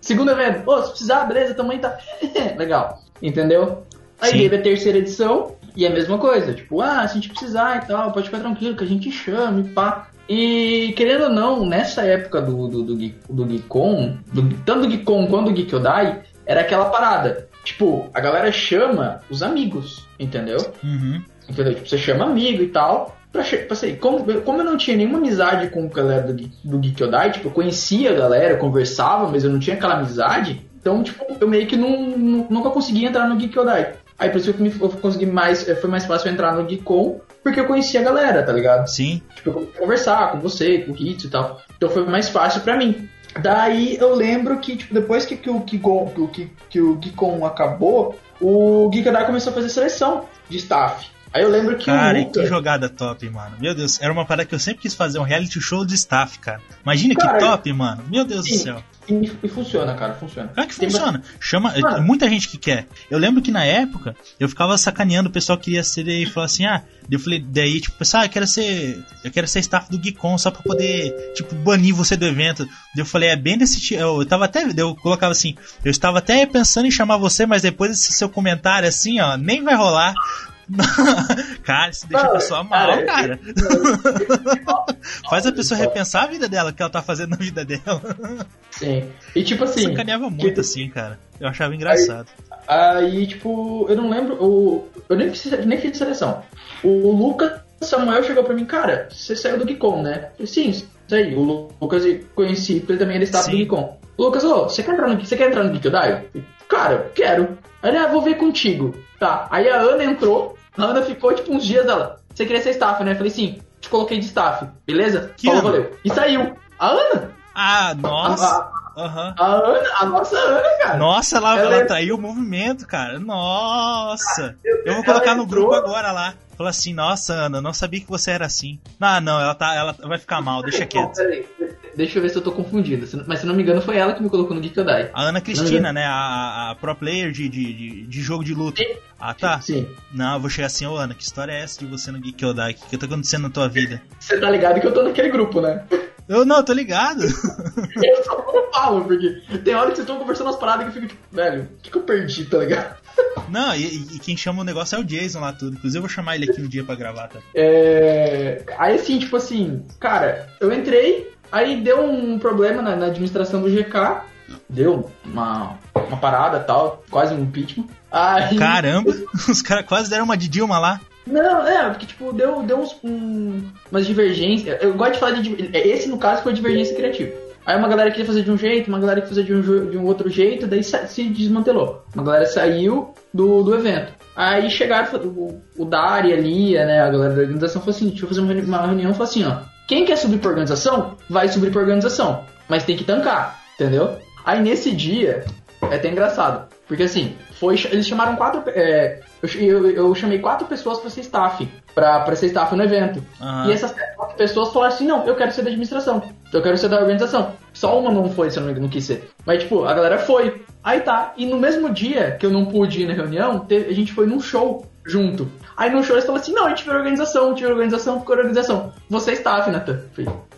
Speaker 3: Segundo evento, oh, se precisar, beleza, também tá. legal. Entendeu? Aí Sim. teve a terceira edição, e é a mesma coisa, tipo, ah, se a gente precisar e tal, pode ficar tranquilo que a gente chama e pá. E querendo ou não, nessa época do, do, do, do Geekon, do, tanto do Geekon quanto do Geekodai, era aquela parada. Tipo, a galera chama os amigos, entendeu?
Speaker 1: Uhum.
Speaker 3: Entendeu? Tipo, você chama amigo e tal. Pra, pra como, como eu não tinha nenhuma amizade com a galera do, do Geekodai, tipo, eu conhecia a galera, conversava, mas eu não tinha aquela amizade. Então, tipo, eu meio que não, não, nunca conseguia entrar no Geekodai. Aí por isso que eu consegui mais. Foi mais fácil entrar no Geekon porque eu conhecia a galera, tá ligado?
Speaker 1: Sim.
Speaker 3: Tipo, eu conversar com você, com o Hits e tal. Então foi mais fácil para mim. Daí eu lembro que, tipo, depois que, que o Geekon, que, que o Geekon acabou, o Geekadar começou a fazer seleção de staff. Aí eu lembro que
Speaker 1: cara,
Speaker 3: o Luca...
Speaker 1: que jogada top, mano. Meu Deus, era uma parada que eu sempre quis fazer, um reality show de staff, cara. Imagina cara, que top, mano. Meu Deus sim, do céu.
Speaker 3: E, e, funciona, cara, funciona.
Speaker 1: Claro que Tem funciona. Chama, mano. muita gente que quer. Eu lembro que na época eu ficava sacaneando, o pessoal queria ser e falou assim: "Ah, eu falei, daí tipo, pessoal, ah, eu quero ser, eu quero ser staff do Geekon só para poder, tipo, banir você do evento". Eu falei: "É bem desse tipo, eu, eu tava até, eu colocava assim, eu estava até pensando em chamar você, mas depois desse seu comentário assim, ó, nem vai rolar". cara, isso deixa a pessoa mal, cara. cara. Faz a pessoa repensar a vida dela, o que ela tá fazendo na vida dela.
Speaker 3: Sim. E tipo assim.
Speaker 1: Sacaneava muito que... assim, cara. Eu achava engraçado.
Speaker 3: Aí, aí, tipo, eu não lembro. O, eu nem fiz, nem fiz seleção. O Lucas Samuel chegou pra mim, cara, você saiu do Geekon, né? Eu, Sim, saí. O Lucas eu conheci, porque ele também era staff do Geekon. Lucas, ô, oh, você quer entrar no Você quer entrar no Geek Cara, quero. Aí, ah, vou ver contigo. Tá. Aí a Ana entrou. A Ana ficou, tipo, uns dias dela. Você queria ser staff, né? Eu falei, sim. Te coloquei de staff. Beleza?
Speaker 1: Que Falou,
Speaker 3: valeu. E saiu. A Ana.
Speaker 1: Ah, nossa. A,
Speaker 3: a, uhum. a Ana, a nossa Ana, cara.
Speaker 1: Nossa, ela, ela, ela é... traiu o movimento, cara. Nossa. eu, eu, vou colocar no entrou... grupo agora lá. Fala assim, nossa, Ana, não sabia que você era assim. Não, não, ela tá. Ela vai ficar mal, deixa quieto. Peraí,
Speaker 3: deixa eu ver se eu tô confundido. Mas se não me engano, foi ela que me colocou no Geek Odai.
Speaker 1: A Ana Cristina, né? A, a, pro player de, de, de, jogo de luta.
Speaker 3: Sim.
Speaker 1: Ah, tá.
Speaker 3: Sim.
Speaker 1: Não, eu vou chegar assim, ô Ana, que história é essa de você no Geek Odai? O que, que tá acontecendo na tua vida?
Speaker 3: Você tá ligado que eu tô naquele grupo, né?
Speaker 1: Eu não, tô ligado.
Speaker 3: eu só não falo, porque tem hora que vocês estão conversando umas paradas que eu fico tipo, velho, o que, que eu perdi, tá ligado?
Speaker 1: Não, e, e, quem chama o negócio é o Jason lá tudo. Inclusive eu vou chamar ele aqui um dia pra gravar, tá?
Speaker 3: É. Aí assim, tipo assim, cara, eu entrei, aí deu um problema na, na administração do GK. Deu uma, uma parada tal, quase um impeachment. Aí...
Speaker 1: Caramba, os caras quase deram uma de Dilma lá.
Speaker 3: Não, é, porque tipo, deu, deu uns, um, umas divergências. Eu gosto de falar de. Esse, no caso, foi divergência criativa. Aí uma galera queria fazer de um jeito, uma galera queria fazer de um, de um outro jeito, daí se desmantelou. Uma galera saiu do, do evento. Aí chegaram, o, o Dari ali, né, a galera da organização falou assim: deixa eu fazer uma reunião, falou assim: ó, quem quer subir pra organização, vai subir pra organização, mas tem que tancar, entendeu? Aí nesse dia, é até engraçado. Porque assim, foi, eles chamaram quatro. É, eu, eu, chamei quatro pessoas para ser staff, pra, pra ser staff no evento. Uhum. E essas quatro pessoas falaram assim: não, eu quero ser da administração, eu quero ser da organização. Só uma não foi, se eu não, não quis ser. Mas, tipo, a galera foi. Aí tá. E no mesmo dia que eu não pude ir na reunião, a gente foi num show junto. Aí no show eles falaram assim: não, a gente virou organização, tive organização, ficou organização. Você é staff, Nathan.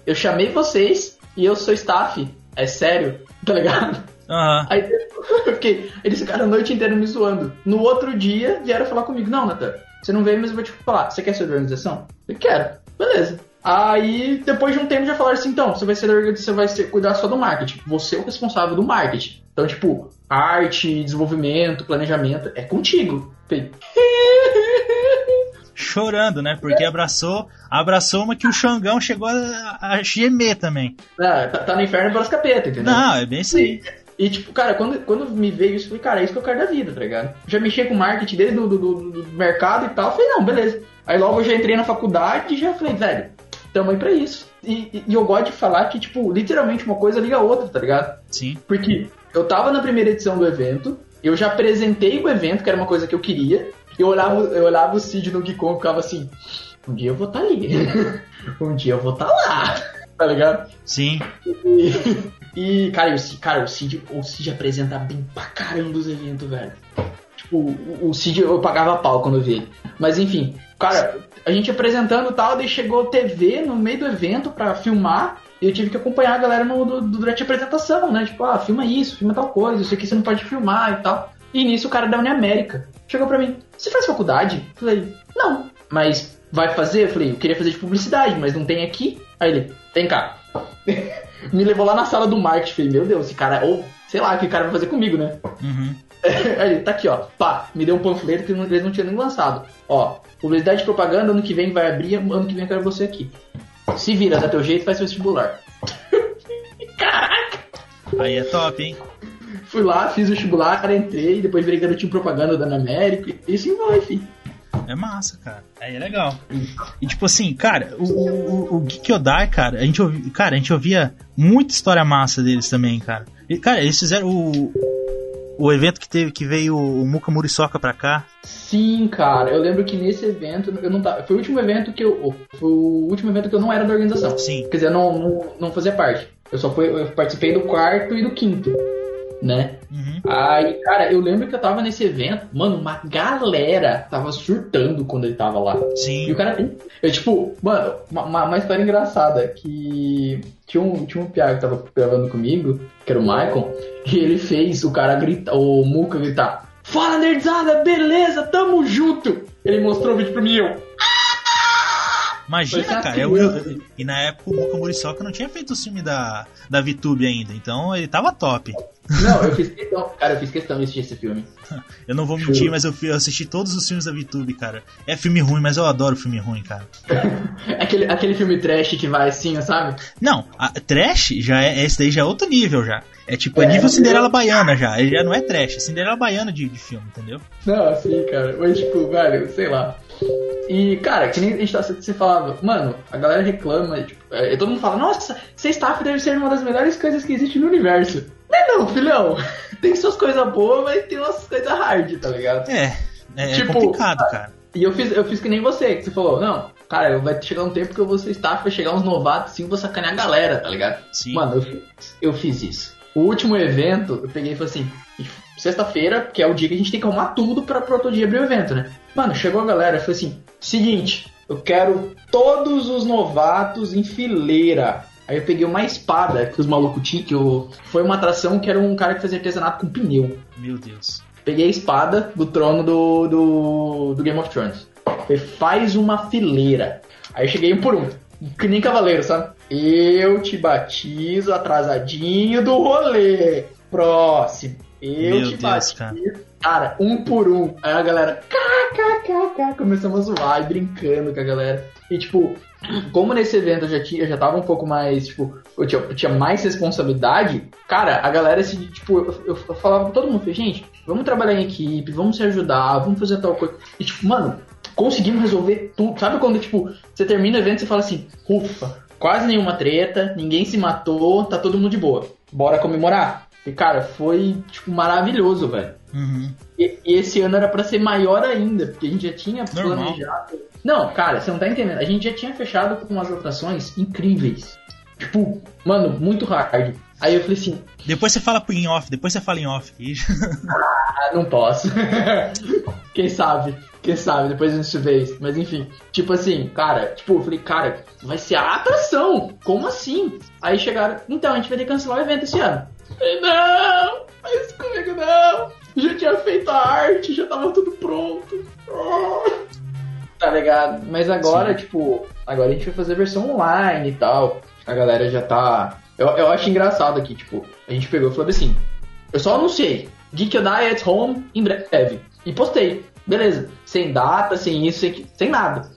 Speaker 3: Eu chamei vocês e eu sou staff. É sério, tá ligado?
Speaker 1: Uhum.
Speaker 3: Aí eu fiquei, eles ficaram a noite inteira me zoando. No outro dia, vieram falar comigo: Não, Natan, você não veio, mas eu vou te falar. Você quer ser da organização? Eu quero. Beleza. Aí, depois de um tempo, já falaram assim: Então, você vai ser da organização, você vai ser, cuidar só do marketing. Você é o responsável do marketing. Então, tipo, arte, desenvolvimento, planejamento, é contigo.
Speaker 1: Chorando, né? Porque abraçou, abraçou uma que o Xangão chegou a, a gemer também.
Speaker 3: Ah, tá, tá no inferno pelas capetas, entendeu?
Speaker 1: Não, é bem isso aí.
Speaker 3: E, tipo, cara, quando, quando me veio isso, eu falei, cara, é isso que eu quero da vida, tá ligado? Já mexi com marketing desde do, do, do, do mercado e tal. Falei, não, beleza. Aí logo eu já entrei na faculdade e já falei, velho, tamo aí pra isso. E, e, e, eu gosto de falar que, tipo, literalmente uma coisa liga a outra, tá ligado?
Speaker 1: Sim.
Speaker 3: Porque eu tava na primeira edição do evento, eu já apresentei o evento, que era uma coisa que eu queria. Eu olhava, eu olhava o Cid no Geekon e ficava assim, um dia eu vou estar tá ali. um dia eu vou estar tá lá. Tá ligado?
Speaker 1: Sim.
Speaker 3: E, e, cara, o, cara, o Cid, o Cid apresenta bem pra caramba os eventos, velho. Tipo, o, o Cid eu pagava pau quando eu vi ele. Mas enfim, cara, a gente apresentando e tal, daí chegou TV no meio do evento pra filmar. E eu tive que acompanhar a galera no, do, durante a apresentação, né? Tipo, ah, filma isso, filma tal coisa, isso aqui você não pode filmar e tal. E nisso o cara da Uniamérica chegou pra mim: Você faz faculdade? Falei: Não, mas vai fazer? Eu falei: Eu queria fazer de publicidade, mas não tem aqui. Aí ele: Vem cá. me levou lá na sala do marketing. Falei, meu Deus, esse cara, ou sei lá, o que o cara vai fazer comigo, né?
Speaker 1: Uhum.
Speaker 3: Aí, tá aqui, ó. Pá, me deu um panfleto que eles não tinham nem lançado. Ó, publicidade e propaganda, ano que vem vai abrir, ano que vem eu quero você aqui. Se vira, dá teu jeito, faz vestibular.
Speaker 1: Caraca! Aí é top, hein?
Speaker 3: Fui lá, fiz o vestibular, entrei, depois virei garotinho propaganda da América e assim vai, filho.
Speaker 1: É massa, cara. Aí é legal. E tipo assim, cara, o, o, o Odai, cara, a gente ouvia, cara, a gente ouvia muita história massa deles também, cara. E, cara, eles fizeram o, o evento que teve que veio o Muka Muriçoca pra cá.
Speaker 3: Sim, cara. Eu lembro que nesse evento eu não tava, foi o último evento que eu foi o último evento que eu não era da organização.
Speaker 1: Sim.
Speaker 3: Quer dizer, eu não, não, não fazia parte. Eu só fui, eu participei do quarto e do quinto né?
Speaker 1: Uhum.
Speaker 3: Aí, cara, eu lembro que eu tava nesse evento, mano, uma galera tava surtando quando ele tava lá.
Speaker 1: Sim.
Speaker 3: E o cara tem. Eu, tipo, mano, uma, uma história engraçada que tinha um, tinha um piá que tava gravando comigo, que era o Michael, e ele fez o cara gritar, o Muka gritar: Fala, nerdzada, beleza, tamo junto! Ele mostrou o vídeo pro mim e eu.
Speaker 1: Imagina, cara. Eu, eu, e na época o Muka Muriçoca não tinha feito o filme da, da VTube ainda, então ele tava top.
Speaker 3: Não, eu fiz questão, cara, eu fiz questão de assistir esse filme.
Speaker 1: eu não vou mentir, mas eu, eu, assisti todos os filmes da VTube, cara. É filme ruim, mas eu adoro filme ruim, cara.
Speaker 3: aquele, aquele filme trash que vai assim, sabe?
Speaker 1: Não, trash já é. Esse daí já é outro nível já. É tipo, é, é nível Cinderela Baiana já. Ele já não é trash, é Cinderela Baiana de, de filme, entendeu?
Speaker 3: Não, sim, cara. Mas tipo, velho, sei lá. E, cara, que nem a gente tá, você falava, mano, a galera reclama, tipo, é, todo mundo fala, nossa, ser staff deve ser uma das melhores coisas que existe no universo. Não é não, filhão. Tem suas coisas boas, mas tem umas coisas hard, tá ligado?
Speaker 1: É, é, tipo, complicado, cara.
Speaker 3: E eu fiz, eu fiz que nem você, que você falou, não, cara, vai chegar um tempo que eu vou ser staff, vai chegar uns novatos assim, vou sacanear a galera, tá ligado?
Speaker 1: Sim.
Speaker 3: Mano, eu fiz, eu fiz isso. O último evento, eu peguei e falei assim, sexta-feira, que é o dia que a gente tem que arrumar tudo pra, pro outro dia abrir o evento, né? Mano, chegou a galera e falou assim: seguinte, eu quero todos os novatos em fileira. Aí eu peguei uma espada que os malucos tinham, que eu... foi uma atração que era um cara que fazia artesanato com pneu.
Speaker 1: Meu Deus.
Speaker 3: Peguei a espada do trono do, do, do Game of Thrones. Falei, faz uma fileira. Aí eu cheguei um por um. Que nem cavaleiro, sabe? Eu te batizo atrasadinho do rolê. Próximo. Eu
Speaker 1: Meu
Speaker 3: te
Speaker 1: Deus, cara.
Speaker 3: cara, um por um. Aí a galera, kkkk, começamos a zoar e brincando com a galera. E tipo, como nesse evento eu já tinha, eu já tava um pouco mais, tipo, eu tinha, eu tinha mais responsabilidade, cara, a galera se, tipo, eu, eu, eu falava pra todo mundo, gente, vamos trabalhar em equipe, vamos se ajudar, vamos fazer tal coisa. E tipo, mano, conseguimos resolver tudo. Sabe quando, tipo, você termina o evento e fala assim, ufa, quase nenhuma treta, ninguém se matou, tá todo mundo de boa. Bora comemorar? E, cara, foi, tipo, maravilhoso, velho. Uhum. E, e, esse ano era para ser maior ainda, porque a gente já tinha Normal. planejado. Não, cara, você não tá entendendo. A gente já tinha fechado com umas atrações incríveis. Tipo, mano, muito hard. Aí eu falei assim.
Speaker 1: Depois você fala em off, depois você fala em off.
Speaker 3: ah, não posso. Quem sabe? Quem sabe? Depois a gente vê isso. Mas enfim, tipo assim, cara, tipo, eu falei, cara, vai ser a atração. Como assim? Aí chegaram, então, a gente vai ter que cancelar o evento esse ano. Não, faz comigo não. Já tinha feito a arte, já tava tudo pronto. Tá ligado? Mas agora, Sim. tipo, agora a gente vai fazer a versão online e tal. A galera já tá eu, eu acho engraçado aqui, tipo, a gente pegou e falou assim: eu só anunciei Geek Die at Home em breve. E postei. Beleza. Sem data, sem isso, sem, sem nada.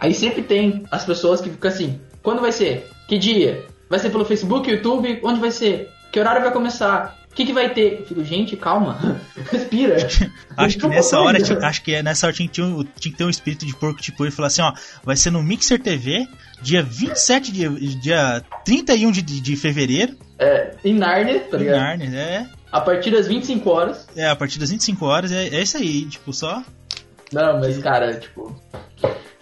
Speaker 3: Aí sempre tem as pessoas que ficam assim: quando vai ser? Que dia? Vai ser pelo Facebook, YouTube? Onde vai ser? Que horário vai começar? O que, que vai ter? Eu fico, gente, calma. Respira.
Speaker 1: acho que nessa hora, acho que nessa hora tinha que, ter um, tinha que ter um espírito de porco tipo e falar assim, ó, vai ser no Mixer TV, dia 27 de. dia 31 de, de fevereiro.
Speaker 3: É, em Narnia, tá ligado?
Speaker 1: Em Narnia, é.
Speaker 3: A partir das 25 horas.
Speaker 1: É, a partir das 25 horas é, é isso aí, tipo, só.
Speaker 3: Não, mas cara, tipo.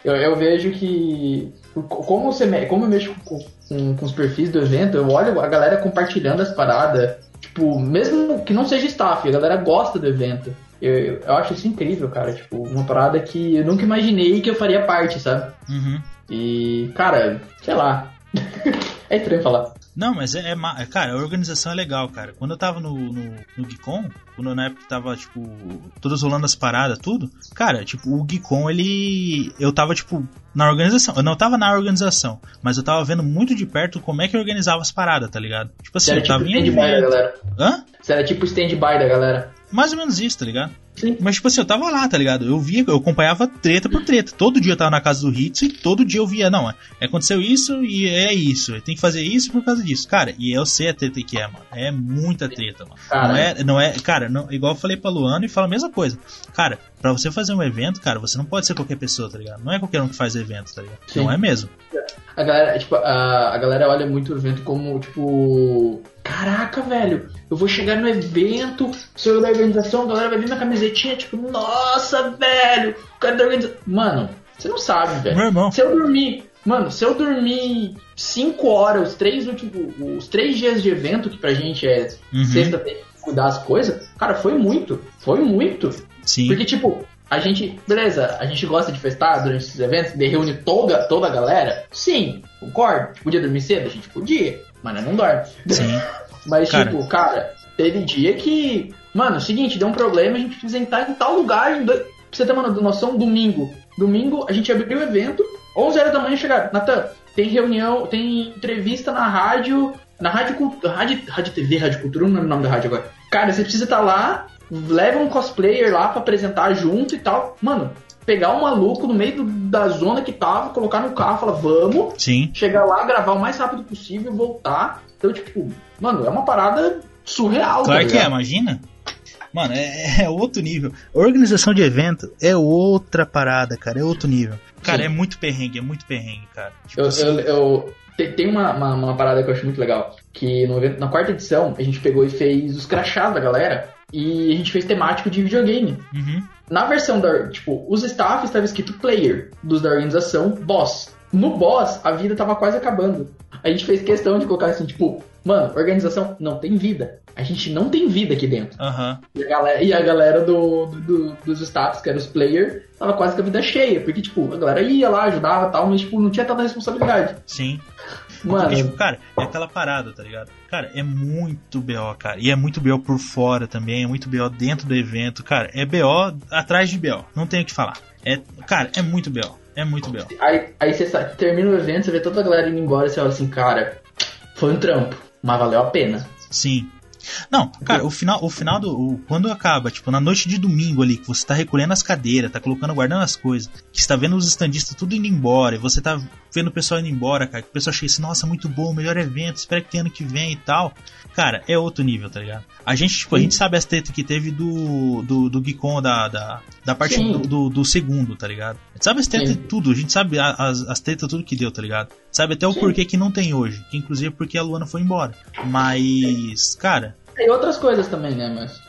Speaker 3: Eu, eu vejo que. Como, você, como eu mexo com, com, com os perfis do evento, eu olho a galera compartilhando as paradas. Tipo, mesmo que não seja staff, a galera gosta do evento. Eu, eu acho isso incrível, cara. Tipo, uma parada que eu nunca imaginei que eu faria parte, sabe?
Speaker 1: Uhum.
Speaker 3: E, cara, sei lá. é estranho falar.
Speaker 1: Não, mas é, é, Cara, a organização é legal, cara. Quando eu tava no, no, no Geekon, quando na época tava, tipo, todas rolando as paradas, tudo, cara, tipo, o Geekon, ele. Eu tava, tipo, na organização. Eu não tava na organização, mas eu tava vendo muito de perto como é que organizava as paradas, tá ligado? Tipo assim,
Speaker 3: Você
Speaker 1: eu
Speaker 3: tava tipo stand-by da galera.
Speaker 1: Hã?
Speaker 3: Você era tipo stand-by da galera.
Speaker 1: Mais ou menos isso, tá ligado? Sim. Mas, tipo assim, eu tava lá, tá ligado? Eu via, eu acompanhava treta por treta. Todo dia eu tava na casa do Hits e todo dia eu via, não, é, aconteceu isso e é isso. Tem que fazer isso por causa disso. Cara, e eu sei a treta que é, mano. É muita treta, mano. Cara, não é, não é, cara, não, igual eu falei pra Luana e falo a mesma coisa. Cara, pra você fazer um evento, cara, você não pode ser qualquer pessoa, tá ligado? Não é qualquer um que faz evento, tá ligado? Sim. Não é mesmo.
Speaker 3: A galera, tipo, a, a galera olha muito o evento como, tipo, caraca, velho, eu vou chegar no evento, sou eu da organização, a galera vai vir na camisetinha, tipo, nossa, velho, o cara da organização. Mano, você não sabe, velho.
Speaker 1: Meu irmão.
Speaker 3: Se eu dormir, mano, se eu dormir 5 horas, os três últimos, os três dias de evento, que pra gente é uhum. sexta-feira, cuidar as coisas, cara, foi muito, foi muito.
Speaker 1: Sim.
Speaker 3: Porque, tipo, a gente, beleza, a gente gosta de festar durante esses eventos, de reunir toda, toda a galera? Sim, concordo. Podia dormir cedo? A gente podia, mas não dorme.
Speaker 1: Sim.
Speaker 3: mas, cara. tipo, cara, teve dia que. Mano, é o seguinte, deu um problema, a gente precisa entrar em tal lugar. Em dois... Pra você ter uma noção, domingo. Domingo, a gente abriu o evento, 11 horas da manhã chegaram. Natan, tem reunião, tem entrevista na rádio. Na rádio, rádio, rádio TV, Rádio Cultura, não lembro o nome da rádio agora. Cara, você precisa estar tá lá leva um cosplayer lá para apresentar junto e tal. Mano, pegar um maluco no meio do, da zona que tava, colocar no carro, falar, vamos.
Speaker 1: Sim.
Speaker 3: Chegar lá, gravar o mais rápido possível, voltar. Então, tipo, mano, é uma parada surreal.
Speaker 1: Tá claro tá que é, imagina. Mano, é, é, outro nível. Organização de evento é outra parada, cara. É outro nível. Cara, Sim. é muito perrengue, é muito perrengue, cara.
Speaker 3: Tipo eu, assim... eu, eu, tem uma, uma, uma, parada que eu acho muito legal. Que no evento, na quarta edição, a gente pegou e fez os crachás da galera e a gente fez temático de videogame.
Speaker 1: Uhum.
Speaker 3: Na versão da. Tipo, os staffs estava escrito player, dos da organização, boss. No boss, a vida tava quase acabando. A gente fez questão de colocar assim, tipo, mano, organização não tem vida. A gente não tem vida aqui dentro.
Speaker 1: Uhum.
Speaker 3: E, a galera, e a galera do, do, dos staffs, que eram os player, tava quase com a vida cheia. Porque, tipo, a galera ia lá, ajudava e tal, mas, tipo, não tinha tanta responsabilidade.
Speaker 1: Sim. Mano. Porque, tipo, cara, é aquela parada, tá ligado? Cara, é muito BO, cara. E é muito BO por fora também, é muito BO dentro do evento. Cara, é BO atrás de BO. Não tenho o que falar. É, cara, é muito BO. É muito BO.
Speaker 3: Aí, aí você sabe, termina o evento, você vê toda a galera indo embora e você fala assim, cara, foi um trampo, mas valeu a pena.
Speaker 1: Sim. Não, cara, o final, o final do. O, quando acaba, tipo, na noite de domingo ali, que você tá recolhendo as cadeiras, tá colocando, guardando as coisas, que você tá vendo os estandistas tudo indo embora, e você tá vendo o pessoal indo embora, cara, que o pessoal chega assim, nossa, muito bom, melhor evento, espero que tenha ano que vem e tal. Cara, é outro nível, tá ligado? A gente, tipo, a gente sabe as tretas que teve do, do, do Geekon, da, da, da parte do, do, do, segundo, tá ligado? A gente sabe as tretas de tudo, a gente sabe as, as tretas tudo que deu, tá ligado? Sabe até o Sim. porquê que não tem hoje, que inclusive é porque a Luana foi embora. Mas, cara,
Speaker 3: E outras coisas também, né, mas...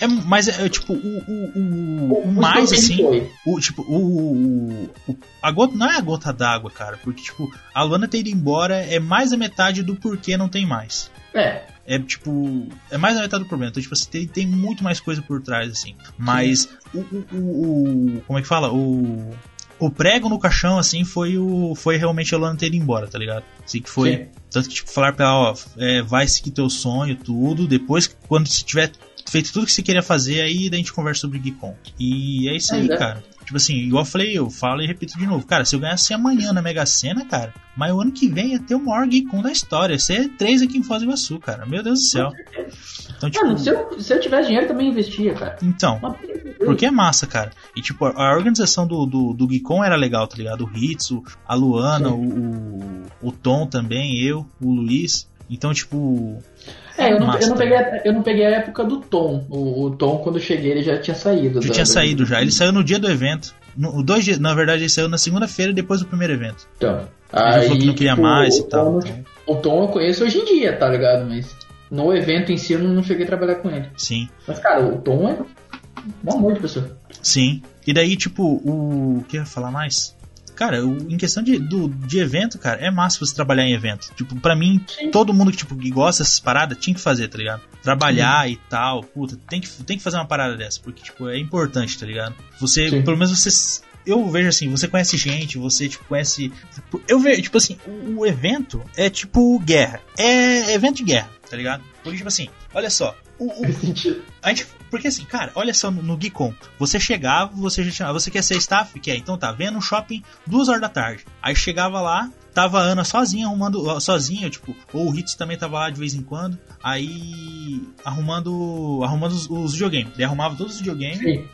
Speaker 1: É, mas é, é tipo, o, o, o, o mais assim. O, tipo, o, o, A gota. Não é a gota d'água, cara. Porque, tipo, a Luana ter ido embora é mais a metade do porquê não tem mais.
Speaker 3: É.
Speaker 1: É tipo. É mais a metade do problema. Então, tipo, assim, tem, tem muito mais coisa por trás, assim. Mas o, o, o, Como é que fala? O. O prego no caixão, assim, foi o. Foi realmente a Luana ter ido embora, tá ligado? Assim que foi. Sim. Tanto que, tipo, falar pra ela, ó, é, vai seguir teu sonho, tudo. Depois, quando se tiver feito tudo que você queria fazer, aí a gente conversa sobre Geekon. E é isso aí, é. cara. Tipo assim, igual eu falei, eu falo e repito de novo. Cara, se eu ganhasse amanhã na Mega Sena, cara, mas o ano que vem ia ter o maior Geekon da história. Ia ser três aqui em Foz do Iguaçu, cara. Meu Deus do céu.
Speaker 3: Então, tipo... Mano, se eu, se eu tivesse dinheiro, também investia, cara.
Speaker 1: Então, porque é massa, cara. E, tipo, a organização do, do, do Geekon era legal, tá ligado? O Hitsu, a Luana, o, o, o Tom também, eu, o Luiz. Então, tipo,
Speaker 3: é, eu não, eu não, peguei, a, eu não peguei a época do Tom. O, o, Tom, quando eu cheguei, ele já tinha saído.
Speaker 1: Já da, tinha saído já. Ele saiu no dia do evento. No, dois dias, na verdade, ele saiu na segunda-feira depois do primeiro evento.
Speaker 3: Então.
Speaker 1: Ele aí, falou que não queria tipo, mais e tal.
Speaker 3: Tom, então. O Tom eu conheço hoje em dia, tá ligado? Mas no evento em si eu não cheguei a trabalhar com ele.
Speaker 1: Sim.
Speaker 3: Mas, cara, o Tom é um amor de pessoa.
Speaker 1: Sim. E daí, tipo, o. O que eu ia falar mais? Cara, em questão de, do, de evento, cara, é massa você trabalhar em evento. Tipo, pra mim, Sim. todo mundo que, tipo, que gosta dessas paradas tinha que fazer, tá ligado? Trabalhar Sim. e tal. Puta, tem que, tem que fazer uma parada dessa, porque, tipo, é importante, tá ligado? Você, Sim. pelo menos você eu vejo assim, você conhece gente, você tipo, conhece. Eu vejo, tipo assim, o, evento é tipo guerra. É evento de guerra, tá ligado? Porque, tipo assim, olha só. O, o, a gente porque assim, cara, olha só no, no Geekon. Você chegava, você já tinha, você quer ser staff? Quer, então tá, vendo no shopping duas horas da tarde. Aí chegava lá, tava a Ana sozinha arrumando, sozinha, tipo, ou o Hits também tava lá de vez em quando, aí arrumando, arrumando os, os videogames. Ele arrumava todos os videogames. Sim.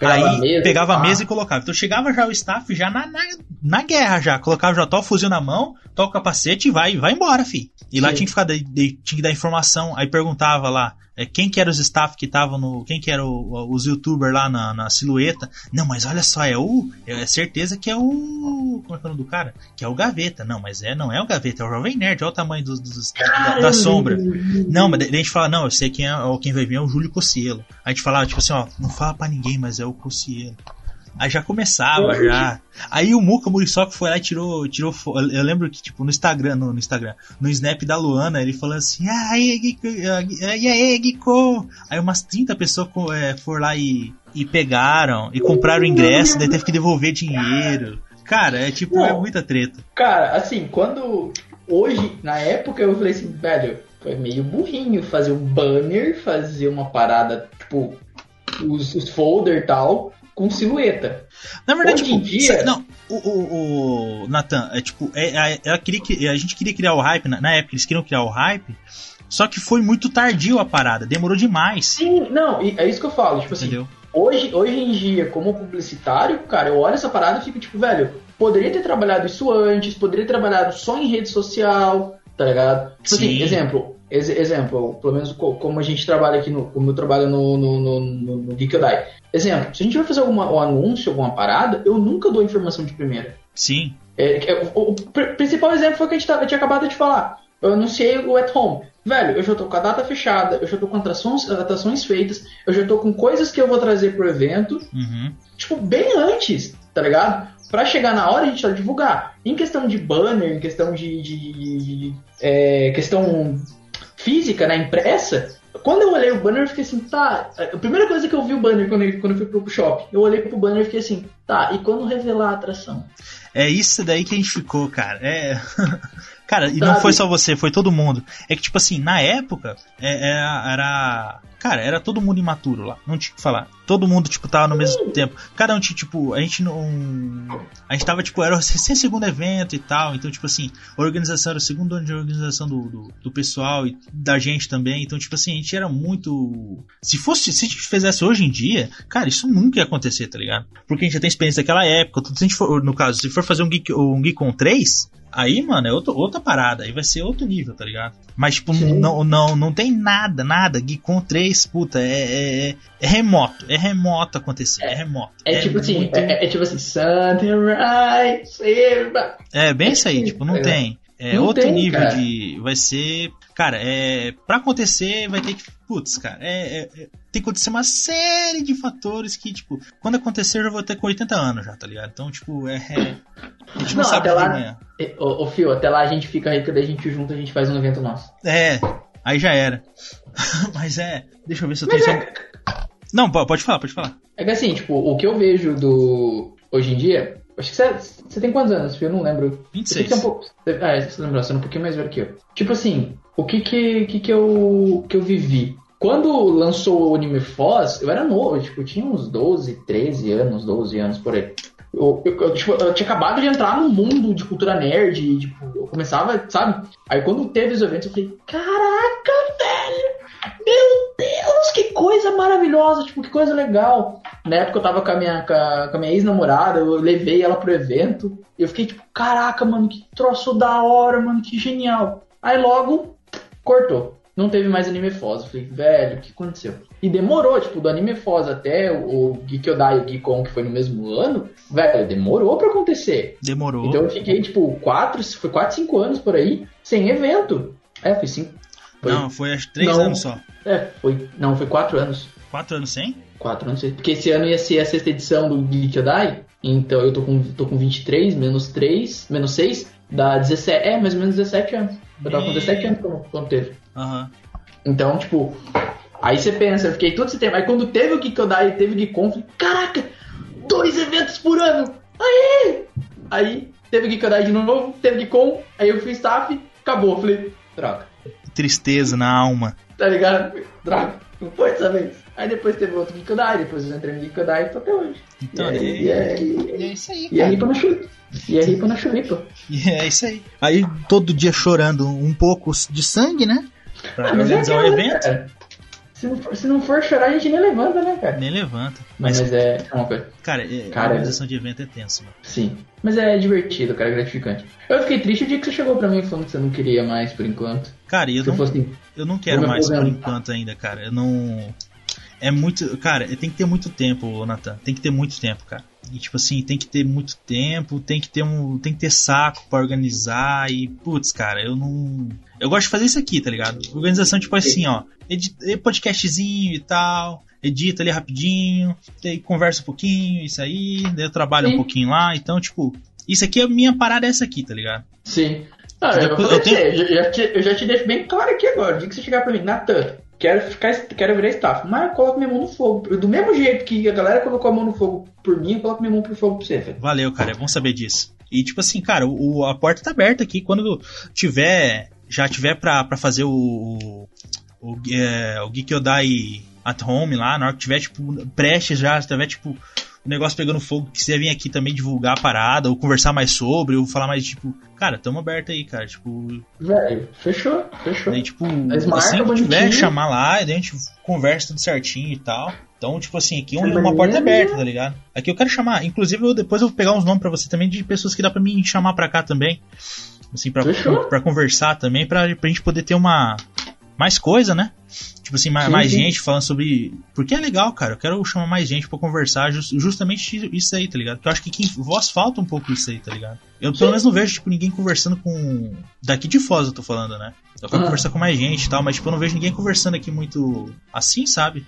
Speaker 1: Pegava aí a mesa, pegava a mesa e colocava. Então chegava já o staff já na, na, na guerra já. Colocava já o fuzil na mão, toca o capacete e vai, vai embora, fi. E Sim. lá tinha que ficar, tinha que dar informação. Aí perguntava lá, é, quem que era os staff que estavam no. Quem que era o, os youtubers lá na, na, silhueta. Não, mas olha só, é o. É certeza que é o. Como é que é o nome do cara? Que é o Gaveta. Não, mas é, não é o Gaveta, é o Jovem Nerd, olha o tamanho dos, dos da, da, sombra. Não, mas a gente fala, não, eu sei quem é, quem vai vir é o Júlio Cossielo. A gente falava, tipo assim, ó, não fala pra ninguém, mas é o Cossielo. Aí já começava, já. Aí o Muka Muriçoca foi lá e tirou, tirou. Eu lembro que, tipo, no Instagram, no, no Instagram, no Snap da Luana, ele falou assim: Ah, e aí, Guico? Aí umas 30 pessoas é, foram lá e, e pegaram, e compraram o ingresso, daí teve que devolver dinheiro. Cara, é tipo, é Não, é muita treta.
Speaker 3: Cara, assim, quando. Hoje, na época, eu falei assim, velho, foi meio burrinho fazer um banner, fazer uma parada, tipo, os, os folder e tal com silhueta.
Speaker 1: Na verdade, Hoje tipo, em dia. Não, o, o, o Nathan, é tipo, é, é, ela queria que, a gente queria criar o hype, na, na época eles queriam criar o hype, só que foi muito tardio a parada, demorou demais.
Speaker 3: Sim, não, é isso que eu falo, tipo assim, Entendeu? assim. Hoje, hoje em dia, como publicitário, cara, eu olho essa parada e fico tipo, velho, poderia ter trabalhado isso antes, poderia ter trabalhado só em rede social, tá ligado? Tipo assim, Sim. assim, exemplo, ex exemplo, pelo menos como a gente trabalha aqui no, como eu trabalho no, no, no, no, no. Exemplo, se a gente vai fazer alguma, um anúncio, alguma parada, eu nunca dou informação de primeira.
Speaker 1: Sim.
Speaker 3: É, é, o, o, principal exemplo foi que a gente tava, tinha acabado de falar. Eu anunciei o At Home. Velho, eu já tô com a data fechada, eu já tô com atrações, atrações feitas, eu já tô com coisas que eu vou trazer pro evento.
Speaker 1: Uhum.
Speaker 3: Tipo, bem antes, tá ligado? Pra chegar na hora a gente vai divulgar. Em questão de banner, em questão de. de, de, de é, questão física, né, impressa, quando eu olhei o banner, eu fiquei assim, tá. A primeira coisa que eu vi o banner quando eu, quando eu fui pro shopping, eu olhei pro banner e fiquei assim, tá, e quando revelar a atração?
Speaker 1: É isso daí que a gente ficou, cara. É. cara, e não foi só você, foi todo mundo. É que, tipo assim, na época, é, era, era Cara, era todo mundo imaturo lá. Não tinha o que falar. Todo mundo, tipo, tava no mesmo tempo. Cada um tinha, tipo, a gente não. A gente tava, tipo, era o recém segundo evento e tal. Então, tipo assim, a organização era o segundo ano de organização do, do, do, pessoal e da gente também. Então, tipo assim, a gente era muito. Se fosse, se a gente fizesse hoje em dia, cara, isso nunca ia acontecer, tá ligado? Porque a gente já tem experiência daquela época. Se a gente for, no caso, se for fazer um Geek, um Geek com 3, Aí, mano, é outro, outra parada. Aí vai ser outro nível, tá ligado? Mas, tipo, não, não, não tem nada, nada. Geekon 3, puta, é, é, é remoto. É remoto acontecer. É, é remoto.
Speaker 3: É, é tipo assim, muito... assim, é, é, tipo assim, Sunrise,
Speaker 1: É, bem isso aí, tipo, não tem. É não outro tem, nível cara. de. Vai ser. Cara, é. Pra acontecer, vai ter que. Putz, cara, é, é, é, tem que acontecer uma série de fatores que, tipo, quando acontecer eu já vou ter com 80 anos já, tá ligado? Então, tipo, é. é a gente não, não sabe
Speaker 3: até lá, amanhã. Ô, ô, Fio, até lá a gente fica rico, daí a gente junta, a gente faz um evento nosso.
Speaker 1: É, aí já era. Mas é. Deixa eu ver se eu tenho. É... Não, pode falar, pode falar.
Speaker 3: É que assim, tipo, o que eu vejo do. Hoje em dia, Acho que você, você tem quantos anos, Eu não lembro.
Speaker 1: 26.
Speaker 3: Você um pouco, é, você lembra, você é um pouquinho mais velho que eu. Tipo assim, o que que, que, que, eu, que eu vivi? Quando lançou o Anime Foz, eu era novo, tipo, eu tinha uns 12, 13 anos, 12 anos por aí. Eu, eu, eu, tipo, eu, tinha acabado de entrar no mundo de cultura nerd, e, tipo, eu começava, sabe? Aí quando teve os eventos, eu falei, caraca, velho! Meu Deus, que coisa maravilhosa, tipo, que coisa legal. Na época eu tava com a minha, com a, com a minha ex-namorada, eu levei ela pro evento, e eu fiquei tipo, caraca, mano, que troço da hora, mano, que genial. Aí logo, cortou. Não teve mais anime Foz. Eu falei, velho, o que aconteceu? E demorou, tipo, do anime Foz até o, o Gikyodai e o Gikon, que foi no mesmo ano, velho, demorou pra acontecer.
Speaker 1: Demorou.
Speaker 3: Então eu fiquei, tipo, 4, foi 4, 5 anos por aí, sem evento. É, foi 5.
Speaker 1: Foi... Não, foi acho 3 anos só.
Speaker 3: É, foi. Não, foi 4 anos.
Speaker 1: 4 anos sem?
Speaker 3: 4 anos sem. Porque esse ano ia ser a sexta edição do Gikyodai. Então eu tô com, tô com 23, menos 3, menos 6, dá 17. É, mais ou menos 17 anos. Eu tava com 17 anos quando, quando teve.
Speaker 1: Uhum.
Speaker 3: Então, tipo, aí você pensa, eu fiquei todo esse tempo. Aí quando teve o Gikodai e teve o eu falei, caraca, dois eventos por ano! Aí! Aí teve o Gikodai de novo, teve o Gicon, aí eu fui staff, acabou. Eu falei, droga.
Speaker 1: Tristeza na alma.
Speaker 3: Tá ligado? Droga, não foi dessa vez. Aí depois teve outro Gikodai, depois eu entrei no Gikodai e tô até hoje.
Speaker 1: Então, e, aí,
Speaker 3: e, é, e, é isso aí. E aí, na chulipa. E aí, na chulipa.
Speaker 1: E é isso aí. Aí todo dia chorando um pouco de sangue, né? Pra ah, organizar é o evento. Cara.
Speaker 3: Se não, for, se não for chorar, a gente nem levanta, né, cara?
Speaker 1: Nem levanta.
Speaker 3: Mas, mas é, é uma coisa.
Speaker 1: Cara, é, cara, a organização de evento é tenso, mano.
Speaker 3: Sim. Mas é divertido, cara, é gratificante. Eu fiquei triste o dia que você chegou pra mim falando que você não queria mais por enquanto.
Speaker 1: Cara, eu, não, fosse, eu não quero mais por enquanto ainda, cara. Eu não. É muito. Cara, tem que ter muito tempo, Nathan. Tem que ter muito tempo, cara. E tipo assim, tem que ter muito tempo, tem que ter um. Tem que ter saco para organizar. E, putz, cara, eu não. Eu gosto de fazer isso aqui, tá ligado? Organização, tipo assim, ó. Podcastzinho e tal. Edita ali rapidinho. Daí conversa um pouquinho, isso aí. Daí eu trabalho Sim. um pouquinho lá. Então, tipo, isso aqui, a minha parada é essa aqui, tá ligado?
Speaker 3: Sim. Ah, eu, eu, tenho... eu, já te, eu já te deixo bem claro aqui agora. O dia que você chegar pra mim, Natan, quero ficar, quero virar staff. Mas eu coloco minha mão no fogo. Do mesmo jeito que a galera colocou a mão no fogo por mim, eu coloco minha mão pro fogo pra você, velho.
Speaker 1: Valeu, cara. É bom saber disso. E tipo assim, cara, o, a porta tá aberta aqui. Quando tiver. Já tiver pra, pra fazer o. O, é, o Geek Odai at home lá, na hora que tiver, tipo, prestes já, se tiver, tipo, o negócio pegando fogo, quiser vir aqui também divulgar a parada, ou conversar mais sobre, ou falar mais, tipo, cara, tamo aberto aí, cara, tipo...
Speaker 3: Velho, fechou, fechou.
Speaker 1: Daí, tipo, assim que tiver, chamar lá, daí a gente conversa tudo certinho e tal. Então, tipo assim, aqui é uma porta aberta, tá ligado? Aqui eu quero chamar, inclusive eu, depois eu vou pegar uns nomes para você também de pessoas que dá para mim chamar pra cá também. Assim, pra, pra, conversar também, pra, pra gente poder ter uma, mais coisa, né? Tipo assim, mais, sim, mais sim. gente falando sobre. Porque é legal, cara. Eu quero chamar mais gente para conversar just, justamente isso aí, tá ligado? Porque eu acho que quem, voz falta um pouco isso aí, tá ligado? Eu pelo menos não vejo, tipo, ninguém conversando com. Daqui de Foz eu tô falando, né? Eu quero conversar com mais gente e tal, mas tipo, eu não vejo ninguém conversando aqui muito assim, sabe?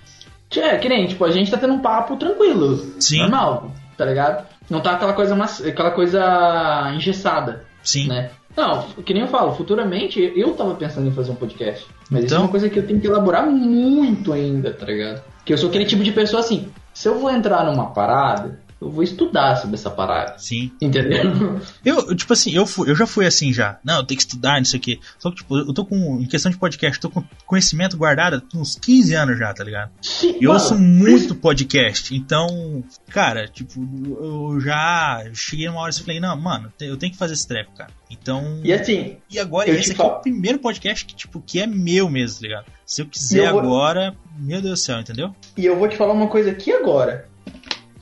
Speaker 3: É, que nem, tipo, a gente tá tendo um papo tranquilo.
Speaker 1: Sim.
Speaker 3: Normal, tá ligado? Não tá aquela coisa, aquela coisa engessada.
Speaker 1: Sim.
Speaker 3: Né? Não, que nem eu falo, futuramente eu tava pensando em fazer um podcast. Mas então... isso é uma coisa que eu tenho que elaborar muito ainda, tá ligado? Que eu sou aquele tipo de pessoa assim, se eu vou entrar numa parada, eu vou estudar sobre essa parada.
Speaker 1: Sim.
Speaker 3: Entendeu?
Speaker 1: Eu, tipo assim, eu, fui, eu já fui assim já. Não, eu tenho que estudar, não sei o quê. Só que, tipo, eu tô com, em questão de podcast, tô com conhecimento guardado uns 15 anos já, tá ligado?
Speaker 3: Sim,
Speaker 1: eu mano, ouço muito podcast, então, cara, tipo, eu já cheguei numa hora e falei, não, mano, eu tenho que fazer esse treco, cara. Então.
Speaker 3: E assim.
Speaker 1: E agora, esse aqui falo. é o primeiro podcast que, tipo, que é meu mesmo, tá ligado? Se eu quiser eu vou... agora, meu Deus do céu, entendeu?
Speaker 3: E eu vou te falar uma coisa aqui agora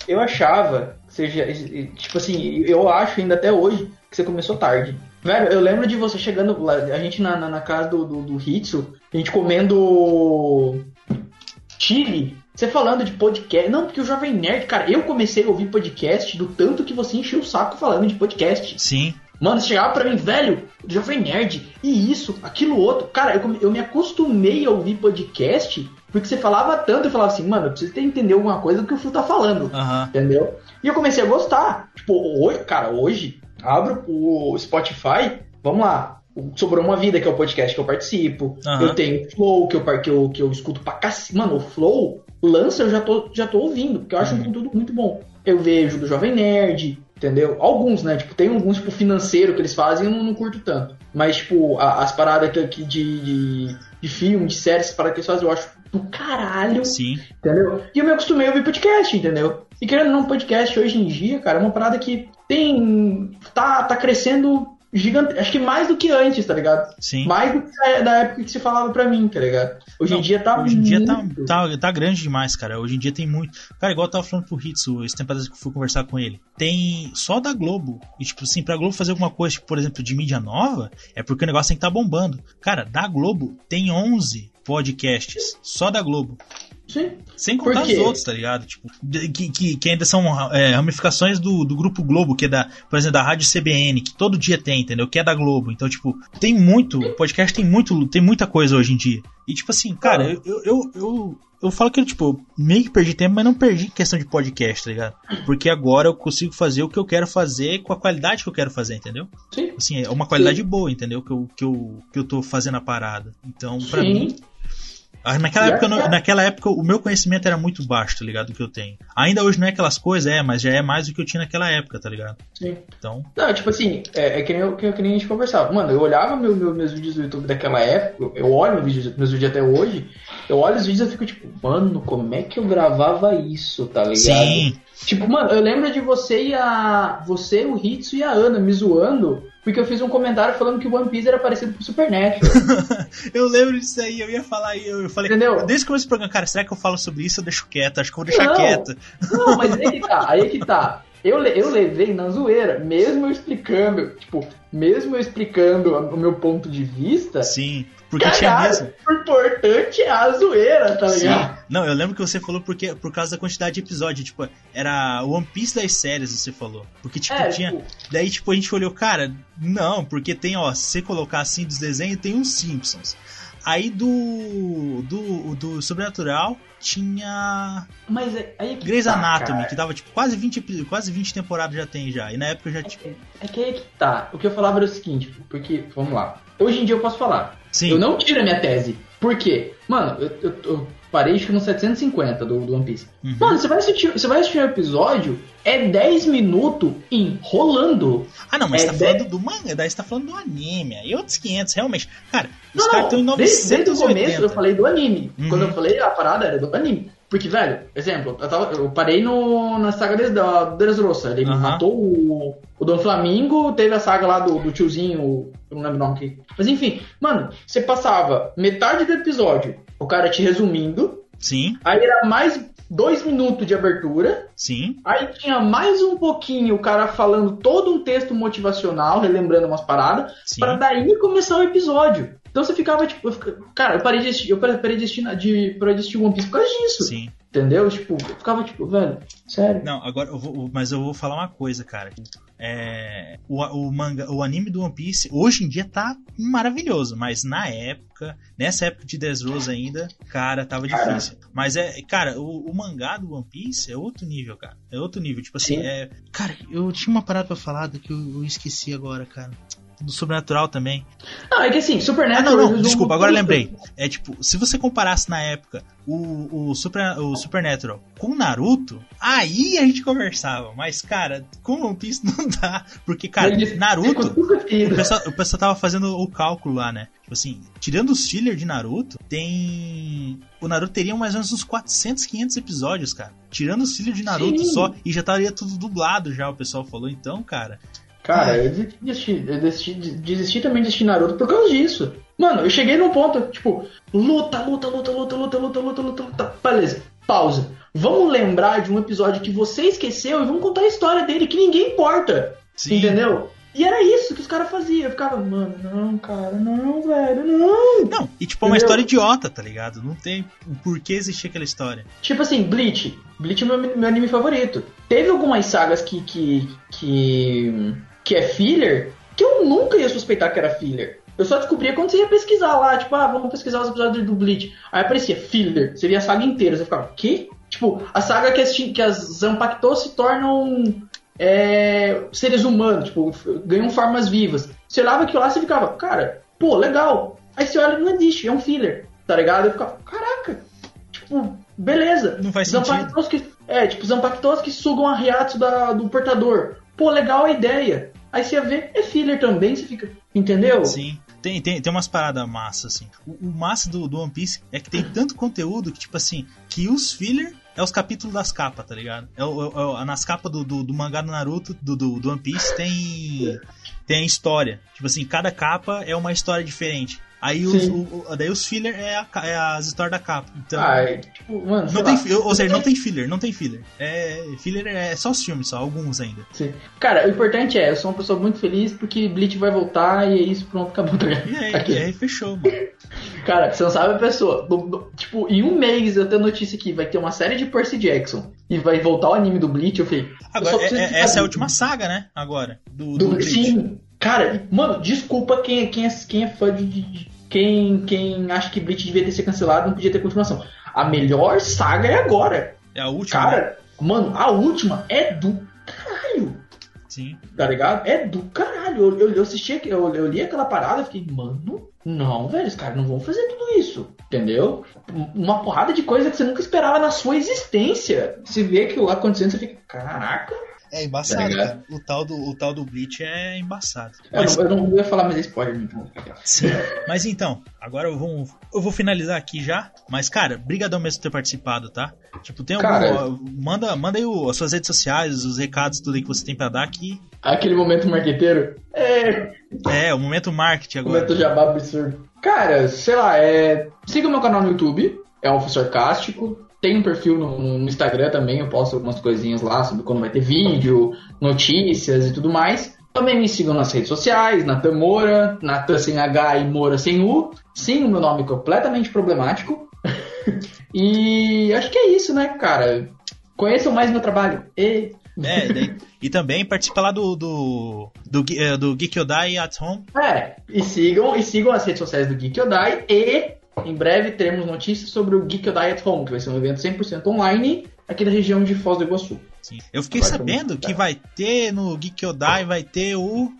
Speaker 3: eu achava, seja, tipo assim, eu acho ainda até hoje que você começou tarde. Velho, eu lembro de você chegando lá, a gente na, na, na casa do, do, do Hitsu, a gente comendo chile, você falando de podcast. Não, porque o Jovem Nerd, cara, eu comecei a ouvir podcast do tanto que você encheu o saco falando de podcast.
Speaker 1: Sim.
Speaker 3: Mano, você chegava pra mim, velho, Jovem Nerd, e isso, aquilo outro. Cara, eu, eu me acostumei a ouvir podcast porque você falava tanto, eu falava assim, mano, eu preciso entender alguma coisa do que o Fio tá falando.
Speaker 1: Uhum.
Speaker 3: Entendeu? E eu comecei a gostar. Tipo, hoje, cara, hoje, abro o Spotify, vamos lá. Sobrou uma vida, que é o podcast que eu participo. Uhum. Eu tenho o Flow, que eu, que eu, que eu escuto pra cacete. Mano, o Flow lança, eu já tô, já tô ouvindo, porque eu acho uhum. um conteúdo muito bom. Eu vejo do Jovem Nerd, entendeu? Alguns, né? Tipo, tem alguns, tipo, financeiro que eles fazem eu não, não curto tanto. Mas, tipo, a, as paradas aqui de, de, de filme, de séries, paradas que eles fazem, eu acho do caralho.
Speaker 1: Sim.
Speaker 3: Entendeu? E eu me acostumei a ouvir podcast, entendeu? E querendo não, podcast hoje em dia, cara, é uma parada que tem. tá, tá crescendo gigante. Acho que mais do que antes, tá ligado?
Speaker 1: Sim.
Speaker 3: Mais do que da época que se falava pra mim, tá ligado? Hoje Não, em dia tá
Speaker 1: Hoje em dia tá, tá, tá, grande demais, cara. Hoje em dia tem muito. Cara, igual eu tava falando pro Hitsu, esse tempo que eu fui conversar com ele. Tem só da Globo. E, tipo assim, pra Globo fazer alguma coisa, tipo, por exemplo, de mídia nova, é porque o negócio tem que tá bombando. Cara, da Globo tem 11 podcasts. Só da Globo.
Speaker 3: Sim.
Speaker 1: Sem contar os outros, tá ligado? Tipo, que, que, que ainda são é, ramificações do, do Grupo Globo, que é da, por exemplo, da Rádio CBN, que todo dia tem, entendeu? Que é da Globo. Então, tipo, tem muito, o podcast tem muito, tem muita coisa hoje em dia. E, tipo assim, cara, eu, eu, eu, eu, eu falo que, tipo, meio que perdi tempo, mas não perdi em questão de podcast, tá ligado? Porque agora eu consigo fazer o que eu quero fazer com a qualidade que eu quero fazer, entendeu?
Speaker 3: Sim.
Speaker 1: Assim, é uma qualidade Sim. boa, entendeu? Que eu, que, eu, que eu tô fazendo a parada. Então, pra Sim. mim, naquela época, naquela época, o meu conhecimento era muito baixo, tá ligado? Do que eu tenho. Ainda hoje não é aquelas coisas, é, mas já é mais do que eu tinha naquela época, tá ligado?
Speaker 3: Sim.
Speaker 1: Então.
Speaker 3: Não, tipo assim, é, é que, nem, eu, que, que, nem a gente conversava. Mano, eu olhava meu, meu, meus vídeos do YouTube daquela época, eu olho meus vídeos, meus vídeos até hoje, eu olho os vídeos e fico tipo, mano, como é que eu gravava isso, tá ligado?
Speaker 1: Sim.
Speaker 3: Tipo, mano, eu lembro de você e a. Você, o Hitsu e a Ana me zoando porque eu fiz um comentário falando que o One Piece era parecido com o Supernatural.
Speaker 1: eu lembro disso aí, eu ia falar aí, eu falei,
Speaker 3: Entendeu?
Speaker 1: desde que eu comecei o programa, cara, será que eu falo sobre isso ou deixo quieto? Acho que eu vou deixar
Speaker 3: não,
Speaker 1: quieto.
Speaker 3: Não, mas aí que tá, aí que tá. Eu, eu levei na zoeira, mesmo eu explicando, tipo, mesmo eu explicando o meu ponto de vista.
Speaker 1: Sim. Porque tinha mesmo.
Speaker 3: O importante é a zoeira, tá ligado? Sim.
Speaker 1: Não, eu lembro que você falou porque, por causa da quantidade de episódios. Tipo, era o One Piece das séries, você falou. Porque, tipo, é, tinha. Tipo... Daí, tipo, a gente olhou, cara, não, porque tem, ó, se você colocar assim dos desenhos, tem os Simpsons. Aí do. do. do Sobrenatural tinha.
Speaker 3: Mas é, aí que
Speaker 1: Grey's
Speaker 3: tá,
Speaker 1: Anatomy,
Speaker 3: cara.
Speaker 1: que tava tipo quase 20, quase 20 temporadas já tem já. E na época já tipo.
Speaker 3: É, que aí que tá. O que eu falava era o seguinte, porque, vamos lá. Hoje em dia eu posso falar.
Speaker 1: Sim.
Speaker 3: Eu não tiro a minha tese. Por quê? Mano, eu, eu, eu parei acho que no 750 do, do One Piece.
Speaker 1: Uhum.
Speaker 3: Mano, você vai assistir, você vai assistir um episódio, é 10 minutos enrolando.
Speaker 1: Ah, não, mas
Speaker 3: é
Speaker 1: você tá
Speaker 3: 10...
Speaker 1: falando do manga, daí você tá falando do anime. Aí outros 500, realmente. Cara, os
Speaker 3: Não,
Speaker 1: caras estão em
Speaker 3: não, desde,
Speaker 1: 980.
Speaker 3: desde o começo eu falei do anime.
Speaker 1: Uhum.
Speaker 3: Quando eu falei a parada era do anime. Porque, velho, exemplo, eu, tava, eu parei no, na saga de, da Dressrosa. Ele
Speaker 1: Aham.
Speaker 3: matou o, o Dom Flamingo, teve a saga lá do, do tiozinho, eu não lembro o nome aqui. Mas enfim, mano, você passava metade do episódio, o cara te resumindo,
Speaker 1: Sim,
Speaker 3: aí era mais dois minutos de abertura,
Speaker 1: sim.
Speaker 3: aí tinha mais um pouquinho o cara falando todo um texto motivacional, relembrando umas paradas,
Speaker 1: Sim.
Speaker 3: pra daí começar o episódio. Então você ficava, tipo, eu fica- cara, eu parei de assistir, eu parei de assistir, de, parei de assistir One Piece por causa disso.
Speaker 1: Sim.
Speaker 3: Entendeu? Tipo, eu ficava tipo, velho, sério.
Speaker 1: Não, agora eu vou. Mas eu vou falar uma coisa, cara. É, o, o manga, o anime do One Piece hoje em dia tá maravilhoso, mas na época, nessa época de Dressrosa ainda, cara, tava difícil. Mas é, cara, o, o mangá do One Piece é outro nível, cara. É outro nível. Tipo assim,
Speaker 3: Sim.
Speaker 1: é. Cara, eu tinha uma parada pra falar que eu, eu esqueci agora, cara. Do sobrenatural também.
Speaker 3: Não, é que assim,
Speaker 1: Ah,
Speaker 3: Supernatural.
Speaker 1: não, não,
Speaker 3: eles
Speaker 1: desculpa, agora lembrei. É tipo, se você comparasse na época o, o, Super, o Supernatural com o Naruto, aí a gente conversava. Mas, cara, com One Piece não dá. Porque, cara, Naruto. O pessoal, o pessoal tava fazendo o cálculo lá, né? Tipo assim, tirando os filler de Naruto, tem. O Naruto teria mais ou menos uns 400, 500 episódios, cara. Tirando os filler de Naruto
Speaker 3: Sim.
Speaker 1: só, e já estaria tudo dublado já, o pessoal falou. Então, cara.
Speaker 3: Cara, eu desisti, eu desisti, desisti também de assistir Naruto por causa disso. Mano, eu cheguei num ponto, tipo, luta, luta, luta, luta, luta, luta, luta, luta, luta. Beleza, pausa. Vamos lembrar de um episódio que você esqueceu e vamos contar a história dele, que ninguém importa.
Speaker 1: Sim.
Speaker 3: Entendeu? E era isso que os caras faziam. Eu ficava, mano, não, cara, não, velho, não.
Speaker 1: Não, e tipo, é uma
Speaker 3: Entendeu?
Speaker 1: história idiota, tá ligado? Não tem o porquê existir aquela história.
Speaker 3: Tipo assim, Bleach. Bleach é meu, meu anime favorito. Teve algumas sagas que, que, que, que é filler que eu nunca ia suspeitar que era filler. Eu só descobria quando você ia pesquisar lá, tipo, ah, vamos pesquisar os episódios do Bleach. Aí aparecia filler, você via a saga inteira, você ficava, quê? Tipo, a saga que as, que as se tornam é, seres humanos, tipo, ganham formas vivas. Você olhava aquilo lá você ficava, cara, pô, legal. Aí você olha, não existe, é um filler, tá ligado? Eu ficava, caraca, tipo, beleza.
Speaker 1: Não faz sentido.
Speaker 3: Que, é, tipo, Zanpakutos que sugam a Riatsu da, do portador. Pô, legal a ideia. Aí você vê, é filler também, você fica, entendeu?
Speaker 1: Sim. Tem, tem, tem umas paradas massa, assim. O, o massa do, do One Piece é que tem tanto conteúdo que, tipo assim, que os filler é os capítulos das capas, tá ligado? É, é, é, nas capas do, do, do, mangá do Naruto, do, do, do One Piece, tem, tem história. Tipo assim, cada capa é uma história diferente. Aí os, o, daí os filler é, a, é, as histórias da capa. Então,
Speaker 3: ah, é, tipo, mano,
Speaker 1: não tem, lá. ou seja, não tem filler, não tem filler. É, filler é só os filmes, só alguns ainda.
Speaker 3: Sim. Cara, o importante é, eu sou uma pessoa muito feliz porque Bleach vai voltar e é isso, pronto, acabou.
Speaker 1: E aí, e aí fechou, mano.
Speaker 3: Cara, você não sabe a pessoa. Tipo, em um mês eu tenho notícia aqui, vai ter uma série de Percy Jackson e vai voltar o anime do Bleach, eu falei.
Speaker 1: Agora, eu é, essa é a última saga, né? Agora. Do, do, do Bleach. Sim.
Speaker 3: Cara, mano, desculpa quem, quem, é, quem é fã de, de, quem, quem acha que Bleach devia ter sido cancelado, não podia ter continuação. A melhor saga é agora.
Speaker 1: É a última.
Speaker 3: Cara, né? mano, a última é do caralho.
Speaker 1: Sim.
Speaker 3: Tá ligado? É do caralho. Eu, eu, assisti, eu, eu li aquela parada e fiquei, mano, não, velho, os caras não vão fazer tudo isso. Entendeu? Uma porrada de coisa que você nunca esperava na sua existência. Se vê aquilo lá acontecendo, você fica, caraca,
Speaker 1: é embaçado, tá cara. O tal, do, o tal do Bleach é embaçado.
Speaker 3: Mas... Eu, não, eu não ia falar mais spoiler, então.
Speaker 1: Sim. Mas então, agora eu vou, eu vou finalizar aqui já. Mas, cara, brigadão mesmo por ter participado, tá? Tipo, tem algum. Cara, manda, manda aí o, as suas redes sociais, os recados, tudo aí que você tem pra dar aqui.
Speaker 3: Aquele momento marqueteiro? É.
Speaker 1: É, o momento marketing agora.
Speaker 3: Momento jabá absurdo. Cara, sei lá, é. Siga o meu canal no YouTube, é um Cástico. Tem um perfil no, no, Instagram também, eu posto algumas coisinhas lá sobre quando vai ter vídeo, notícias e tudo mais. Também me sigam nas redes sociais, Natan Moura, Natan sem H e Moura sem U. Sim, o meu nome é completamente problemático. e acho que é isso, né, cara? Conheçam mais meu trabalho. E...
Speaker 1: É, daí, e também participa lá do, do, do, do, do Geek Odai at Home.
Speaker 3: É, e sigam, e sigam as redes sociais do Geek Odai e em breve teremos notícias sobre o Geek Diet Home, que vai ser um evento 100% online aqui da região de Foz do Iguaçu.
Speaker 1: Sim. Eu fiquei sabendo que vai ter no Geek Odai, vai ter o